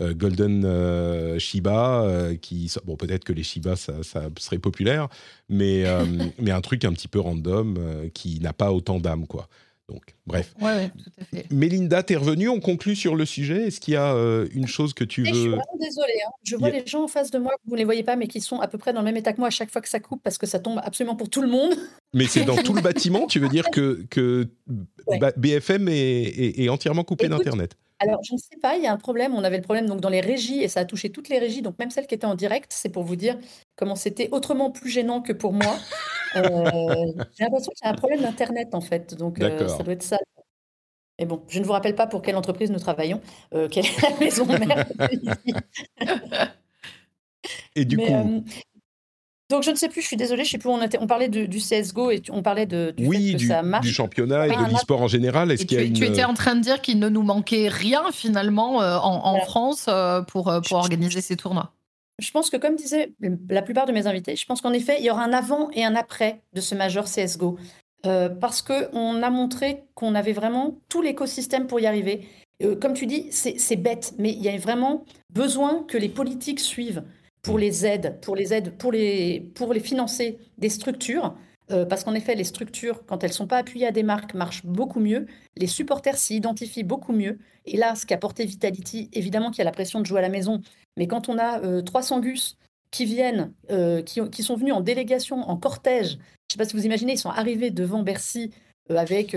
Speaker 1: euh, Golden Shiba, qui... Bon, peut-être que les Shiba, ça, ça serait populaire, mais, mais un truc un petit peu random qui n'a pas autant d'âme, quoi. Donc, bref.
Speaker 2: Ouais, tout à fait.
Speaker 1: Mélinda, t'es revenue, on conclut sur le sujet. Est-ce qu'il y a euh, une chose que tu veux. Je
Speaker 4: suis vraiment désolée. Hein. Je vois les gens en face de moi, vous ne les voyez pas, mais qui sont à peu près dans le même état que moi à chaque fois que ça coupe parce que ça tombe absolument pour tout le monde.
Speaker 1: Mais c'est dans tout le bâtiment, tu veux dire que, que BFM est, entièrement coupé d'Internet
Speaker 4: alors, je ne sais pas, il y a un problème. On avait le problème donc dans les régies et ça a touché toutes les régies, donc même celles qui étaient en direct. C'est pour vous dire comment c'était autrement plus gênant que pour moi. Euh, j'ai l'impression qu'il y a un problème d'internet en fait, donc euh, ça doit être ça. Et bon, je ne vous rappelle pas pour quelle entreprise nous travaillons, euh, quelle est la maison mère.
Speaker 1: et du coup,
Speaker 4: donc je ne sais plus, je suis désolée, je sais plus où on était. On parlait du CSGO et on parlait de, du fait que
Speaker 1: du,
Speaker 4: ça marche.
Speaker 1: du championnat et de l'e-sport en général. Est-ce qu'il y a
Speaker 2: tu, tu étais en train de dire qu'il ne nous manquait rien finalement euh, en, France pour, pour organiser ces tournois?
Speaker 4: Je pense que comme disaient la plupart de mes invités, je pense qu'en effet, il y aura un avant et un après de ce major CSGO. parce qu'on a montré qu'on avait vraiment tout l'écosystème pour y arriver. comme tu dis, c'est bête, mais il y a vraiment besoin que les politiques suivent pour les aides, pour les aides, pour les, pour les financer des structures. Euh, parce qu'en effet, les structures, quand elles ne sont pas appuyées à des marques, marchent beaucoup mieux. Les supporters s'y identifient beaucoup mieux. Et là, ce qu'a porté Vitality, évidemment qu'il y a la pression de jouer à la maison, mais quand on a 300 euh, gus qui viennent, euh, qui, qui, sont venus en délégation, en cortège, je ne sais pas si vous imaginez, ils sont arrivés devant Bercy avec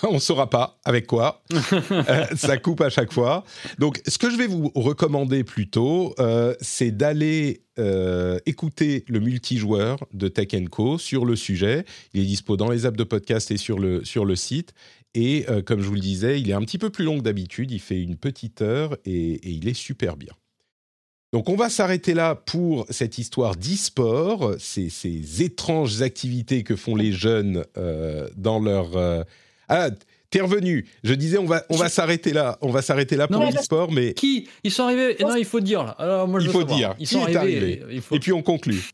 Speaker 1: on ne saura pas avec quoi. Euh, ça coupe à chaque fois. Donc, ce que je vais vous recommander plutôt, euh, c'est d'aller euh, écouter le multijoueur de Tech Co sur le sujet. Il est dispo dans les apps de podcast et sur le, sur le site. Et comme je vous le disais, il est un petit peu plus long que d'habitude. Il fait une petite heure et, il est super bien. Donc on va s'arrêter là pour cette histoire d'e-sport, ces, ces, étranges activités que font les jeunes dans leur ah, t'es revenu. Je disais, on va, on va s'arrêter là. On va s'arrêter là pour l'e-sport, mais.
Speaker 3: Qui? Ils sont arrivés. Non, il faut dire. Alors, moi, je
Speaker 1: il faut dire. Ils sont arrivés. Et puis on conclut.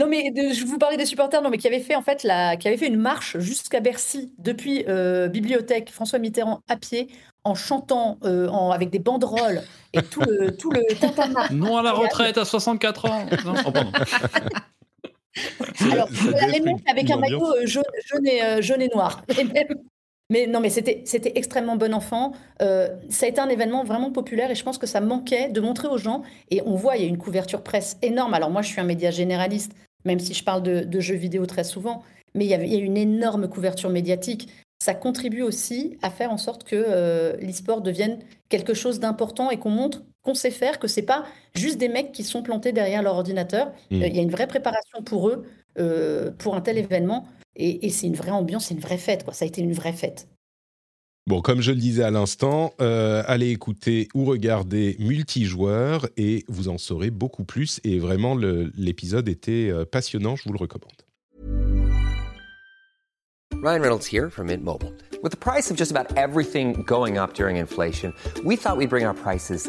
Speaker 4: Non mais je vous parlais des supporters, non mais qui avaient fait en fait la, qui avait fait une marche jusqu'à Bercy depuis euh, bibliothèque François Mitterrand à pied en chantant euh, en, avec des banderoles et tout le tout le
Speaker 3: Non à la retraite à 64 ans. Non, oh, pardon.
Speaker 4: Alors, avec un maillot euh, jaune, jaune, et, euh, jaune et noir. Mais non, mais c'était, extrêmement bon enfant. Euh, ça a été un événement vraiment populaire et je pense que ça manquait de montrer aux gens. Et on voit, il y a une couverture presse énorme. Alors moi, je suis un média généraliste, même si je parle de, jeux vidéo très souvent. Mais il y, avait, il y a une énorme couverture médiatique. Ça contribue aussi à faire en sorte que euh, l'e-sport devienne quelque chose d'important et qu'on montre qu'on sait faire, que c'est pas juste des mecs qui sont plantés derrière leur ordinateur. Mm. Euh, il y a une vraie préparation pour eux, euh, pour un tel événement. Et, c'est une vraie ambiance, c'est une vraie fête. Quoi. Ça a été une vraie fête.
Speaker 1: Bon, comme je le disais à l'instant, euh, allez écouter ou regarder multijoueur et vous en saurez beaucoup plus. Et vraiment, l'épisode était passionnant, je vous le recommande. Ryan Reynolds here from Mint Mobile. With the price of just about everything going up during inflation, we thought we'd bring our prices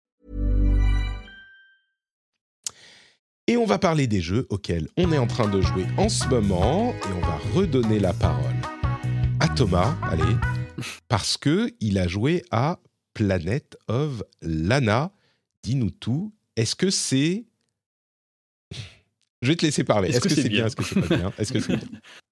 Speaker 1: Et on va parler des jeux auxquels on est en train de jouer en ce moment et on va redonner la parole à Thomas, allez, parce que il a joué à Planet of Lana. Dis-nous tout. Est-ce que c'est Je vais te laisser parler. Est-ce que, c'est bien, Est-ce que c'est pas bien? Est-ce que c'est bien?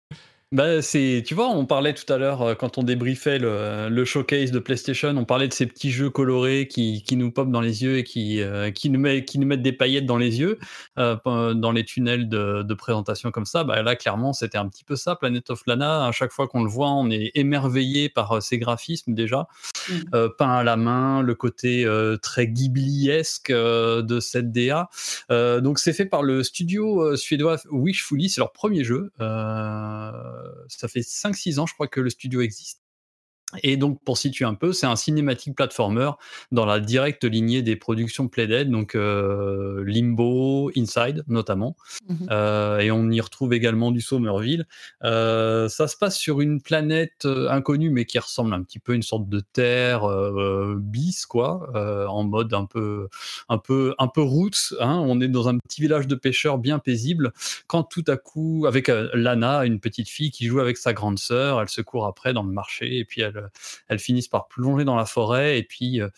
Speaker 3: Bah, c'est, tu vois, on parlait tout à l'heure euh, quand on débriefait le, le showcase de PlayStation, on parlait de ces petits jeux colorés qui, qui nous popent dans les yeux et qui, euh, qui, nous met, qui nous mettent des paillettes dans les yeux euh, dans les tunnels de, de présentation comme ça. Bah, là, clairement, c'était un petit peu ça, Planet of Lana. À chaque fois qu'on le voit, on est émerveillé par ses graphismes déjà,
Speaker 4: Mm.
Speaker 3: euh, peint à la main, le côté très Ghibli-esque de cette DA. Donc, c'est fait par le studio suédois Wishfully, c'est leur premier jeu. Euh, ça fait 5-6 ans, je crois, que le studio existe. Et donc, pour situer un peu, c'est un cinématique platformer dans la directe lignée des productions Playdead, donc euh, Limbo, Inside notamment.
Speaker 2: Mhm.
Speaker 3: Euh, et on y retrouve également du Somerville. Euh, ça se passe sur une planète inconnue, mais qui ressemble un petit peu à une sorte de terre bis, quoi, en mode un peu, un peu, un peu roots. Hein. On est dans un petit village de pêcheurs bien paisible. Quand tout à coup, avec Lana, une petite fille qui joue avec sa grande sœur, elle se court après dans le marché, et puis elle, elles finissent par plonger dans la forêt, et puis euh,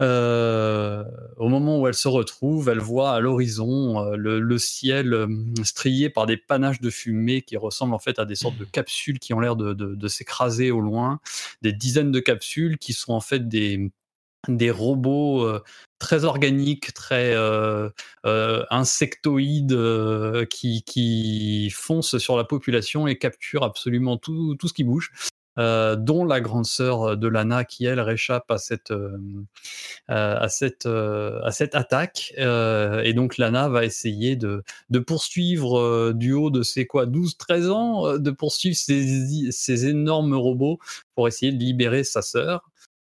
Speaker 3: euh, au moment où elle se retrouve, elle voit à l'horizon euh, le, ciel euh, strié par des panaches de fumée qui ressemblent en fait à des sortes de capsules qui ont l'air de, s'écraser au loin, des dizaines de capsules qui sont en fait des des robots euh, très organiques, très euh, euh, insectoïdes, euh, qui, qui foncent sur la population et capturent absolument tout, tout ce qui bouge. Euh, dont la grande sœur de Lana qui elle réchappe à cette euh, euh, à cette euh, à cette attaque Euh, et donc Lana va essayer de de poursuivre euh, du haut de ses quoi 12 13 ans euh, de poursuivre ces ces énormes robots pour essayer de libérer sa sœur.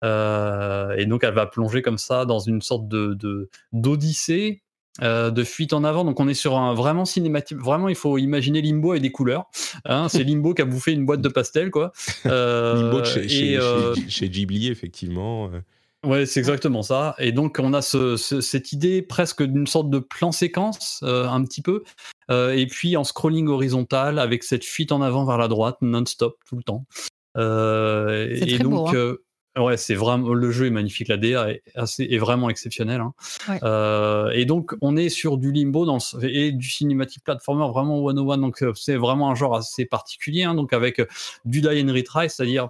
Speaker 3: Euh, et donc elle va plonger comme ça dans une sorte de- d'odyssée euh, de fuite en avant. Donc on est sur un vraiment cinématique. Vraiment, il faut imaginer Limbo et des couleurs. Hein, c'est Limbo qui a bouffé une boîte de pastel, quoi. Euh,
Speaker 1: Limbo de chez,
Speaker 3: et,
Speaker 1: chez,
Speaker 3: euh,
Speaker 1: chez- chez Ghibli, effectivement.
Speaker 3: Ouais, c'est exactement ça. Et donc, on a ce- ce- cette idée presque d'une sorte de plan séquence, euh, un petit peu, euh, et puis en scrolling horizontal avec cette fuite en avant vers la droite, non-stop, tout le temps. Euh,
Speaker 2: C'est
Speaker 3: et
Speaker 2: très
Speaker 3: donc,
Speaker 2: beau, hein.
Speaker 3: Euh, ouais, c'est vraiment le jeu est magnifique, la DA est, assez, est vraiment exceptionnelle. hein.
Speaker 2: Ouais.
Speaker 3: Euh, et donc, on est sur du limbo dans le- et du cinématique platformer vraiment 101. Donc, euh, c'est vraiment un genre assez particulier. hein, donc, avec euh, du die and retry, c'est-à-dire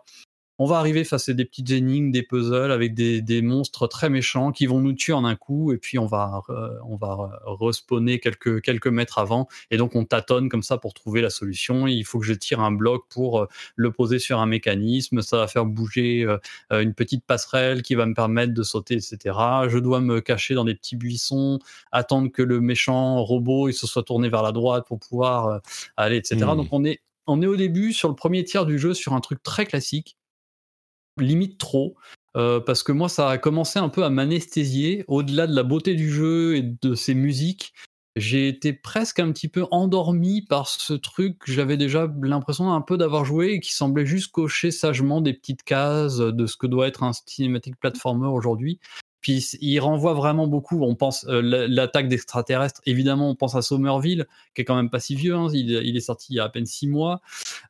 Speaker 3: on va arriver face à des petites énigmes, des puzzles avec des, des monstres très méchants qui vont nous tuer en un coup et puis on va euh, on va respawner quelques quelques mètres avant et donc on tâtonne comme ça pour trouver la solution. Il faut que je tire un bloc pour euh, le poser sur un mécanisme, ça va faire bouger euh, une petite passerelle qui va me permettre de sauter, etc. Je dois me cacher dans des petits buissons, attendre que le méchant robot il se soit tourné vers la droite pour pouvoir aller, etc.
Speaker 1: Mhm.
Speaker 3: Donc on est on est au début sur le premier tiers du jeu sur un truc très classique limite trop. euh, parce que moi, ça a commencé un peu à m'anesthésier. Au-delà de la beauté du jeu et de ses musiques, j'ai été presque un petit peu endormi par ce truc que j'avais déjà l'impression un peu d'avoir joué et qui semblait juste cocher sagement des petites cases de ce que doit être un cinématique platformer aujourd'hui. Puis il renvoie vraiment beaucoup. On pense euh, l'attaque d'extraterrestres. Évidemment, on pense à Somerville, qui est quand même pas si vieux. hein. Il, est sorti il y a à peine six mois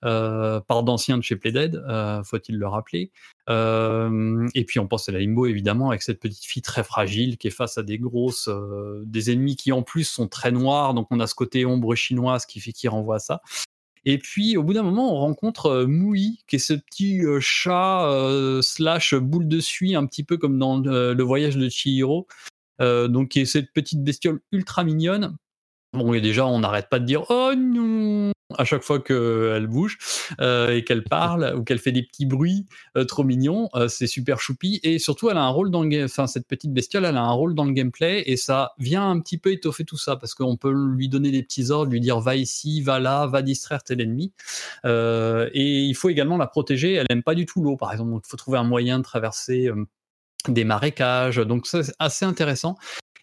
Speaker 3: euh, par d'anciens de chez Playdead, euh, faut-il le rappeler. Euh, et puis on pense à la Limbo évidemment avec cette petite fille très fragile qui est face à des grosses, euh, des ennemis qui en plus sont très noirs. Donc on a ce côté ombre chinoise qui fait qui renvoie à ça. Et puis, au bout d'un moment, on rencontre euh, Moui, qui est ce petit euh, chat euh, slash boule de suie, un petit peu comme dans le voyage de Chihiro. Donc, qui est cette petite bestiole ultra mignonne. Bon, et déjà, on n'arrête pas de dire oh non à chaque fois qu'elle bouge euh, et qu'elle parle ou qu'elle fait des petits bruits euh, trop mignons. Euh, c'est super choupi et surtout, elle a un rôle dans le game. Enfin, cette petite bestiole, elle a un rôle dans le gameplay et ça vient un petit peu étoffer tout ça parce qu'on peut lui donner des petits ordres, lui dire va ici, va là, va distraire tel ennemi. Et il faut également la protéger. Elle aime pas du tout l'eau, par exemple. Donc, il faut trouver un moyen de traverser. des marécages, donc c'est assez intéressant.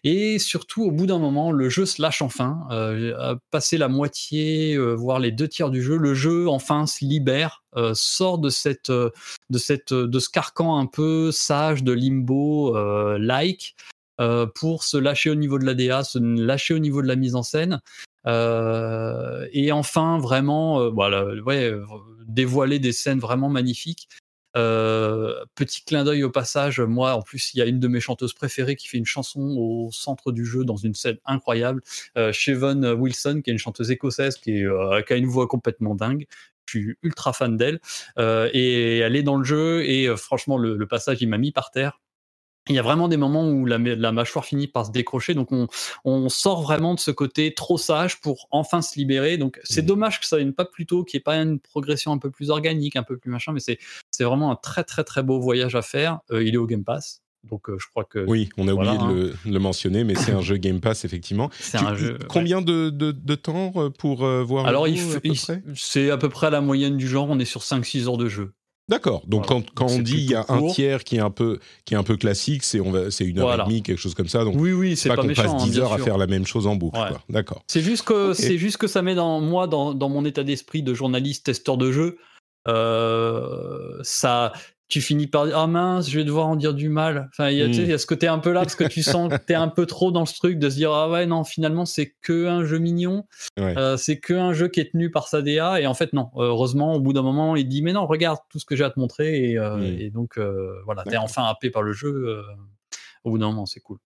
Speaker 3: Et surtout, au bout d'un moment, le jeu se lâche enfin. Euh, à passer la moitié, euh, voire les deux tiers du jeu, le jeu enfin se libère, euh, sort de cette, euh, de cette, de ce carcan un peu sage de limbo like pour se lâcher au niveau de la DA, se lâcher au niveau de la mise en scène. Et enfin, vraiment, voilà, ouais, dévoiler des scènes vraiment magnifiques. Euh, petit clin d'œil au passage, moi en plus il y a une de mes chanteuses préférées qui fait une chanson au centre du jeu dans une scène incroyable, euh, Wilson qui est une chanteuse écossaise euh, qui a une voix complètement dingue. Je suis ultra fan d'elle euh, et elle est dans le jeu et franchement le, le passage il m'a mis par terre. Il y a vraiment des moments où la, la mâchoire finit par se décrocher, donc on, on sort vraiment de ce côté trop sage pour enfin se libérer. Donc c'est dommage que ça vienne pas plus tôt, qu'il n'y ait pas une progression un peu plus organique, un peu plus machin, mais c'est vraiment un très très très beau voyage à faire. Euh, il est au Game Pass, donc euh, je crois que
Speaker 1: Oui, on a
Speaker 3: Voilà,
Speaker 1: oublié
Speaker 3: hein.
Speaker 1: de, le, mentionner, mais c'est un jeu Game Pass, effectivement.
Speaker 3: c'est un jeu.
Speaker 1: Combien de, de, de temps euh, pour euh, voir
Speaker 3: Alors
Speaker 1: à peu près?
Speaker 3: c'est à peu près la moyenne du genre. On est sur 5-6 heures de jeu.
Speaker 1: D'accord. Donc
Speaker 3: Voilà.
Speaker 1: quand, quand on dit il y a un
Speaker 3: court.
Speaker 1: tiers qui est un peu qui est un peu classique, c'est on va c'est une heure
Speaker 3: Voilà.
Speaker 1: et demie, quelque chose comme ça. Donc
Speaker 3: Oui, oui, c'est
Speaker 1: pas,
Speaker 3: pas,
Speaker 1: qu'on passe
Speaker 3: hein,
Speaker 1: 10
Speaker 3: bien
Speaker 1: heures à faire la même chose en boucle.
Speaker 3: Ouais.
Speaker 1: D'accord.
Speaker 3: C'est juste que c'est juste que ça met dans moi dans, dans mon état d'esprit de journaliste testeur de jeu. euh, ça, tu finis par dire ah mince, je vais devoir en dire du mal. Enfin, il y, a- tu sais,
Speaker 1: Mm.
Speaker 3: il y a ce côté un peu là parce que tu sens que t'es un peu trop dans ce truc de se dire ah ouais non finalement c'est que un jeu mignon,
Speaker 1: Ouais.
Speaker 3: Euh, c'est que un jeu qui est tenu par sa DA et en fait non. Heureusement au bout d'un moment il dit mais non regarde tout ce que j'ai à te montrer et, euh,
Speaker 1: Mm.
Speaker 3: et donc euh, voilà t'es enfin happé par le jeu. euh, au bout d'un moment c'est cool.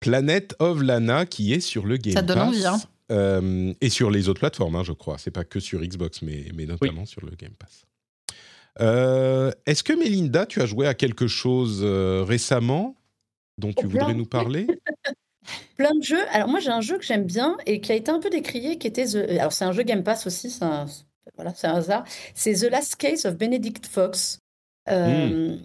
Speaker 1: Planet of Lana qui est sur le Game
Speaker 2: Ça donne
Speaker 1: Pass.
Speaker 2: envie, hein.
Speaker 1: Euh, et sur les autres plateformes, hein, je crois. C'est pas que sur Xbox, mais, mais notamment sur le Game Pass. Euh, Est-ce que Mélinda, tu as joué à quelque chose euh, récemment dont tu
Speaker 4: Oh,
Speaker 1: voudrais
Speaker 4: plein.
Speaker 1: nous parler?
Speaker 4: Plein de jeux. Alors moi j'ai un jeu que j'aime bien et qui a été un peu décrié, qui était The- alors c'est un jeu Game Pass aussi, c'est un... voilà, c'est un hasard. C'est The Last Case of Benedict Fox, euh,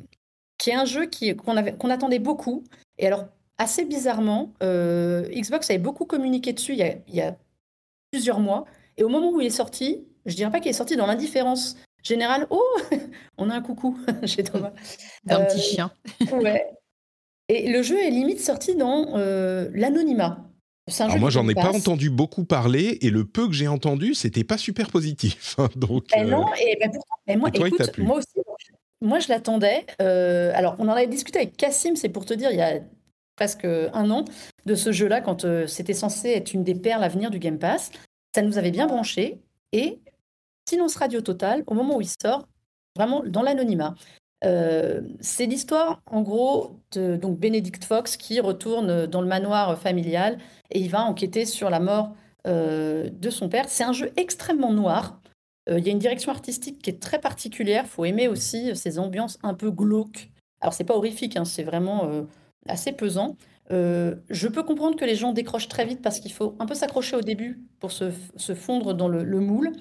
Speaker 4: qui est un jeu qui qu'on avait qu'on attendait beaucoup. Et alors assez bizarrement, Xbox avait beaucoup communiqué dessus il y a, il y a plusieurs mois. Et au moment où il est sorti, je dirais pas qu'il est sorti dans l'indifférence générale. Oh, on a un coucou chez Thomas.
Speaker 2: D'un
Speaker 4: Euh,
Speaker 2: petit chien.
Speaker 4: Ouais. Et le jeu est limite sorti dans euh, l'anonymat. Un
Speaker 1: Alors moi, j'en ai pas entendu beaucoup parler et le peu que j'ai entendu, c'était pas super positif. Donc,
Speaker 4: Ben
Speaker 1: euh,
Speaker 4: non, et ben pourtant, ben moi,
Speaker 1: et toi,
Speaker 4: écoute, moi aussi, moi je l'attendais. Euh, alors, on en avait discuté avec Cassim, c'est pour te dire, il y a presque un an, de ce jeu-là, quand euh, c'était censé être une des perles à venir du Game Pass. Ça nous avait bien branché. Et silence radio total, au moment où il sort, vraiment dans l'anonymat. Euh, c'est l'histoire, en gros, de donc Benedict Fox qui retourne dans le manoir familial et il va enquêter sur la mort euh, de son père. C'est un jeu extrêmement noir. Euh, Il y a une direction artistique qui est très particulière. faut aimer aussi ces ambiances un peu glauques. Alors, c'est pas horrifique, hein, c'est vraiment assez pesant. Je peux comprendre que les gens décrochent très vite parce qu'il faut un peu s'accrocher au début pour se, fondre dans le moule.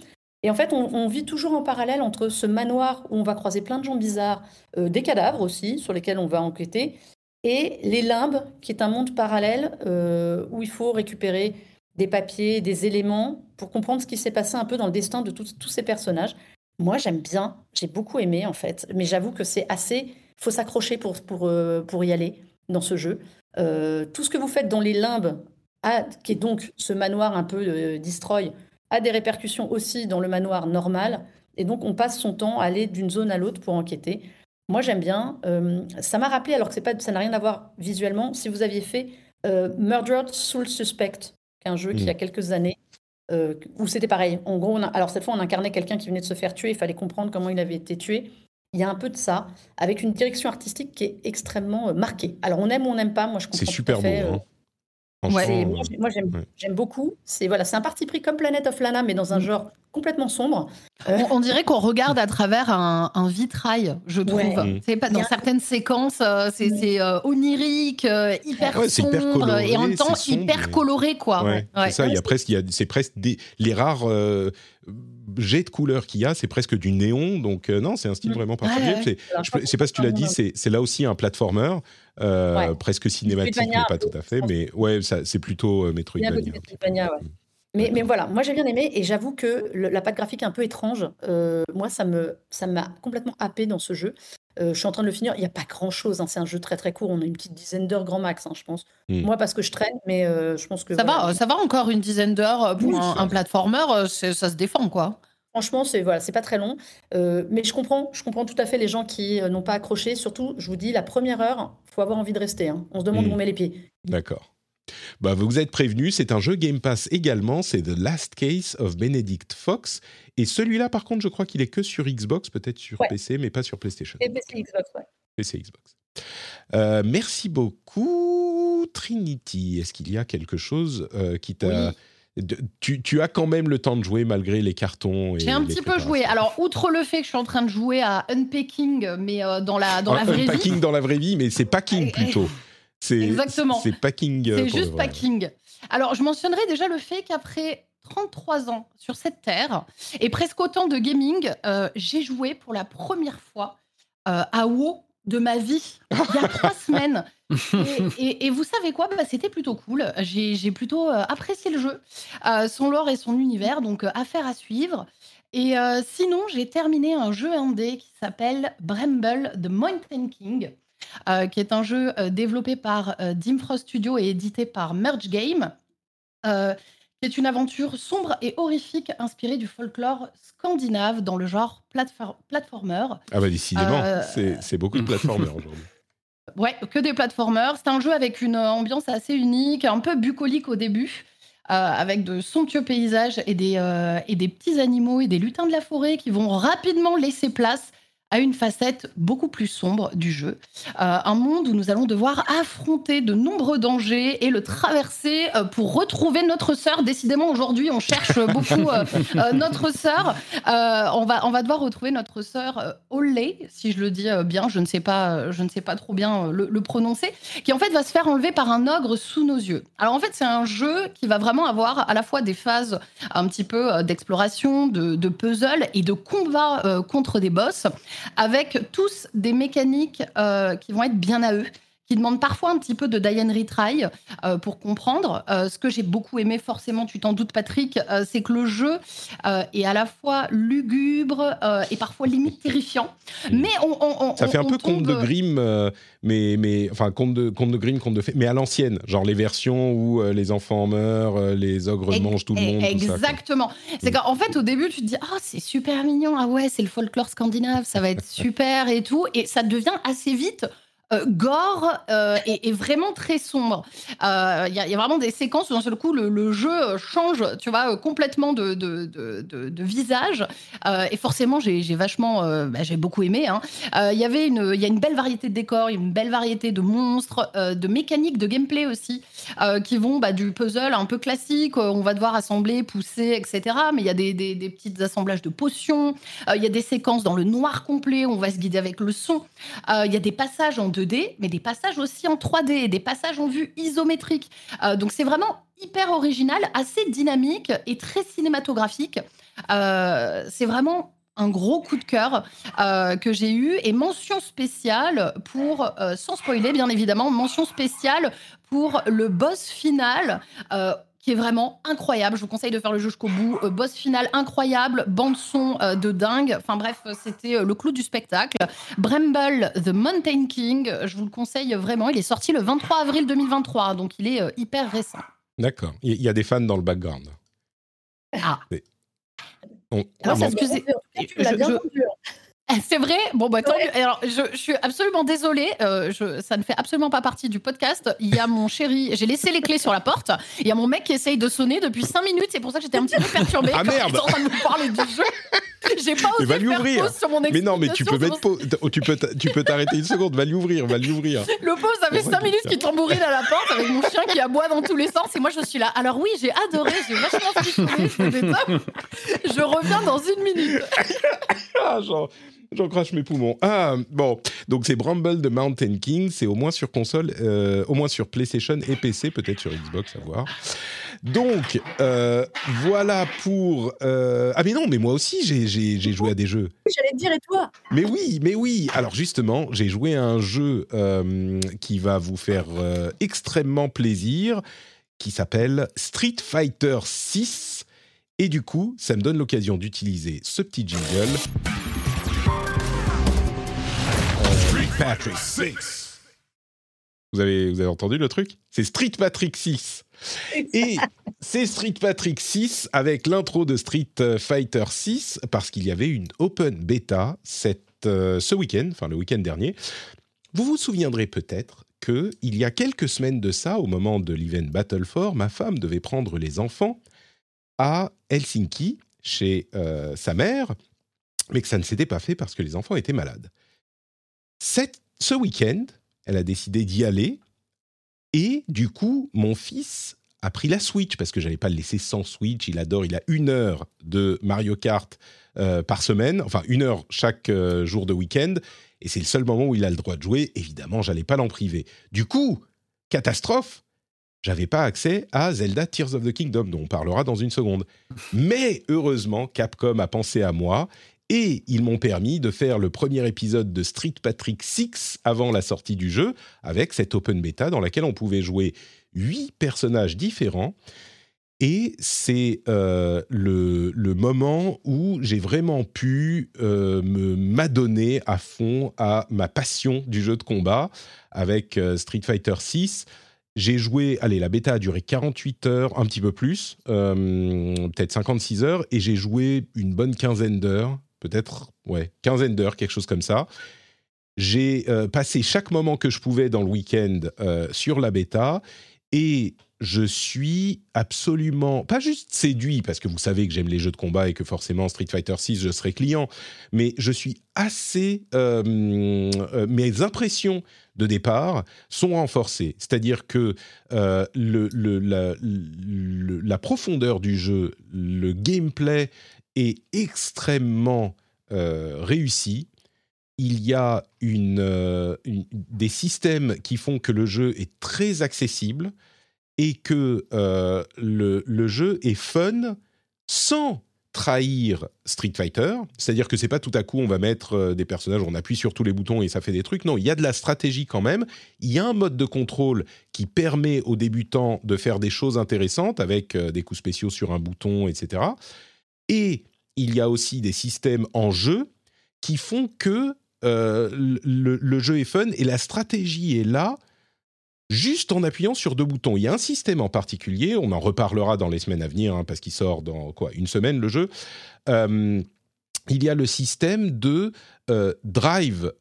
Speaker 4: Et en fait, on, vit toujours en parallèle entre ce manoir où on va croiser plein de gens bizarres, euh, des cadavres aussi, sur lesquels on va enquêter, et les limbes, qui est un monde parallèle euh, où il faut récupérer des papiers, des éléments pour comprendre ce qui s'est passé un peu dans le destin de tous ces personnages. Moi, j'aime bien, j'ai beaucoup aimé en fait, mais j'avoue que c'est assez. Faut s'accrocher pour, pour, euh, pour y aller dans ce jeu. Tout ce que vous faites dans les limbes, a- qui est donc ce manoir un peu destroy, a des répercussions aussi dans le manoir normal. Et donc, on passe son temps à aller d'une zone à l'autre pour enquêter. moi j'aime bien. Euh, ça m'a rappelé, alors que c'est pas, ça n'a rien à voir visuellement, si vous aviez fait euh, Murdered Soul Suspect, un jeu qui
Speaker 1: Mm.
Speaker 4: a quelques années, euh, où c'était pareil. En gros, on a- alors cette fois on incarnait quelqu'un qui venait de se faire tuer, il fallait comprendre comment il avait été tué. Il y a un peu de ça, avec une direction artistique qui est extrêmement marquée. Alors on aime ou on n'aime pas, moi je comprends
Speaker 1: C'est
Speaker 4: tout à
Speaker 1: super beau.
Speaker 4: fait, euh,
Speaker 1: hein. Franchement,
Speaker 4: moi, j'ai- moi, j'aime
Speaker 1: ouais.
Speaker 4: beaucoup. C'est voilà, c'est un parti pris comme Planet of Lana, mais dans un
Speaker 2: Mm.
Speaker 4: genre complètement sombre. Euh,
Speaker 2: On, on dirait qu'on regarde à travers un, un vitrail, je trouve.
Speaker 4: Ouais.
Speaker 1: Mm.
Speaker 2: C'est pas dans
Speaker 4: a-
Speaker 2: certaines séquences, euh, c'est
Speaker 4: Mm.
Speaker 2: euh, onirique, euh, hyper sombre
Speaker 1: hyper coloré,
Speaker 2: et en même temps
Speaker 1: sombre,
Speaker 2: hyper coloré, quoi.
Speaker 1: Ouais,
Speaker 2: Ouais.
Speaker 1: c'est ça. Il y a presque, il y a, c'est presque des, les rares jets de couleurs qu'il y a, c'est presque du néon. Donc euh, non, c'est un style
Speaker 4: Mm.
Speaker 1: vraiment particulier.
Speaker 2: Ouais,
Speaker 1: je ne sais pas si tu l'as dit, c'est là aussi un platformer, euh,
Speaker 4: Ouais.
Speaker 1: presque cinématique, mais pas tout à fait. Mais ouais, c'est plutôt euh, Metroidvania.
Speaker 4: Metroidvania, ouais. Mais, mais voilà, moi j'ai bien aimé et j'avoue que le- la patte graphique est un peu étrange. Euh, moi, ça me ça m'a complètement happé dans ce jeu. Euh, je suis en train de le finir. Il n'y a pas grand chose. c'est un jeu très très court. On a une petite dizaine d'heures grand max, hein, je pense.
Speaker 1: Mm.
Speaker 4: Moi, parce que je traîne, mais euh, je pense que
Speaker 2: Ça
Speaker 4: voilà.
Speaker 2: va, ça va encore une dizaine d'heures euh, pour
Speaker 4: Oui,
Speaker 2: un, un platformer, euh, ça se défend, quoi.
Speaker 4: Franchement, c'est voilà, c'est pas très long, Euh, mais je comprends, je comprends tout à fait les gens qui euh, n'ont pas accroché. Surtout, je vous dis, la première heure, faut avoir envie de rester. hein. On se demande
Speaker 1: Mm.
Speaker 4: où on met les pieds.
Speaker 1: D'accord. Bah, vous êtes prévenus, c'est un jeu Game Pass également, c'est The Last Case of Benedict Fox. Et celui-là, par contre, je crois qu'il est que sur Xbox, peut-être sur
Speaker 4: Ouais.
Speaker 1: PC, mais pas sur PlayStation.
Speaker 4: Et PC, Xbox, ouais.
Speaker 1: PC, Xbox. Euh, merci beaucoup, Trinity. Est-ce qu'il y a quelque chose euh, qui t'a... de- tu, tu as quand même le temps de jouer malgré les cartons et
Speaker 2: J'ai un petit peu joué. Alors, outre le fait que je suis en train de jouer à Unpacking, mais euh, dans la, dans la
Speaker 1: Un-
Speaker 2: vraie vie,
Speaker 1: packing dans la vraie vie, mais c'est packing plutôt. C'est,
Speaker 2: Exactement.
Speaker 1: C'est packing. euh,
Speaker 2: C'est juste packing. Alors, je mentionnerai déjà le fait qu'après 33 ans sur cette terre et presque autant de gaming, euh, j'ai joué pour la première fois euh, à WoW de ma vie il y a trois semaines. Et, et- et vous savez quoi? Bah, C'était plutôt cool. J'ai plutôt euh, apprécié le jeu, son lore et son univers, donc affaire à suivre. Et sinon, j'ai terminé un jeu indé qui s'appelle Bramble The Mountain King, euh, qui est un jeu euh, développé par euh, Dimfrost Studio et édité par Merge Game, qui est une aventure sombre et horrifique inspirée du folklore scandinave dans le genre platfor- platformer.
Speaker 1: Ah bah décidément, c'est, beaucoup de plateformers aujourd'hui.
Speaker 2: Ouais, que des platformers. C'est un jeu avec une ambiance assez unique, un peu bucolique au début, euh, avec de somptueux paysages et des, euh, et des petits animaux et des lutins de la forêt qui vont rapidement laisser place à une facette beaucoup plus sombre du jeu. Euh, un monde où nous allons devoir affronter de nombreux dangers et le traverser euh, pour retrouver notre sœur. Décidément, aujourd'hui, on cherche beaucoup euh, notre sœur. On, va, on va devoir retrouver notre sœur Olley, si je le dis bien, je ne sais pas, je ne sais pas trop bien le, le prononcer, qui en fait va se faire enlever par un ogre sous nos yeux. Alors en fait, c'est un jeu qui va vraiment avoir à la fois des phases un petit peu d'exploration, de, de puzzle et de combat contre des boss, avec tous des mécaniques euh, qui vont être bien à eux qui demandent parfois un petit peu de Diane Retry euh, pour comprendre. Euh, ce que j'ai beaucoup aimé, forcément, tu t'en doutes, Patrick, euh, c'est que le jeu est à la fois lugubre et parfois limite terrifiant. Mais on, on- on-
Speaker 1: Ça fait un peu conte de Grimm, mais, mais enfin conte de conte de Grimm, conte de fées, mais à l'ancienne, genre les versions où les enfants meurent, les ogres mangent tout le monde.
Speaker 2: Exactement. C'est qu'en fait, au début, tu te dis, ah, c'est super mignon, ah ouais, c'est le folklore scandinave, ça va être super et tout. Et ça devient assez vite. Euh, gore euh, et, vraiment très sombre. Euh, Il y, a- vraiment des séquences où d'un seul coup le, jeu change, tu vois, euh, complètement de, visage. Euh, et forcément, j'ai vachement, euh, bah, j'ai beaucoup aimé. hein. Euh, Il y avait une, il y a une belle variété de décors, une belle variété de monstres, euh, de mécaniques, de gameplay aussi euh, qui vont bah, du puzzle un peu classique, euh, on va devoir assembler, pousser, etc. Mais il y a des, des, des petits assemblages de potions, euh, il y a des séquences dans le noir complet, où on va se guider avec le son, Euh, il y a des passages en 2D, mais des passages aussi en 3D, et des passages en vue isométrique. Euh, donc c'est vraiment hyper original, assez dynamique et très cinématographique. Euh, c'est vraiment un gros coup de cœur euh, que j'ai eu et mention spéciale pour, sans spoiler bien évidemment, mention spéciale pour le boss final. Qui est vraiment incroyable. Je vous conseille de faire le jeu jusqu'au bout. Euh, boss final incroyable, bande son euh, de dingue. Enfin bref, c'était euh, le clou du spectacle. Bramble, The Mountain King, je vous le conseille vraiment. Il est sorti le 23 avril 2023, donc il est euh, hyper récent.
Speaker 1: D'accord. Il y, a des fans dans le background.
Speaker 2: Ah.
Speaker 1: On-
Speaker 2: je- je-. Ah, C'est vrai? Bon, bah tant mieux. Alors, je, je suis absolument désolée. euh, je- ça ne fait absolument pas partie du podcast. Il y a mon chéri. J'ai laissé les clés sur la porte. Il y a mon mec qui essaye de sonner depuis 5 minutes. C'est pour ça que j'étais un petit peu perturbée.
Speaker 1: Ah,
Speaker 2: quand
Speaker 1: merde
Speaker 2: il est en train de me parler du jeu. J'ai pas osé
Speaker 1: va lui
Speaker 2: faire
Speaker 1: ouvrir.
Speaker 2: pause sur mon
Speaker 1: Mais non, mais tu peux mettre pause. Tu peux tu peux t'arrêter une seconde. Va lui ouvrir, va lui ouvrir.
Speaker 2: Le pauvre, ça fait
Speaker 1: Oh,
Speaker 2: 5 minutes qu'il tambourine à la porte avec mon chien qui aboie dans tous les sens. Et moi, je suis là. Alors, oui, j'ai adoré. J'ai vachement top. Je reviens dans une minute.
Speaker 1: Ah, j'en, j'en crache mes poumons. Ah, bon. Donc, c'est Bramble de Mountain King. C'est au moins sur console, euh, au moins sur PlayStation et PC, peut-être sur Xbox, à voir. Donc, euh, voilà pour. euh, Ah, mais non, mais moi aussi, j'ai, joué à des jeux.
Speaker 4: J'allais te dire, et toi?
Speaker 1: Mais oui, mais oui. Alors justement, j'ai joué à un jeu qui va vous faire extrêmement plaisir, qui s'appelle Street Fighter 6. Et du coup, ça me donne l'occasion d'utiliser ce petit jingle. Patrick 6. Vous avez, vous avez entendu le truc? C'est Street Patrick 6. Et c'est Street Patrick 6 avec l'intro de Street Fighter 6 parce qu'il y avait une open beta cette, euh, ce week-end, enfin le week-end dernier. Vous vous souviendrez peut-être que il y a quelques semaines de ça, au moment de l'event Battle for, ma femme devait prendre les enfants à Helsinki chez euh, sa mère, mais que ça ne s'était pas fait parce que les enfants étaient malades. Ce week-end, elle a décidé d'y aller et du coup, mon fils a pris la Switch parce que j'allais pas le laisser sans Switch. Il adore, il a une heure de Mario Kart euh, par semaine, enfin une heure chaque euh, jour de week-end, et c'est le seul moment où il a le droit de jouer. Évidemment, j'allais pas l'en priver. Du coup, catastrophe, j'avais pas accès à Zelda Tears of the Kingdom, dont on parlera dans une seconde. Mais heureusement, Capcom a pensé à moi et ils m'ont permis de faire le premier épisode de Street Patrick 6 avant la sortie du jeu, avec cette open beta dans laquelle on pouvait jouer huit personnages différents. Et c'est euh, le, moment où j'ai vraiment pu euh, me m'adonner à fond à ma passion du jeu de combat avec euh, Street Fighter 6. J'ai joué, allez, la bêta a duré 48 heures, un petit peu plus, peut-être 56 heures, et j'ai joué une bonne quinzaine d'heures, peut-être, ouais, quinzaine d'heures, quelque chose comme ça. J'ai euh, passé chaque moment que je pouvais dans le week-end euh, sur la bêta, et je suis absolument, pas juste séduit, parce que vous savez que j'aime les jeux de combat et que forcément Street Fighter 6, je serai client, mais je suis assez... euh, mes impressions de départ sont renforcées. C'est-à-dire que la profondeur du jeu, le gameplay est extrêmement euh, réussi. Il y a euh, des systèmes qui font que le jeu est très accessible et que euh, le, le jeu est fun sans trahir Street Fighter, c'est-à-dire que c'est pas tout à coup on va mettre des personnages, on appuie sur tous les boutons et ça fait des trucs. Non, il y a de la stratégie quand même. Il y a un mode de contrôle qui permet aux débutants de faire des choses intéressantes avec des coups spéciaux sur un bouton, etc. Et il y a aussi des systèmes en jeu qui font que euh, le, jeu est fun et la stratégie est là juste en appuyant sur deux boutons. Il y a un système en particulier, on en reparlera dans les semaines à venir, hein, parce qu'il sort dans quoi une semaine le jeu. Euh, il y a le système de euh, drive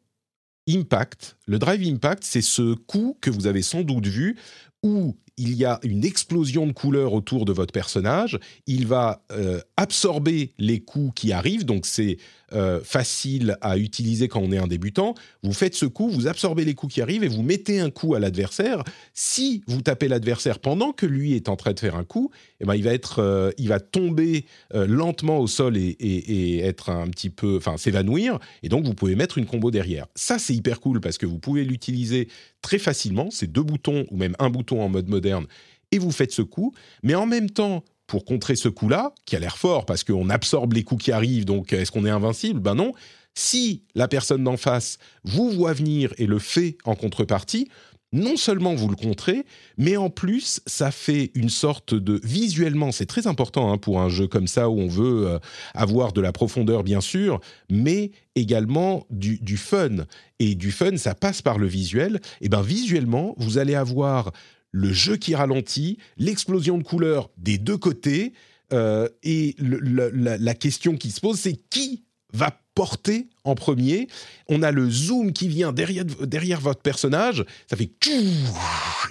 Speaker 1: impact. Le drive impact, c'est ce coup que vous avez sans doute vu où il y a une explosion de couleurs autour de votre personnage. Il va euh, absorber les coups qui arrivent, donc c'est euh, facile à utiliser quand on est un débutant. Vous faites ce coup, vous absorbez les coups qui arrivent et vous mettez un coup à l'adversaire. Si vous tapez l'adversaire pendant que lui est en train de faire un coup, eh ben il va être, euh, il va tomber euh, lentement au sol et, et- être un petit peu, enfin s'évanouir. Et donc vous pouvez mettre une combo derrière. Ça c'est hyper cool parce que vous pouvez l'utiliser très facilement. C'est deux boutons ou même un bouton en mode moderne et vous faites ce coup. Mais en même temps, pour contrer ce coup-là, qui a l'air fort parce qu'on absorbe les coups qui arrivent, donc est-ce qu'on est invincible? Ben non. Si la personne d'en face vous voit venir et le fait en contrepartie, non seulement vous le contrez, mais en plus, ça fait une sorte de... Visuellement, c'est très important hein, pour un jeu comme ça où on veut euh, avoir de la profondeur, bien sûr, mais également du, du fun. Et du fun, ça passe par le visuel. Et bien visuellement, vous allez avoir le jeu qui ralentit, l'explosion de couleurs des deux côtés, euh, et la question qui se pose, c'est qui va porter en premier? On a le zoom qui vient derrière, derrière votre personnage. Ça fait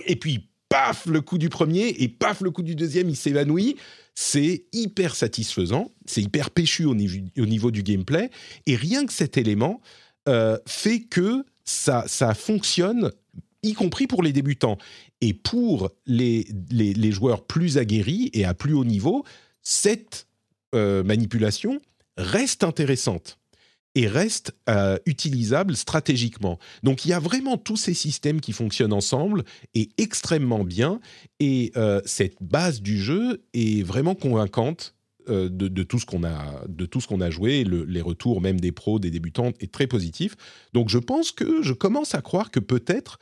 Speaker 1: et puis paf le coup du premier et paf le coup du deuxième, il s'évanouit. C'est hyper satisfaisant, c'est hyper péchu au niveau, au niveau, du gameplay. Et rien que cet élément euh, fait que ça, ça fonctionne y compris pour les débutants. Et pour les, les, joueurs plus aguerris et à plus haut niveau, cette euh, manipulation reste intéressante et reste euh, utilisable stratégiquement. Donc il y a vraiment tous ces systèmes qui fonctionnent ensemble et extrêmement bien. Et euh, cette base du jeu est vraiment convaincante de, tout ce qu'on a, de tout ce qu'on a joué. les retours même des pros, des débutants est très positif. Donc je pense que je commence à croire que peut-être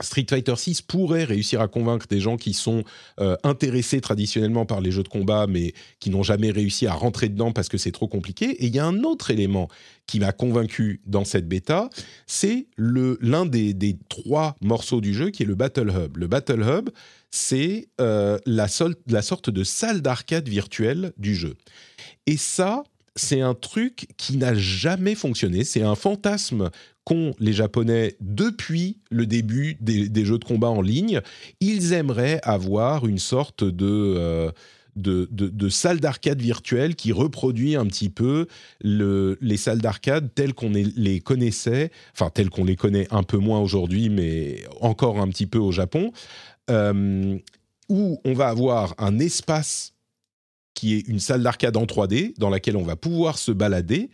Speaker 1: Street Fighter 6 pourrait réussir à convaincre des gens qui sont euh, intéressés traditionnellement par les jeux de combat, mais qui n'ont jamais réussi à rentrer dedans parce que c'est trop compliqué. Et il y a un autre élément qui m'a convaincu dans cette bêta, c'est l'un des, trois morceaux du jeu qui est le Battle Hub. Le Battle Hub, c'est euh, la sorte de salle d'arcade virtuelle du jeu. Et ça, c'est un truc qui n'a jamais fonctionné. C'est un fantasme qu'ont les Japonais depuis le début des, jeux de combat en ligne. Ils aimeraient avoir une sorte de, euh, de, salle d'arcade virtuelle qui reproduit un petit peu les salles d'arcade telles qu'on les connaissait, enfin telles qu'on les connaît un peu moins aujourd'hui, mais encore un petit peu au Japon, euh, où on va avoir un espace qui est une salle d'arcade en 3D dans laquelle on va pouvoir se balader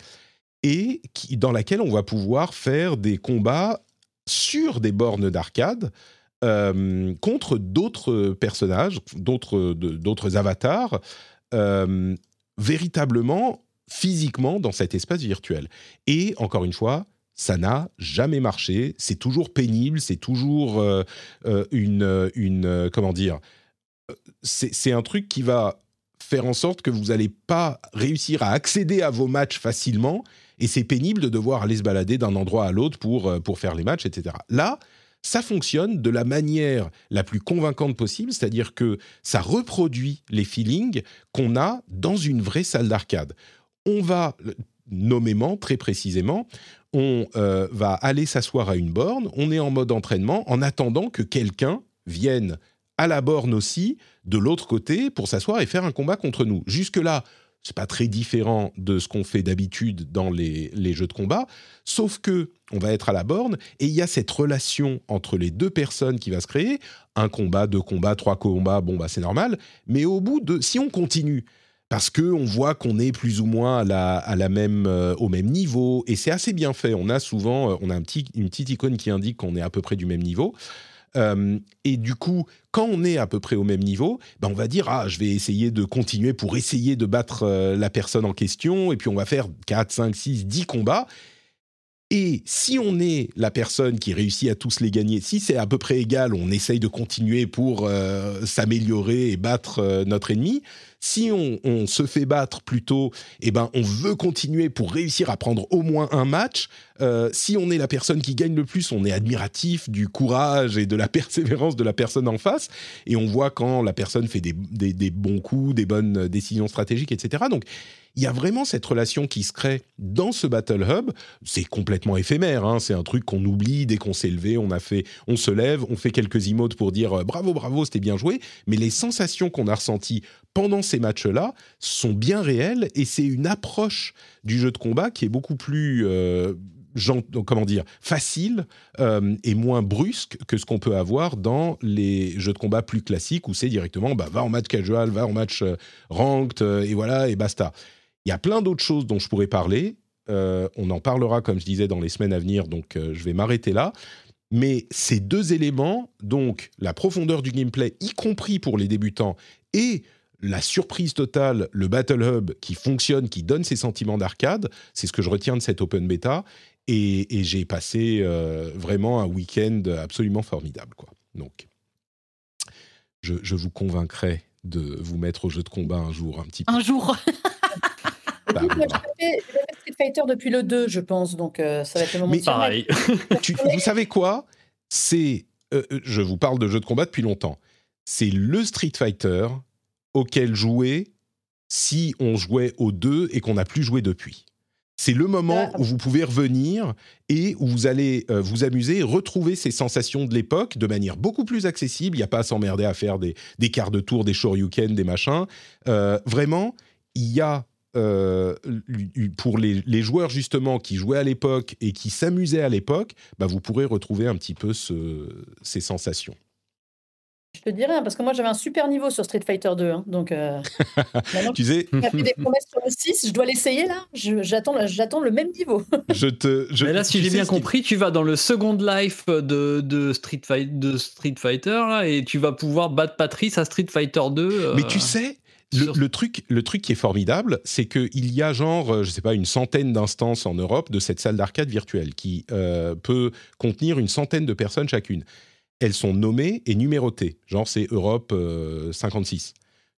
Speaker 1: et dans laquelle on va pouvoir faire des combats sur des bornes d'arcade euh, contre d'autres personnages, d'autres avatars, euh, véritablement, physiquement, dans cet espace virtuel. Et encore une fois, ça n'a jamais marché. C'est toujours pénible, c'est toujours euh, une, une, comment dire, c'est un truc qui va faire en sorte que vous n'allez pas réussir à accéder à vos matchs facilement et c'est pénible de devoir aller se balader d'un endroit à l'autre pour, euh, pour faire les matchs, etc. Là, ça fonctionne de la manière la plus convaincante possible, c'est-à-dire que ça reproduit les feelings qu'on a dans une vraie salle d'arcade. On va, nommément, très précisément, on euh, va aller s'asseoir à une borne, on est en mode entraînement en attendant que quelqu'un vienne à la borne aussi, de l'autre côté, pour s'asseoir et faire un combat contre nous. Jusque-là, c'est pas très différent de ce qu'on fait d'habitude dans les, jeux de combat, sauf que on va être à la borne et il y a cette relation entre les deux personnes qui va se créer. Un combat, deux combats, trois combats, bon bah c'est normal. Mais au bout de, si on continue, parce que on voit qu'on est plus ou moins à la, même, euh, au même niveau et c'est assez bien fait. On a souvent, euh, on a un petit, une petite icône qui indique qu'on est à peu près du même niveau. Euh, et du coup, quand on est à peu près au même niveau, ben on va dire ah je vais essayer de continuer pour essayer de battre euh, la personne en question et puis on va faire 4, 5, 6, 10 combats. Et si on est la personne qui réussit à tous les gagner, si c'est à peu près égal, on essaye de continuer pour euh, s'améliorer et battre notre ennemi. Si on, se fait battre plutôt, eh ben, on veut continuer pour réussir à prendre au moins un match. Euh, si on est la personne qui gagne le plus, on est admiratif du courage et de la persévérance de la personne en face. Et on voit quand la personne fait des, des bons coups, des bonnes décisions stratégiques, etc. Donc, il y a vraiment cette relation qui se crée dans ce Battle Hub. C'est complètement éphémère, hein. c'est un truc qu'on oublie dès qu'on s'est levé, on a fait, on se lève, on fait quelques emotes pour dire euh, bravo, bravo, c'était bien joué. Mais les sensations qu'on a ressenties pendant ces matchs-là sont bien réelles et c'est une approche du jeu de combat qui est beaucoup plus euh, comment dire, facile euh, et moins brusque que ce qu'on peut avoir dans les jeux de combat plus classiques où c'est directement bah, va en match casual, va en match ranked et voilà et basta. Il y a plein d'autres choses dont je pourrais parler. Euh, on en parlera, comme je disais, dans les semaines à venir, donc euh, je vais m'arrêter là. Mais ces deux éléments, donc la profondeur du gameplay, y compris pour les débutants, et la surprise totale, le Battle Hub qui fonctionne, qui donne ces sentiments d'arcade, c'est ce que je retiens de cette open beta. Et, j'ai passé euh, vraiment un week-end absolument formidable. Quoi. Donc, je, je, vous convaincrai de vous mettre au jeu de combat un jour, un petit peu.
Speaker 2: Un jour
Speaker 4: bah, Street Fighter depuis le 2, je pense, donc euh, ça va être le moment
Speaker 3: Mais pareil.
Speaker 1: vous savez quoi? C'est, euh, euh, je vous parle de jeux de combat depuis longtemps. C'est le Street Fighter auquel jouer si on jouait au 2 et qu'on n'a plus joué depuis. C'est le moment
Speaker 4: Ah.
Speaker 1: où vous pouvez revenir et où vous allez euh, vous amuser, retrouver ces sensations de l'époque de manière beaucoup plus accessible. Il n'y a pas à s'emmerder à faire des, des quarts de tour, des shoryuken, des machins. Euh, vraiment, il y a euh, pour les, les joueurs justement qui jouaient à l'époque et qui s'amusaient à l'époque, bah, vous pourrez retrouver un petit peu ce- ces sensations.
Speaker 4: Je te dis rien, parce que moi j'avais un super niveau sur Street Fighter 2. hein, donc, euh, maintenant
Speaker 1: Tu sais,
Speaker 4: fait des promesses sur le 6, je dois l'essayer là. J'attends j'attends le même niveau.
Speaker 1: je te. Je,
Speaker 3: Mais là, si j'ai bien compris, tu vas dans le Second Life de, de, Street, Fight, de Street Fighter là, et tu vas pouvoir battre Patrice à Street Fighter 2. euh,
Speaker 1: Mais tu sais, le,
Speaker 3: sur-
Speaker 1: le truc, le truc qui est formidable, c'est qu'il y a genre, euh, je sais pas, une centaine d'instances en Europe de cette salle d'arcade virtuelle qui euh, peut contenir une centaine de personnes chacune. Elles sont nommées et numérotées. Genre, c'est Europe euh, 56.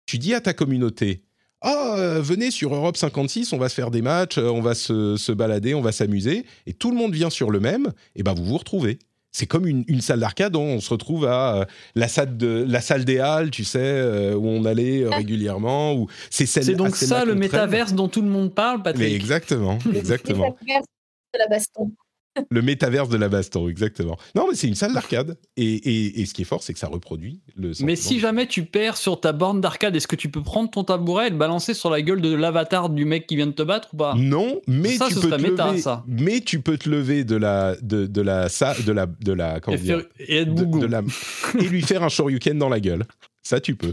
Speaker 1: Tu dis à ta communauté, ah, euh, venez sur Europe 56, on va se faire des matchs, euh, on va se, se balader, on va s'amuser, et tout le monde vient sur le même, et ben vous vous retrouvez. C'est comme une, une salle d'arcade, on se retrouve à euh, la salle de la salle des halles, tu sais, euh, où on allait euh, régulièrement. C'est celle-
Speaker 3: C'est
Speaker 1: à
Speaker 3: donc
Speaker 1: celle-là
Speaker 3: ça le métaverse dont tout le monde parle, Patrick.
Speaker 1: Mais exactement, exactement.
Speaker 4: de la baston.
Speaker 1: Le métaverse de la baston, exactement. Non, mais c'est une salle d'arcade, et, et- et ce qui est fort, c'est que ça reproduit le.
Speaker 3: Mais si jamais tu perds sur ta borne d'arcade, est-ce que tu peux prendre ton tabouret et le balancer sur la gueule de l'avatar du mec qui vient de te battre ou pas?
Speaker 1: Non, mais
Speaker 3: Ça,
Speaker 1: tu peux te
Speaker 3: méta,
Speaker 1: lever.
Speaker 3: ça.
Speaker 1: Mais tu peux te lever de la de, de la sa- de la de la comment
Speaker 3: et,
Speaker 1: dire,
Speaker 3: faire- et être
Speaker 1: de- la- et lui faire un shoryuken dans la gueule. Ça, tu peux.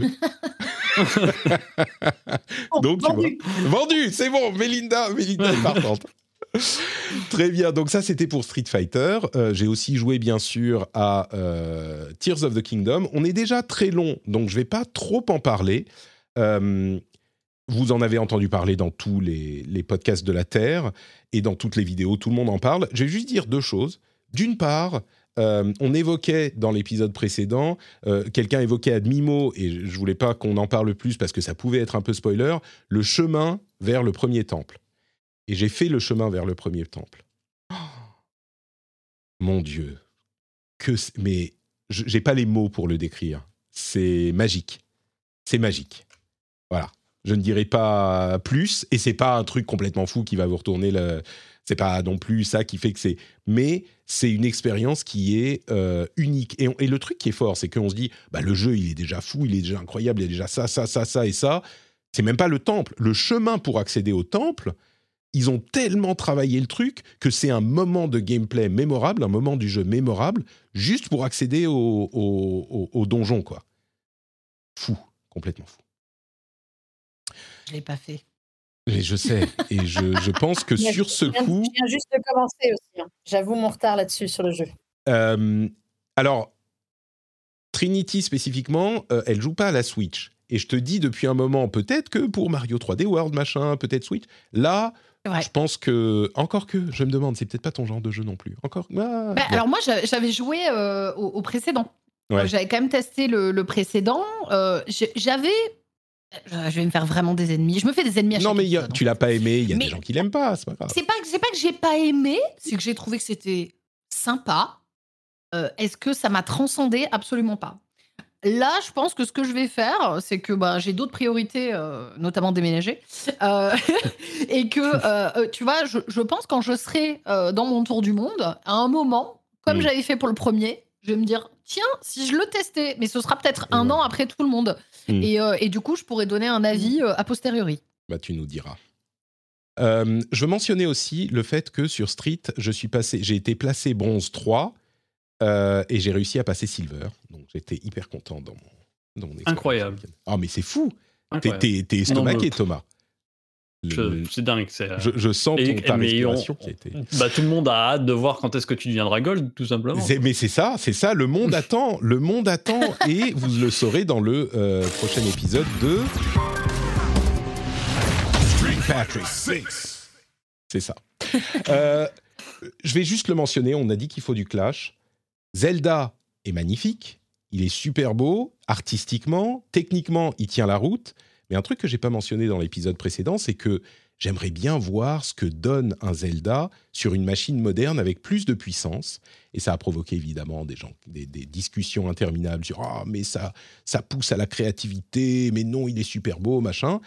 Speaker 1: Donc, tu
Speaker 4: Vendu.
Speaker 1: vois. Vendu, c'est bon. Mélinda, Mélinda est partante. Très bien. Donc ça, c'était pour Street Fighter. Euh, J'ai aussi joué, bien sûr, à euh, Tears of the Kingdom. On est déjà très long, donc je vais pas trop en parler. Euh, vous en avez entendu parler dans tous les, podcasts de la Terre et dans toutes les vidéos. Tout le monde en parle. Je vais juste dire deux choses. D'une part, on évoquait dans l'épisode précédent, quelqu'un évoquait à demi-mot, et je voulais pas qu'on en parle plus parce que ça pouvait être un peu spoiler, le chemin vers le premier temple. Et j'ai fait le chemin vers le premier temple. Oh mon Dieu, que mais je- j'ai pas les mots pour le décrire. C'est magique, c'est magique. Voilà. Je ne dirai pas plus, et c'est pas un truc complètement fou qui va vous retourner le. C'est pas non plus ça qui fait que c'est. Mais c'est une expérience qui est euh, unique. Et, on- et le truc qui est fort, c'est qu'on se dit, bah, le jeu, il est déjà fou, il est déjà incroyable, il y a déjà ça, ça, ça, ça et ça. C'est même pas le temple. Le chemin pour accéder au temple, ils ont tellement travaillé le truc que c'est un moment de gameplay mémorable, un moment du jeu mémorable, juste pour accéder au, au, au- au donjon, quoi. Fou, complètement fou.
Speaker 2: Je l'ai pas fait.
Speaker 1: Et je sais, et je, je pense que
Speaker 4: Mais
Speaker 1: sur ce
Speaker 4: je viens-
Speaker 1: coup,
Speaker 4: Je viens juste de commencer aussi. hein. J'avoue mon retard là-dessus sur le jeu.
Speaker 1: Euh, alors, Trinity spécifiquement, euh, elle joue pas à la Switch. Et je te dis depuis un moment, peut-être que pour Mario 3D World, machin, peut-être Switch. Là, Je pense que. Encore que, je me demande, c'est peut-être pas ton genre de jeu non plus. Encore. Ah,
Speaker 2: Bah, alors moi, j'a- j'avais joué euh, au, au précédent.
Speaker 1: Ouais.
Speaker 2: Euh, J'avais quand même testé le, le précédent. Euh, J'avais... Je vais me faire vraiment des ennemis. Je me fais des ennemis à
Speaker 1: non,
Speaker 2: chaque
Speaker 1: mais il y a-
Speaker 2: épisode,
Speaker 1: tu l'as pas aimé, il y a
Speaker 2: Mais-
Speaker 1: des gens qui l'aiment pas, c'est pas grave.
Speaker 2: C'est pas, que j'ai pas aimé, c'est que j'ai trouvé que c'était sympa. Euh, Est-ce que ça m'a transcendé? Absolument pas. Là, je pense que ce que je vais faire, c'est que bah, j'ai d'autres priorités, euh, notamment déménager. Euh, et que, euh, tu vois, je, je pense quand je serai dans mon tour du monde, à un moment, comme
Speaker 1: Mm.
Speaker 2: j'avais fait pour le premier, je vais me dire, tiens, si je le testais, mais ce sera peut-être un an après tout le monde.
Speaker 1: Mm.
Speaker 2: Et, et du coup, je pourrais donner un avis a posteriori.
Speaker 1: Bah, tu nous diras. Je veux mentionner aussi le fait que sur Street, je suis passé, j'ai été placé bronze 3 euh, et j'ai réussi à passer silver. Donc j'étais hyper content dans mon, dans mon.
Speaker 3: Incroyable.
Speaker 1: Ah, mais c'est fou. T'es, estomaqué, Thomas. Le-
Speaker 3: C'est dingue. euh,
Speaker 1: je, je sens
Speaker 3: et-
Speaker 1: ton, ta
Speaker 3: on-
Speaker 1: respiration qui été.
Speaker 3: bah, tout le monde a hâte de voir quand est-ce que tu deviendras gold, tout simplement.
Speaker 1: Mais c'est ça, c'est ça. Le monde attend, le monde attend, et vous le saurez dans le euh, prochain épisode de Patrick 6. C'est ça. Euh, je vais juste le mentionner. On a dit qu'il faut du clash. Zelda est magnifique. Il est super beau, artistiquement, techniquement, il tient la route. Mais un truc que j'ai pas mentionné dans l'épisode précédent, c'est que j'aimerais bien voir ce que donne un Zelda sur une machine moderne avec plus de puissance. Et ça a provoqué évidemment des, gens, des, discussions interminables sur ah mais ça ça pousse à la créativité, mais non il est super beau machin.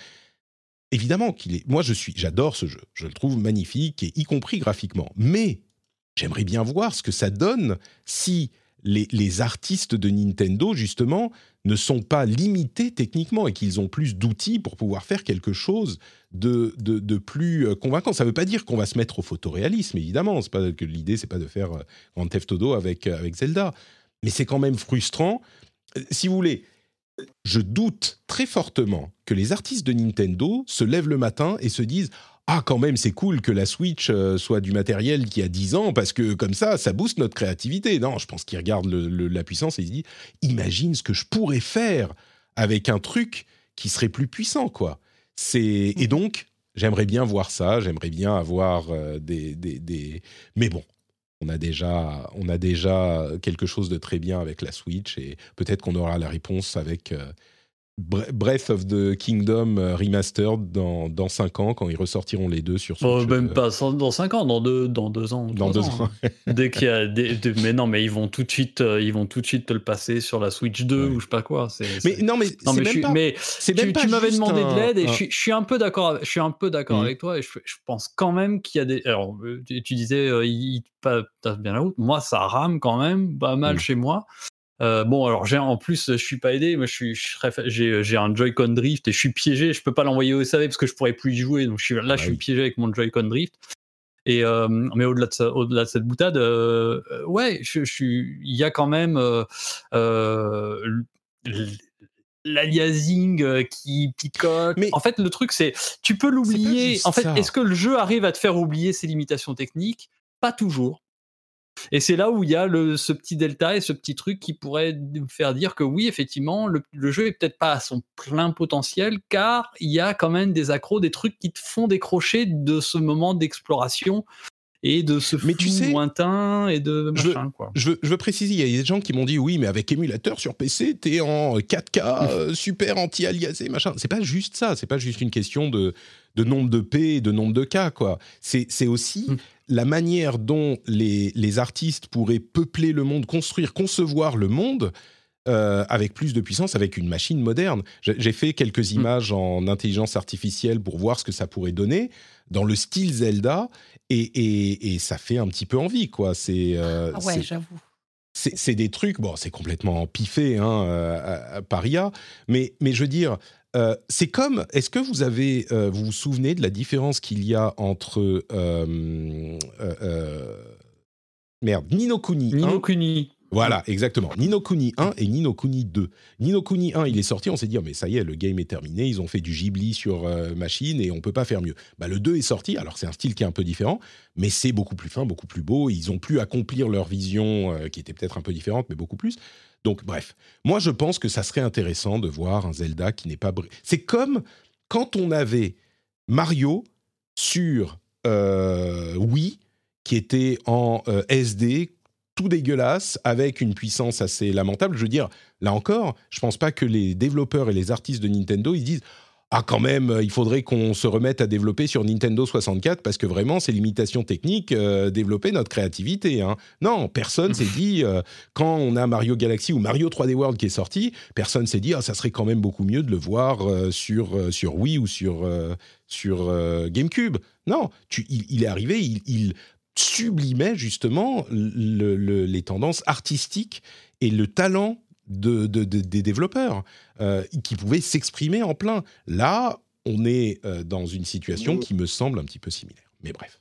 Speaker 1: évidemment qu'il est. Moi, je suis, j'adore ce jeu. Je le trouve magnifique, et y compris graphiquement. Mais j'aimerais bien voir ce que ça donne si les, artistes de Nintendo, justement, ne sont pas limités techniquement et qu'ils ont plus d'outils pour pouvoir faire quelque chose de, plus euh, convaincant. Ça ne veut pas dire qu'on va se mettre au photoréalisme, évidemment. C'est pas que l'idée, c'est pas de faire euh, Grand Theft Auto avec, euh, avec Zelda. Mais c'est quand même frustrant. Si vous voulez, je doute très fortement que les artistes de Nintendo se lèvent le matin et se disent ah quand même c'est cool que la Switch euh, soit du matériel qui a 10 ans parce que comme ça ça booste notre créativité. Non, je pense qu'ils regardent le- le- la puissance et ils se disent imagine ce que je pourrais faire avec un truc qui serait plus puissant quoi. C'est et donc j'aimerais bien voir ça, j'aimerais bien avoir euh, des, des, des mais bon. On a, déjà, on a déjà quelque chose de très bien avec la Switch et peut-être qu'on aura la réponse avec euh, Breath of the Kingdom euh, Remastered dans, dans 5 ans quand ils ressortiront les deux sur Switch.
Speaker 3: même
Speaker 1: euh,
Speaker 3: pas dans 5 ans, dans 2 dans deux ans.
Speaker 1: dans
Speaker 3: trois
Speaker 1: deux ans.
Speaker 3: Dès qu'il y a des, des- mais non, mais ils vont tout de suite, euh, ils vont tout de suite te le passer sur la Switch 2
Speaker 1: Ouais.
Speaker 3: ou je sais pas quoi. C'est,
Speaker 1: Mais non, mais
Speaker 3: non, mais,
Speaker 1: même
Speaker 3: suis-
Speaker 1: pas.
Speaker 3: mais
Speaker 1: c'est
Speaker 3: tu,
Speaker 1: même pas
Speaker 3: tu m'avais demandé de l'aide et
Speaker 1: un-
Speaker 3: je, suis, je suis un peu d'accord. avec- Je suis un peu d'accord
Speaker 1: Mhm.
Speaker 3: avec toi et je, je pense quand même qu'il y a des. Alors, tu, disais, euh, il il pa- passe bien la route. Moi, ça rame quand même pas mal
Speaker 1: Mhm.
Speaker 3: chez moi. Euh, bon, alors j'ai en plus, je suis pas aidé, mais je suis, j'ai, j'ai un Joy-Con Drift et je suis piégé. Je peux pas l'envoyer au SAV parce que je pourrais plus y jouer. Donc je suis, là, je suis
Speaker 1: oui.
Speaker 3: piégé avec mon Joy-Con Drift. Et euh, mais au-delà de cette boutade, euh, ouais, je, suis, il y a quand même l'aliasing qui picote.
Speaker 1: Mais-
Speaker 3: en fait, le truc c'est, tu peux l'oublier. En fait, est-ce que le jeu arrive à te faire oublier ses limitations techniques? Pas toujours. Et c'est là où il y a le, ce petit delta et ce petit truc qui pourrait me faire dire que oui, effectivement, le, le jeu est peut-être pas à son plein potentiel, car il y a quand même des accros, des trucs qui te font décrocher de ce moment d'exploration et de ce
Speaker 1: Mais
Speaker 3: flou
Speaker 1: tu sais,
Speaker 3: lointain et de
Speaker 1: je-
Speaker 3: machin, quoi.
Speaker 1: Je veux, je veux préciser, il y a des gens qui m'ont dit oui, mais avec émulateur sur PC, t'es en 4K, euh, super anti-aliasé, machin. C'est pas juste ça, c'est pas juste une question de, de nombre de P et de nombre de K, quoi. C'est aussi
Speaker 3: Mm.
Speaker 1: la manière dont les, les artistes pourraient peupler le monde, construire, concevoir le monde. euh, avec plus de puissance, avec une machine moderne. J'ai fait quelques
Speaker 3: Mm.
Speaker 1: images en intelligence artificielle pour voir ce que ça pourrait donner dans le style Zelda, et, et- et ça fait un petit peu envie, quoi. C'est euh,
Speaker 2: Ah ouais, j'avoue.
Speaker 1: c'est des trucs, bon, c'est complètement piffé hein, euh, par IA, mais, mais je veux dire, euh, c'est comme, est-ce que vous avez, euh, vous vous souvenez de la différence qu'il y a entre, euh, merde, Nino Kuni
Speaker 3: Nino
Speaker 1: 1,
Speaker 3: Kuni.
Speaker 1: voilà, exactement. Nino Kuni 1 et Nino Kuni 2. Nino Kuni 1, il est sorti, on s'est dit, oh, mais ça y est, le game est terminé, ils ont fait du Ghibli sur euh, machine et on peut pas faire mieux. Bah, le 2 est sorti, alors c'est un style qui est un peu différent, mais c'est beaucoup plus fin, beaucoup plus beau. Ils ont pu accomplir leur vision, euh, qui était peut-être un peu différente, mais beaucoup plus. Donc, bref, moi je pense que ça serait intéressant de voir un Zelda qui n'est pas. C'est comme quand on avait Mario sur euh, Wii, qui était en euh, SD, tout dégueulasse, avec une puissance assez lamentable. Je veux dire, là encore, je pense pas que les développeurs et les artistes de Nintendo, ils se disent ah quand même, euh, il faudrait qu'on se remette à développer sur Nintendo 64 parce que vraiment ces limitations techniques euh, développaient notre créativité. hein. Non, personne s'est dit euh, quand on a Mario Galaxy ou Mario 3D World qui est sorti, personne s'est dit ah ça serait quand même beaucoup mieux de le voir euh, sur sur Wii ou sur sur GameCube. Non, il, est arrivé, il, sublimait justement le- le- les tendances artistiques et le talent de, de- de- des développeurs euh, qui pouvaient s'exprimer en plein. Là, on est euh, dans une situation qui me semble un petit peu similaire. Mais bref.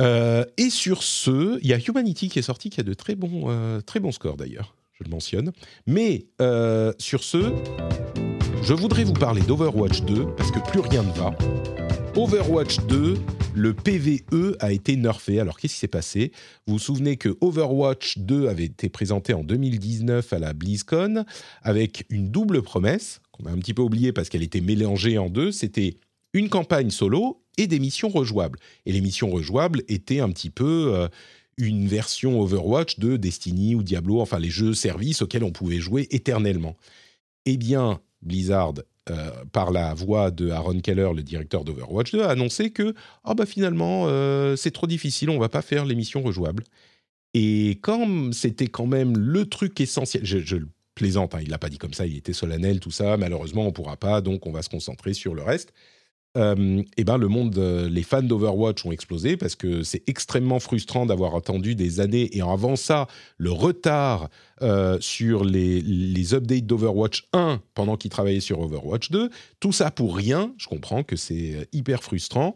Speaker 1: Euh, et sur ce, il y a Humanity qui est sorti, qui a de très bons, très bons scores d'ailleurs, je le mentionne. Mais sur ce, je voudrais vous parler d'Overwatch 2 parce que plus rien ne va. Overwatch 2, le PVE a été nerfé. Alors qu'est-ce qui s'est passé? Vous vous souvenez que Overwatch 2 avait été présenté en 2019 à la BlizzCon avec une double promesse qu'on a un petit peu oubliée parce qu'elle était mélangée en deux. C'était une campagne solo et des missions rejouables. Et les missions rejouables étaient un petit peu euh, une version Overwatch de Destiny ou Diablo, enfin les jeux services auxquels on pouvait jouer éternellement. Eh bien, Blizzard, euh, par la voix de Aaron Keller, le directeur d'Overwatch 2, a annoncé que ah bah finalement euh, c'est trop difficile, on va pas faire les missions rejouables. Et comme c'était quand même le truc essentiel, je, je plaisante. Hein. Il l'a pas dit comme ça, il était solennel, tout ça. Malheureusement, on pourra pas, donc on va se concentrer sur le reste. Euh, et ben le monde, euh, les fans d'Overwatch ont explosé parce que c'est extrêmement frustrant d'avoir attendu des années et avant ça le retard euh, sur les, les updates d'Overwatch 1 pendant qu'ils travaillaient sur Overwatch 2. Tout ça pour rien. Je comprends que c'est hyper frustrant.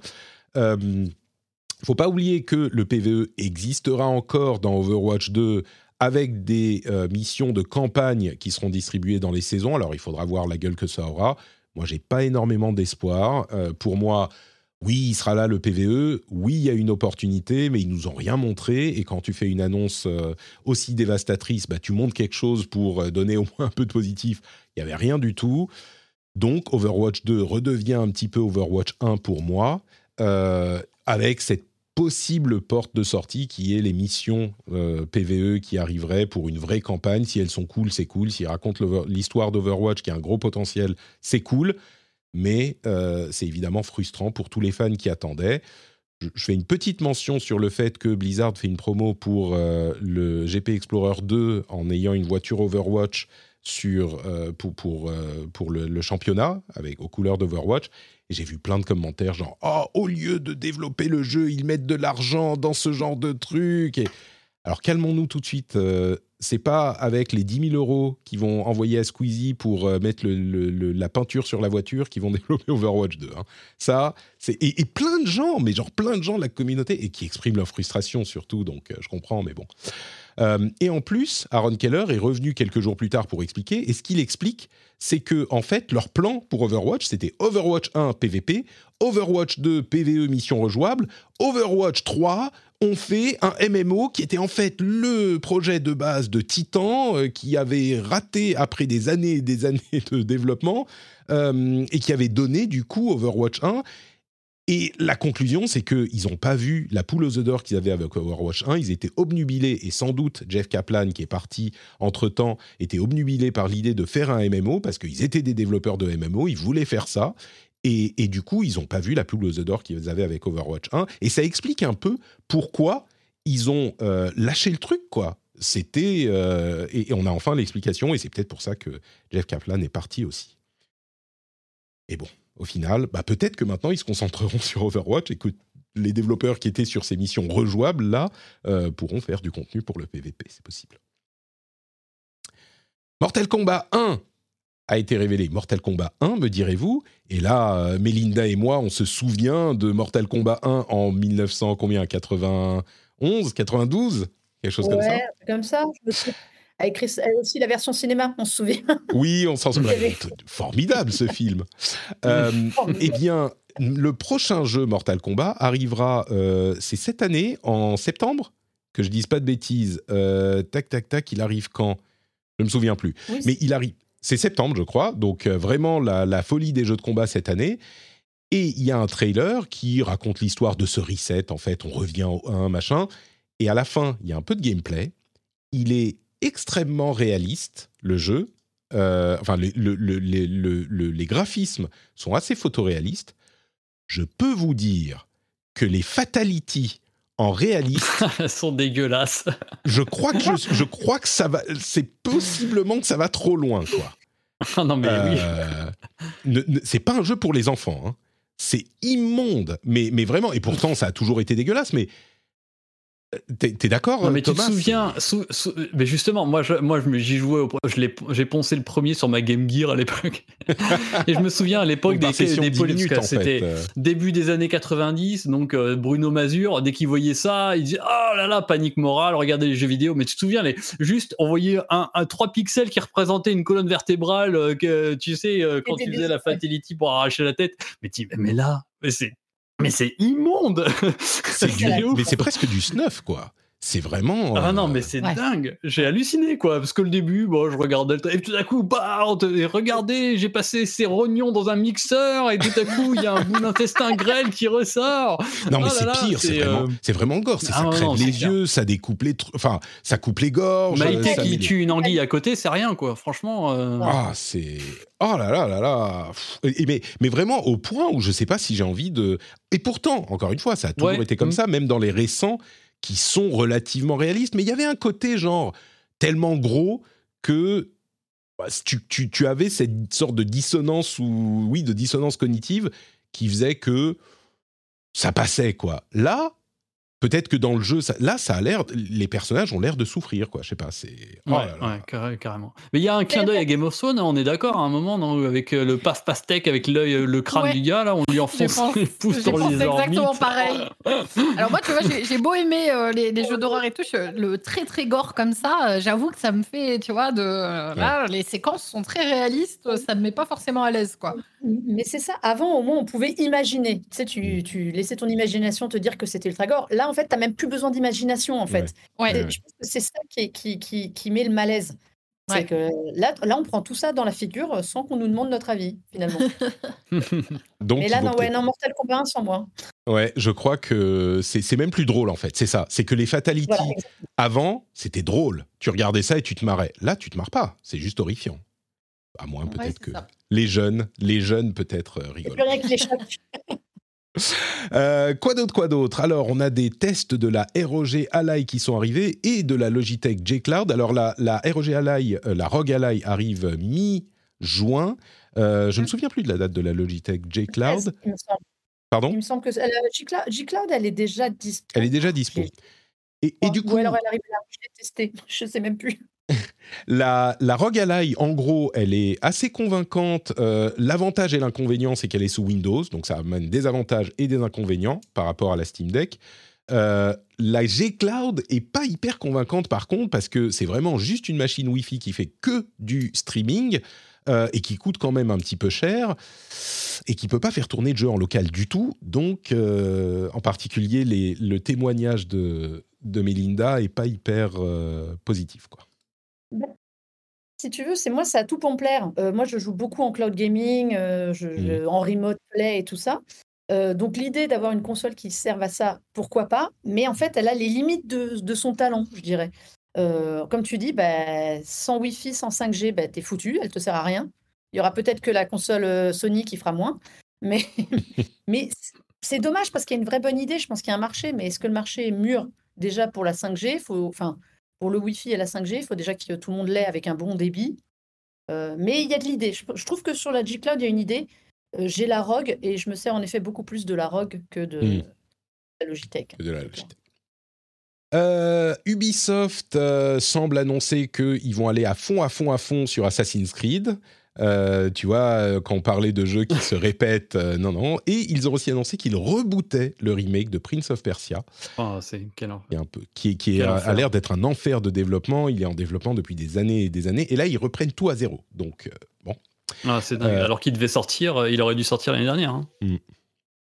Speaker 1: Faut pas oublier que le PVE existera encore dans Overwatch 2 avec des missions de campagne qui seront distribuées dans les saisons. Alors il faudra voir la gueule que ça aura. Moi, j'ai pas énormément d'espoir. Euh, pour moi, oui, il sera là le PVE. Oui, il y a une opportunité, mais ils nous ont rien montré. Et quand tu fais une annonce euh, aussi dévastatrice, bah, tu montres quelque chose pour euh, donner au moins un peu de positif. Il y avait rien du tout. Donc, Overwatch 2 redevient un petit peu Overwatch 1 pour moi, avec cette possible porte de sortie qui est les missions euh, PVE qui arriveraient pour une vraie campagne. Si elles sont cool, c'est cool. S'ils racontent l'histoire d'Overwatch qui a un gros potentiel, c'est cool. Mais euh, c'est évidemment frustrant pour tous les fans qui attendaient. Je, fais une petite mention sur le fait que Blizzard fait une promo pour euh, le GP Explorer 2 en ayant une voiture Overwatch sur, pour, pour, pour le, le, championnat avec, aux couleurs d'Overwatch. Et j'ai vu plein de commentaires genre oh au lieu de développer le jeu ils mettent de l'argent dans ce genre de truc et alors calmons-nous tout de suite euh, c'est pas avec les 10 000 euros qu'ils vont envoyer à Squeezie pour euh, mettre la peinture sur la voiture qu'ils vont développer Overwatch 2 hein. ça c'est et, plein de gens mais genre plein de gens de la communauté et qui expriment leur frustration surtout donc euh, je comprends mais bon euh, et en plus, Aaron Keller est revenu quelques jours plus tard pour expliquer. Et ce qu'il explique, c'est que en fait, leur plan pour Overwatch, c'était Overwatch 1 PVP, Overwatch 2 PVE mission rejouable, Overwatch 3 on fait un MMO qui était en fait le projet de base de Titan euh, qui avait raté après des années et des années de développement euh, et qui avait donné du coup Overwatch 1 et la conclusion, c'est qu'ils n'ont pas vu la poule aux œufs d'or qu'ils avaient avec Overwatch 1. Ils étaient obnubilés, et sans doute Jeff Kaplan, qui est parti entre-temps, était obnubilé par l'idée de faire un MMO, parce qu'ils étaient des développeurs de MMO, ils voulaient faire ça. Et, du coup, ils n'ont pas vu la poule aux œufs d'or qu'ils avaient avec Overwatch 1. Et ça explique un peu pourquoi ils ont euh, lâché le truc, quoi. C'était... Euh, et, on a enfin l'explication, et c'est peut-être pour ça que Jeff Kaplan est parti aussi. Et bon, au final, bah peut-être que maintenant ils se concentreront sur Overwatch et que les développeurs qui étaient sur ces missions rejouables là euh, pourront faire du contenu pour le PVP, c'est possible. Mortal Kombat 1 a été révélé. Mortal Kombat 1, me direz-vous Et là, euh, Melinda et moi, on se souvient de Mortal Kombat 1 en 1900 combien? 91, 92, quelque chose comme ça?
Speaker 4: Comme ça. Avec aussi la version cinéma, on se souvient.
Speaker 1: Oui, on s'en souvient. Formidable ce film. Euh, eh bien, le prochain jeu Mortal Kombat arrivera, euh, c'est cette année, en septembre, que je dise pas de bêtises. Euh, tac, tac, tac, il arrive quand? Je me souviens plus. Mais il arrive. C'est septembre, je crois. Donc vraiment la, la, folie des jeux de combat cette année. Et il y a un trailer qui raconte l'histoire de ce reset. En fait, on revient au 1, machin. Et à la fin, il y a un peu de gameplay. Il est extrêmement réaliste, le jeu. Euh, enfin, les graphismes sont assez photoréalistes. Je peux vous dire que les fatalities en réaliste
Speaker 3: sont dégueulasses.
Speaker 1: je crois que je, crois que ça va. C'est possiblement que ça va trop loin, quoi.
Speaker 3: Ah non mais
Speaker 1: oui. Euh, c'est pas un jeu pour les enfants. Hein. C'est immonde, mais, mais vraiment. Et pourtant, ça a toujours été dégueulasse. Mais T'es es, d'accord
Speaker 3: mais
Speaker 1: tu te
Speaker 3: souviens, mais justement, moi, je, moi, j'y jouais, j'ai poncé le premier sur ma Game Gear à l'époque, et je me souviens à l'époque des, des, des c'était euh. début des années 90, donc euh, Bruno Mazur, dès qu'il voyait ça, il disait oh là là, panique morale, regardez les jeux vidéo. Mais tu te souviens, les, juste, on voyait un, un 3 pixels qui représentait une colonne vertébrale, euh, que, tu sais, quand tu faisais la fatality pour arracher la tête. Mais, mais là, mais c'est mais c'est immonde
Speaker 1: C'est mais c'est presque du snuff, quoi. C'est vraiment.
Speaker 3: Ah non, mais euh, c'est dingue. J'ai halluciné, quoi. Parce que le début, bon, je regardais le. Et tout à coup, bah, regardez, j'ai passé ces rognons dans un mixeur, et tout à coup, il y a un bout d'intestin grêle qui ressort.
Speaker 1: Non, mais oh c'est pire, c'est vraiment, euh, vraiment gore. Ah ça crève les yeux, ça découpe les. Enfin, ça coupe les gorges.
Speaker 3: Maïté qui tue une anguille à côté, c'est rien, quoi. Franchement. Euh,
Speaker 1: ah, c'est. Oh là là là là mais, mais vraiment au point où je sais pas si j'ai envie de... Et pourtant, encore une fois, ça a toujours été comme mm. ça, même dans les récents, qui sont relativement réalistes, mais il y avait un côté genre tellement gros que bah, tu, tu- tu avais cette sorte de dissonance ou oui de dissonance cognitive qui faisait que ça passait quoi. Là, peut-être que dans le jeu, ça- là, ça a l'air, les personnages ont l'air de souffrir quoi. Je sais pas, c'est. oh
Speaker 3: Ouais,
Speaker 1: là là.
Speaker 3: ouais, carré- carrément. Mais il y a un clin d'œil à Game of Thrones, hein, on est d'accord, à un moment, non, avec euh, le paf pastèque, avec l'œil, euh, le crâne
Speaker 2: Ouais.
Speaker 3: du gars, là, on lui enfonce
Speaker 2: pensé-
Speaker 3: les pouces
Speaker 2: j'ai
Speaker 3: dans
Speaker 2: pensé
Speaker 3: les orbites.
Speaker 2: exactement pareil. Alors moi, tu vois, j'ai beau aimer euh, les, les jeux d'horreur et tout, je- le très très gore comme ça, j'avoue que ça me fait, tu vois, de là, les séquences sont très réalistes, ça me met pas forcément à l'aise, quoi.
Speaker 4: Mais c'est ça, avant au moins on pouvait imaginer. Tu sais,
Speaker 1: Mm.
Speaker 4: tu, tu laissais ton imagination te dire que c'était ultra gore. Là en fait, tu n'as même plus besoin d'imagination en fait.
Speaker 2: Ouais.
Speaker 4: C'est- Je pense que c'est ça qui, qui, qui, qui met le malaise.
Speaker 2: Ouais.
Speaker 4: C'est que là, là, on prend tout ça dans la figure sans qu'on nous demande notre avis, finalement.
Speaker 1: Donc,
Speaker 4: Mais là, non, ouais, non, Mortal Kombat 1 sans moi.
Speaker 1: Ouais, je crois que c'est c'est même plus drôle en fait. C'est ça. C'est que les fatalities
Speaker 4: Voilà,
Speaker 1: avant, c'était drôle. Tu regardais ça et tu te marrais. Là, tu te marres pas. C'est juste horrifiant. À moins
Speaker 2: Ouais,
Speaker 1: peut-être que
Speaker 2: ça.
Speaker 1: les jeunes, les jeunes peut-être euh, rigolent. Euh, quoi d'autre, quoi d'autre? Alors, on a des tests de la ROG Ally qui sont arrivés et de la Logitech J Cloud. Alors, la, la ROG Ally, euh, la ROG Ally arrive mi-juin. Euh, je ne me souviens plus de la date de la Logitech J Cloud. Pardon?
Speaker 4: Il me semble que la G-Cloud, G-Cloud, elle est déjà dispo.
Speaker 1: Elle est déjà dispo. Et, et du
Speaker 4: Ou
Speaker 1: coup,
Speaker 4: alors elle arrive là, je l'ai testée, je sais même plus.
Speaker 1: La, la ROG Ally, en gros, elle est assez convaincante. Euh, L'avantage et l'inconvénient, c'est qu'elle est sous Windows, donc ça amène des avantages et des inconvénients par rapport à la Steam Deck. Euh, la G Cloud est pas hyper convaincante par contre parce que c'est vraiment juste une machine Wi-Fi qui fait que du streaming euh, et qui coûte quand même un petit peu cher et qui peut pas faire tourner de jeu en local du tout. Donc, en particulier, le témoignage de, de Melinda est pas hyper positif, quoi.
Speaker 4: Si tu veux, c'est moi, ça a tout pour me plaire. Euh, moi, je joue beaucoup en cloud gaming, euh, je- je- en remote play et tout ça. Euh, donc, l'idée d'avoir une console qui serve à ça, pourquoi pas? Mais en fait, elle a les limites de, de son talent, je dirais. Comme tu dis, bah, sans Wi-Fi, sans 5G, bah, t'es foutu, elle te sert à rien. Il y aura peut-être que la console Sony qui fera moins. Mais, mais c'est dommage parce qu'il y a une vraie bonne idée. Je pense qu'il y a un marché, mais est-ce que le marché est mûr déjà pour la 5G faut, enfin, pour le Wi-Fi et la 5G, il faut déjà que tout le monde l'ait avec un bon débit. Euh, mais il y a de l'idée. Je, je trouve que sur la G-Cloud, il y a une idée. Euh, J'ai la ROG et je me sers en effet beaucoup plus de la ROG que de
Speaker 1: Mm.
Speaker 4: la Logitech.
Speaker 1: de la Logitech. Euh, Ubisoft semble annoncer qu'ils vont aller à fond, à fond, à fond sur Assassin's Creed. Euh, tu vois, euh, quand on parlait de jeux qui se répètent, euh, non, non. Et ils ont aussi annoncé qu'ils rebootaient le remake de Prince of Persia,
Speaker 3: Ah, c'est quel enfer.
Speaker 1: qui, est un peu, qui, a, l'air d'être un enfer de développement. Il est en développement depuis des années et des années. Et là, ils reprennent tout à zéro. Donc, euh, bon.
Speaker 3: Ah, c'est dingue.
Speaker 1: Euh,
Speaker 3: Alors qu'il devait sortir, il aurait dû sortir l'année dernière. hein.
Speaker 1: Mm.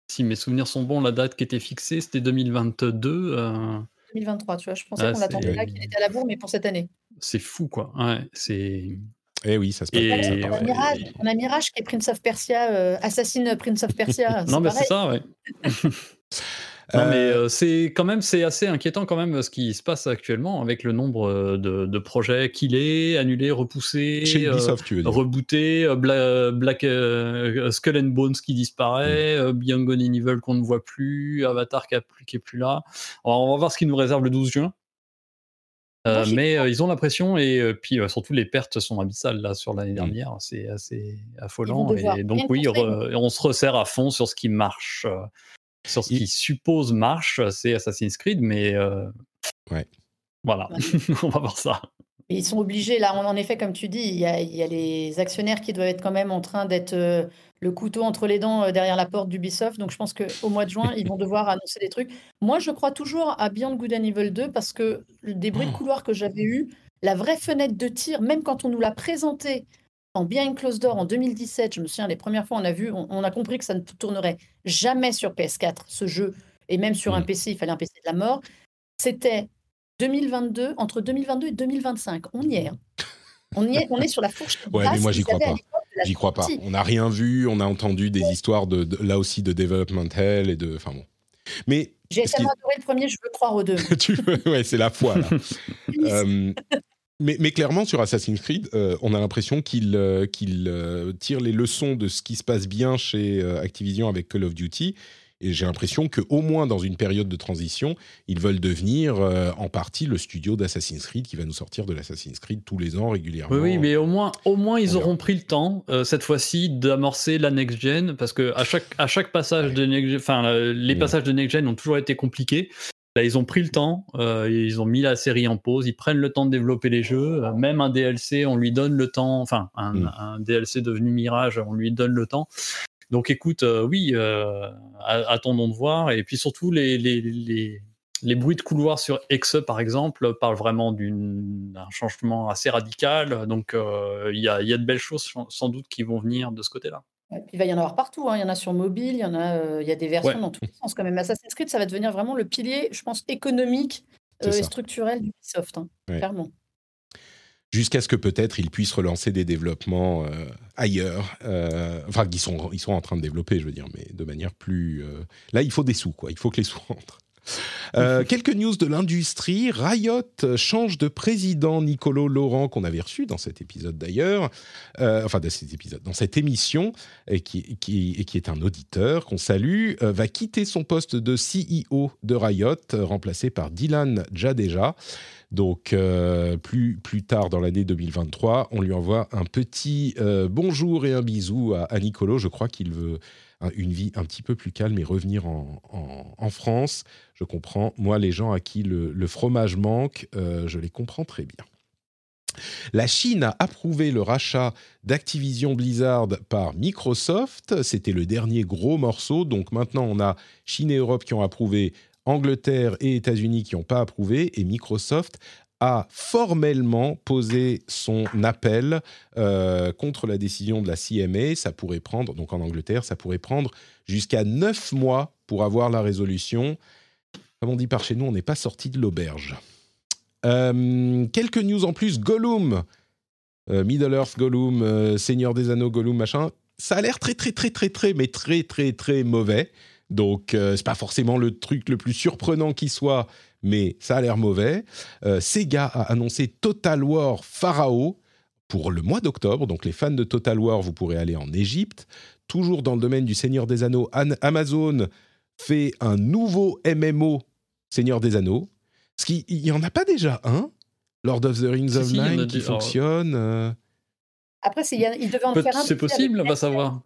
Speaker 3: Si mes souvenirs sont bons, la date qui était fixée, c'était 2022. euh,
Speaker 4: 2023, tu vois. Je pensais
Speaker 3: Ah,
Speaker 4: qu'on
Speaker 3: c'est-
Speaker 4: l'attendait là, qu'il était à la bourre, mais pour cette année.
Speaker 3: c'est fou, quoi. Ouais, c'est.
Speaker 1: Eh oui, ça se passe
Speaker 3: Et-
Speaker 1: comme ça.
Speaker 4: on, a Mirage,
Speaker 3: et-
Speaker 4: on a Mirage qui est Prince of Persia, euh, Assassin Prince of Persia.
Speaker 3: Non, mais c'est ça, ouais. Non, mais
Speaker 1: Euh,
Speaker 3: euh, c'est quand même c'est assez inquiétant quand même ce qui se passe actuellement avec le nombre euh, de, de projets qu'il est annulés, repoussés,
Speaker 1: Chez
Speaker 3: euh,
Speaker 1: Ubisoft, tu veux dire.
Speaker 3: rebootés, euh, Bla- Black euh, Skull and Bones qui
Speaker 1: Mm.
Speaker 3: disparaît, euh, Beyond Good and Evil qu'on ne voit plus, Avatar qui, a plus- qui est plus là. Alors, on va voir ce qui nous réserve le 12 juin. Euh, mais euh, ils ont la pression et euh, puis surtout les pertes sont abyssales là sur
Speaker 1: Mm.
Speaker 3: l'année dernière, c'est assez affolant et donc oui re- on se resserre à fond sur ce qui marche, sur ce qui suppose marche, c'est Assassin's Creed, mais
Speaker 1: Ouais.
Speaker 3: voilà, on va voir ça.
Speaker 4: Et Ils sont obligés, là, en effet, comme tu dis, il y a, il y a les actionnaires qui doivent être quand même en train d'être le couteau entre les dents euh, derrière la porte d'Ubisoft. Donc je pense qu'au mois de juin, ils vont devoir annoncer des trucs. Moi, je crois toujours à Beyond Good and Evil 2 parce que des bruits de couloir que j'avais eus, la vraie fenêtre de tir, même quand on nous l'a présenté en Behind Closed Door en 2017, je me souviens, les premières fois on a vu, on, on a compris que ça ne tournerait jamais sur PS4, ce jeu, et même sur un
Speaker 1: Mm.
Speaker 4: PC, il fallait un PC de la mort. C'était 2022, entre 2022 et 2025. On y est. hein. On y est, on est sur la fourche.
Speaker 1: Ouais, mais moi, j'y crois pas. J'y crois pas. On n'a rien vu, on a entendu des histoires de, de- là aussi de development hell et de. Enfin bon. Mais
Speaker 4: J'ai tellement adoré le premier, je veux croire aux deux.
Speaker 1: tu ouais, c'est la foi là. Euh, mais, mais clairement sur Assassin's Creed, euh, on a l'impression qu'il euh, qu'il, euh, tire les leçons de ce qui se passe bien chez Activision avec Call of Duty Et j'ai l'impression qu'au moins dans une période de transition, ils veulent devenir euh, en partie le studio d'Assassin's Creed qui va nous sortir de l'Assassin's Creed tous les ans régulièrement.
Speaker 3: Oui, oui, mais au moins, au moins ils auront pris le temps euh, cette fois-ci d'amorcer la next gen parce que à chaque à chaque passage de next gen, enfin les
Speaker 1: Mm.
Speaker 3: passages de next gen ont toujours été compliqués. Là, ils ont pris le temps, euh, ils ont mis la série en pause, ils prennent le temps de développer les jeux. euh, même un DLC, on lui donne le temps. Enfin, un,
Speaker 1: Mm.
Speaker 3: un DLC devenu Mirage, on lui donne le temps. Donc, écoute, euh, oui, euh, attendons de voir. Et puis surtout, les, les, les, les bruits de couloir sur Exe, par exemple, parlent vraiment d'une- d'un changement assez radical. Donc, euh, il y, a, il y a de belles choses sans- doute qui vont venir de ce côté-là.
Speaker 4: Il va y en avoir partout. hein. Il y en a sur mobile, il y en a, euh, il y a des versions
Speaker 3: Ouais.
Speaker 4: dans tous les sens quand même. Assassin's Creed, ça va devenir vraiment le pilier, je pense, économique euh, et structurel d'Ubisoft, hein,
Speaker 1: Ouais.
Speaker 4: clairement.
Speaker 1: Jusqu'à ce que peut-être ils puissent relancer des développements euh, ailleurs. euh, enfin, ils sont, ils sont en train de développer, je veux dire, mais de manière plus. euh, Là, il faut des sous, quoi. Il faut que les sous rentrent. Euh, quelques news de l'industrie. Riot change de président, Nicolo Laurent, qu'on avait reçu dans cet épisode d'ailleurs, euh, enfin dans cet épisode, dans cette émission, et qui, est un auditeur qu'on salue, euh, va quitter son poste de CEO de Riot, remplacé par Dylan Jadeja. Donc plus, plus tard dans l'année 2023, on lui envoie un petit bonjour et un bisou à, à Nicolo. Je crois qu'il veut une vie un petit peu plus calme et revenir en, en- France. Je comprends. Moi, les gens à qui le, le fromage manque, euh, je les comprends très bien. La Chine a approuvé le rachat d'Activision Blizzard par Microsoft. C'était le dernier gros morceau. Donc maintenant, on a Chine et Europe qui ont approuvé, Angleterre et États-Unis qui n'ont pas approuvé, et Microsoft a formellement posé son appel euh, contre la décision de la CMA. Ça pourrait prendre, donc en Angleterre, ça pourrait prendre jusqu'à neuf mois pour avoir la résolution. Comme on dit par chez nous, on n'est pas sorti de l'auberge. Euh, quelques news en plus. Gollum, euh, Middle Earth Gollum, Seigneur des Anneaux Gollum, machin. Ça a l'air très très très très très mais très très très mauvais. Donc euh, c'est pas forcément le truc le plus surprenant qui soit, mais ça a l'air mauvais. Euh, Sega a annoncé Total War Pharaoh pour le mois d'octobre. Donc les fans de Total War, vous pourrez aller en Égypte. Toujours dans le domaine du Seigneur des Anneaux, An- Amazon fait un nouveau MMO Seigneur des Anneaux. Ce qui, il y en a pas déjà un, Lord of the Rings
Speaker 3: Si, si,
Speaker 1: Online, qui
Speaker 3: des-
Speaker 1: fonctionne. euh,
Speaker 4: Après, c'est- il devait en
Speaker 3: Peut-
Speaker 4: faire un.
Speaker 3: C'est possible,
Speaker 4: avec
Speaker 3: va savoir.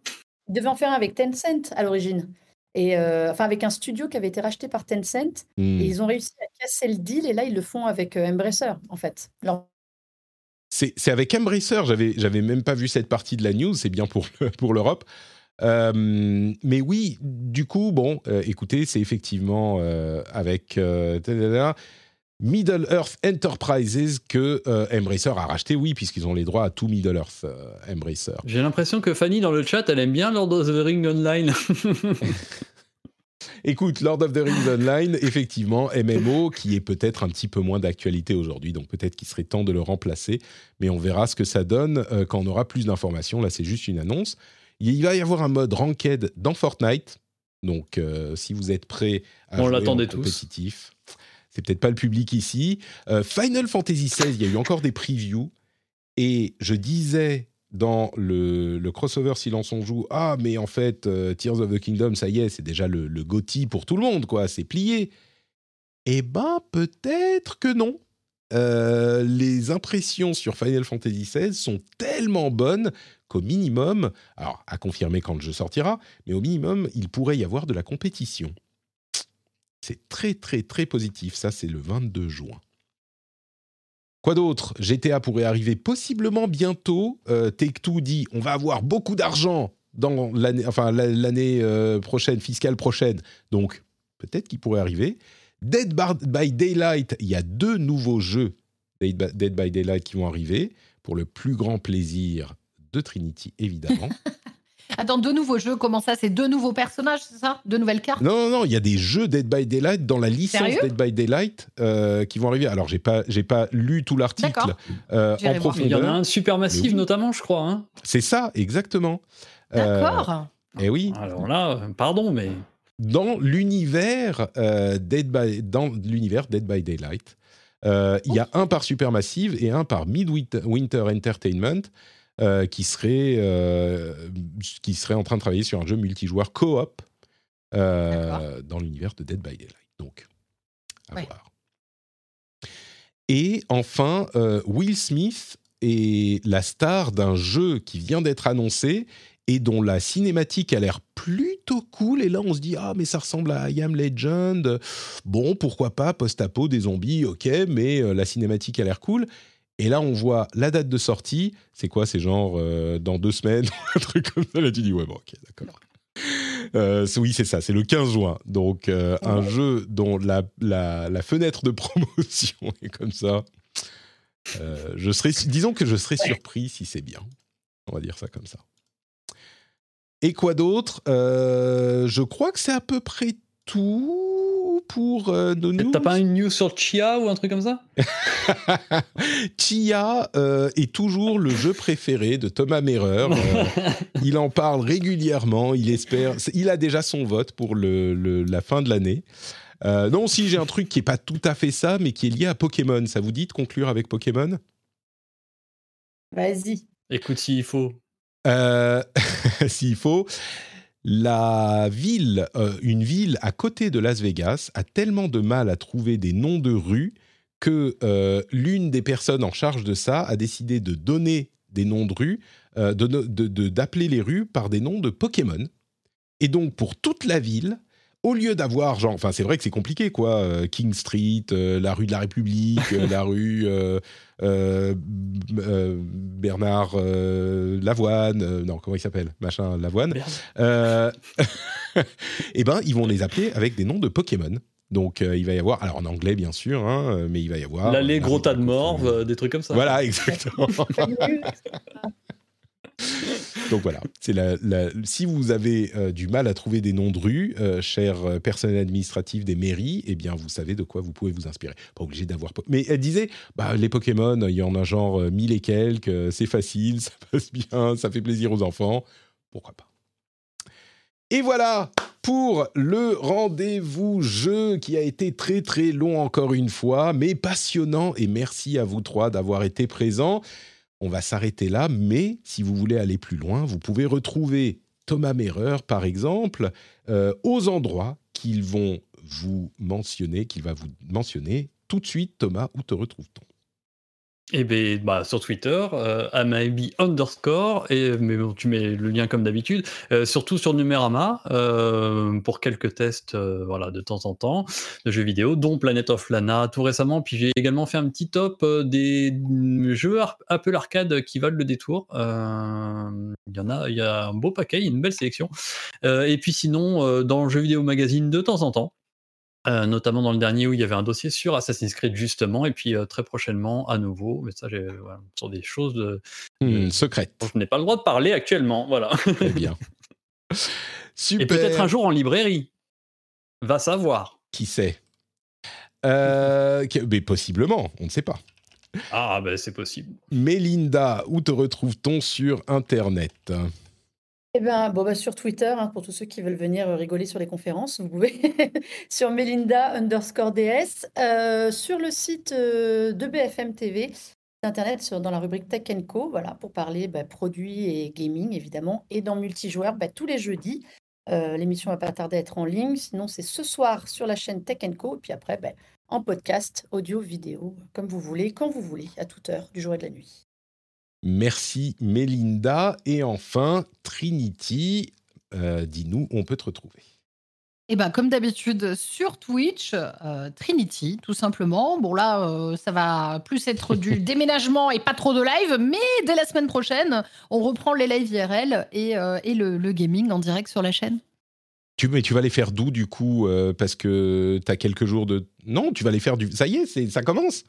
Speaker 4: Il devait en faire un avec Tencent à l'origine. Et euh, enfin, avec un studio qui avait été racheté par Tencent. Et ils ont réussi à casser le deal. Et là, ils le font avec euh, Embracer, en fait. Leur-
Speaker 1: C'est avec Embracer, j'avais j'avais même pas vu cette partie de la news, c'est bien pour, le- pour l'Europe. Euh, mais oui, du coup, bon, euh, écoutez, c'est effectivement avec Middle Earth Enterprises que euh, Embracer a racheté, oui, puisqu'ils ont les droits à tout Middle Earth euh, Embracer.
Speaker 3: J'ai l'impression que Fanny dans le chat, elle aime bien Lord of the Ring Online.
Speaker 1: Écoute, Lord of the Rings Online, effectivement, MMO, qui est peut-être un petit peu moins d'actualité aujourd'hui, donc peut-être qu'il serait temps de le remplacer, mais on verra ce que ça donne euh, quand on aura plus d'informations. Là, c'est juste une annonce. Il va y avoir un mode ranked dans Fortnite, donc euh, si vous êtes prêts à
Speaker 3: On
Speaker 1: jouer
Speaker 3: l'attendait
Speaker 1: en
Speaker 3: tous.
Speaker 1: compétitif, c'est peut-être pas le public ici. Euh, Final Fantasy XVI, il y a eu encore des previews, et je disais dans le, crossover Silence on joue, ah mais en fait euh, Tears of the Kingdom, ça y est, c'est déjà le, le pour tout le monde, quoi, c'est plié. Eh ben peut-être que non. Euh, les impressions sur Final Fantasy XVI sont tellement bonnes qu'au minimum, alors à confirmer quand le jeu sortira, mais au minimum, il pourrait y avoir de la compétition. C'est très très très positif, ça c'est le 22 juin. Quoi d'autre? GTA pourrait arriver possiblement bientôt. Euh, Take-Two dit on va avoir beaucoup d'argent dans l'année, enfin la- l'année euh, prochaine, fiscale prochaine. Donc peut-être qu'il pourrait arriver. Dead by Daylight, il y a deux nouveaux jeux Dead by Daylight qui vont arriver pour le plus grand plaisir de Trinity, évidemment.
Speaker 2: Attends, deux nouveaux jeux, comment ça C'est deux nouveaux personnages, c'est ça? Deux nouvelles cartes?
Speaker 1: Non, non, non, il y a des jeux Dead by Daylight dans la licence
Speaker 2: Sérieux?
Speaker 1: Dead by Daylight euh, qui vont arriver. Alors, j'ai pas, j'ai pas lu tout l'article
Speaker 2: D'accord.
Speaker 1: euh, en
Speaker 2: voir.
Speaker 3: Il y en a
Speaker 1: profondeur.
Speaker 3: un super massif
Speaker 1: oui.
Speaker 3: notamment, je crois. hein.
Speaker 1: C'est ça, exactement. Euh,
Speaker 2: D'accord.
Speaker 1: et oui,
Speaker 3: Alors là, euh, pardon, mais
Speaker 1: dans l'univers euh, Dead by, dans l'univers Dead by Daylight, euh, il y a un par Supermassive et un par Midwinter Winter Entertainment euh, qui serait euh, qui serait en train de travailler sur un jeu multijoueur coop euh, dans l'univers de Dead by Daylight. Donc, à
Speaker 2: Ouais.
Speaker 1: voir. Et enfin, Will Smith est la star d'un jeu qui vient d'être annoncé et dont la cinématique a l'air plutôt cool. Et là, on se dit, ah, mais ça ressemble à I Am Legend. Bon, pourquoi pas, post-apo, des zombies, ok, mais la cinématique a l'air cool. Et là, on voit la date de sortie. C'est quoi C'est genre euh, dans deux semaines, un truc comme ça. Là, tu dis, ouais, bon, ok, d'accord. Euh, oui, c'est ça, c'est le 15 juin. Donc, euh, un jeu dont la, la, la fenêtre de promotion est comme ça. Je serais, disons que je serais surpris si c'est bien. On va dire ça comme ça. Et quoi d'autre? Je crois que c'est à peu près tout pour euh, nos news.
Speaker 3: T'as pas une news sur Chia ou un truc comme ça
Speaker 1: Chia euh, est toujours le jeu préféré de Thomas Merer. Euh, il en parle régulièrement. Il espère. Il a déjà son vote pour le, le- la fin de l'année. Euh, non, si j'ai un truc qui est pas tout à fait ça, mais qui est lié à Pokémon. Ça vous dit de conclure avec Pokémon?
Speaker 4: Vas-y.
Speaker 3: Écoute, s'il faut.
Speaker 1: Euh, S'il faut. La ville, euh, une ville à côté de Las Vegas, a tellement de mal à trouver des noms de rues que euh, l'une des personnes en charge de ça a décidé de donner des noms de rues, euh, d'appeler les rues par des noms de Pokémon. Et donc pour toute la ville, au lieu d'avoir genre, enfin c'est vrai que c'est compliqué quoi, euh, King Street, euh, la rue de la République, euh, la rue euh, euh, euh, Bernard euh, Lavoine, euh, non comment il s'appelle, machin Lavoine. Euh, eh ben, ils vont les appeler avec des noms de Pokémon. Donc, euh, il va y avoir, alors en anglais bien sûr, hein, mais il va y avoir.
Speaker 3: L'allée
Speaker 1: euh,
Speaker 3: gros tas de morve, euh, des trucs comme ça.
Speaker 1: Voilà, exactement. Donc voilà, c'est la, si vous avez euh, du mal à trouver des noms de rues, euh, chers euh, administratifs des mairies, eh bien vous savez de quoi vous pouvez vous inspirer. Pas obligé d'avoir. Mais elle disait, bah, les Pokémon, il y en a genre euh, mille et quelques, c'est facile, ça passe bien, ça fait plaisir aux enfants. Pourquoi pas? Et voilà pour le rendez-vous jeu qui a été très très long encore une fois, mais passionnant. Et merci à vous trois d'avoir été présents. On va s'arrêter là, mais si vous voulez aller plus loin, vous pouvez retrouver Thomas Merer, par exemple, euh, aux endroits qu'ils vont vous mentionner, qu'il va vous mentionner tout de suite. Thomas, où te retrouve-t-on?
Speaker 3: Et ben, bah, sur Twitter, euh, amabi underscore, et, mais bon, tu mets le lien comme d'habitude, euh, surtout sur Numérama, euh, pour quelques tests euh, voilà, de temps en temps de jeux vidéo, dont Planet of Lana tout récemment. Puis j'ai également fait un petit top euh, des jeux Apple Arcade qui valent le détour. Euh, Il y en a, il y a un beau paquet, une belle sélection. Et puis sinon, dans le jeu vidéo magazine de temps en temps. Euh, notamment dans le dernier où il y avait un dossier sur Assassin's Creed justement, et puis euh, très prochainement à nouveau, mais ça, j'ai, voilà, sur des choses de,
Speaker 1: Hmm, Secrète.
Speaker 3: dont je n'ai pas le droit de parler actuellement, voilà.
Speaker 1: Très bien. Super.
Speaker 3: Et peut-être un jour en librairie. Va savoir.
Speaker 1: Qui sait? Euh, mais possiblement, on ne sait pas.
Speaker 3: Ah, ben c'est possible.
Speaker 1: Mélinda, où te retrouve-t-on sur Internet?
Speaker 4: Eh ben, bon, bah, sur Twitter, hein, pour tous ceux qui veulent venir euh, rigoler sur les conférences, vous pouvez. sur Melinda underscore DS. euh, sur le site euh, de BFM TV, Internet, dans la rubrique Tech Co, voilà, pour parler bah, produits et gaming, évidemment. Et dans multijoueur, bah, tous les jeudis. L'émission va pas tarder à être en ligne. Sinon, c'est ce soir sur la chaîne Tech Co. Et puis après, bah, en podcast, audio, vidéo, comme vous voulez, quand vous voulez, à toute heure du jour et de la nuit.
Speaker 1: Merci Mélinda. Et enfin, Trinity, euh, dis-nous on peut te retrouver.
Speaker 2: Et ben comme d'habitude sur Twitch, euh, Trinity, tout simplement. Bon là, euh, ça va plus être du déménagement et pas trop de live, mais dès la semaine prochaine, on reprend les lives IRL et, euh, et le, le gaming en direct sur la chaîne.
Speaker 1: Tu, mais tu vas les faire d'où du coup Parce que tu as quelques jours de... Non, tu vas les faire du... Ça y est, c'est- ça commence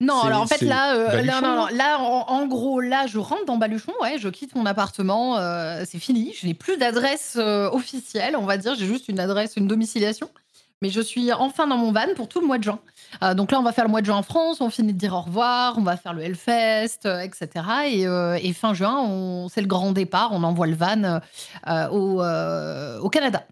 Speaker 2: Non, alors en fait là, euh, là, non, non,
Speaker 1: non
Speaker 2: là, en, en gros, là, je rentre dans Baluchon, ouais, je quitte mon appartement, euh, c'est fini, je n'ai plus d'adresse euh, officielle, on va dire, j'ai juste une adresse, une domiciliation, mais je suis enfin dans mon van pour tout le mois de juin. Donc là, on va faire le mois de juin en France, on finit de dire au revoir, on va faire le Hellfest, etc. Et, et fin juin, c'est le grand départ, on envoie le van au, au Canada.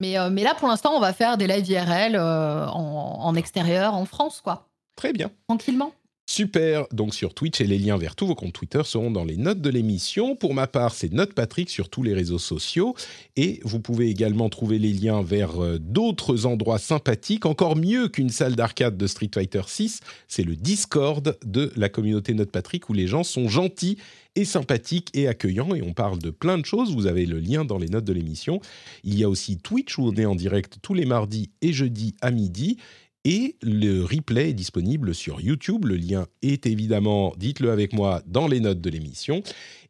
Speaker 2: Mais, mais là, pour l'instant, on va faire des lives IRL en, en extérieur, en France, quoi,
Speaker 1: Très bien.
Speaker 2: tranquillement.
Speaker 1: Super, donc sur Twitch et les liens vers tous vos comptes Twitter seront dans les notes de l'émission. Pour ma part, c'est Note Patrick sur tous les réseaux sociaux et vous pouvez également trouver les liens vers euh, d'autres endroits sympathiques, encore mieux qu'une salle d'arcade de Street Fighter 6, c'est le Discord de la communauté Note Patrick où les gens sont gentils et sympathiques et accueillants et on parle de plein de choses. Vous avez le lien dans les notes de l'émission. Il y a aussi Twitch où on est en direct tous les mardis et jeudis à midi et le replay est disponible sur YouTube. Le lien est évidemment, dites-le avec moi, dans les notes de l'émission.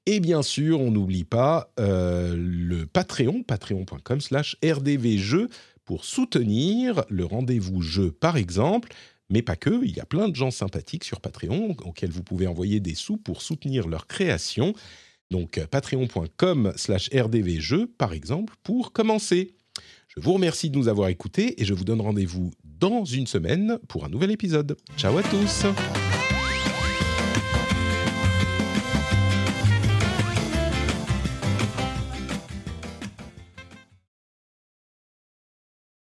Speaker 1: Et bien sûr, on n'oublie pas euh, le Patreon, patreon.com slash rdvjeux, pour soutenir le rendez-vous jeu, par exemple. Mais pas que, il y a plein de gens sympathiques sur Patreon auxquels vous pouvez envoyer des sous pour soutenir leur création. Donc patreon.com slash rdvjeux, par exemple, pour commencer. Je vous remercie de nous avoir écoutés et je vous donne rendez-vous dans une semaine pour un nouvel épisode. Ciao à tous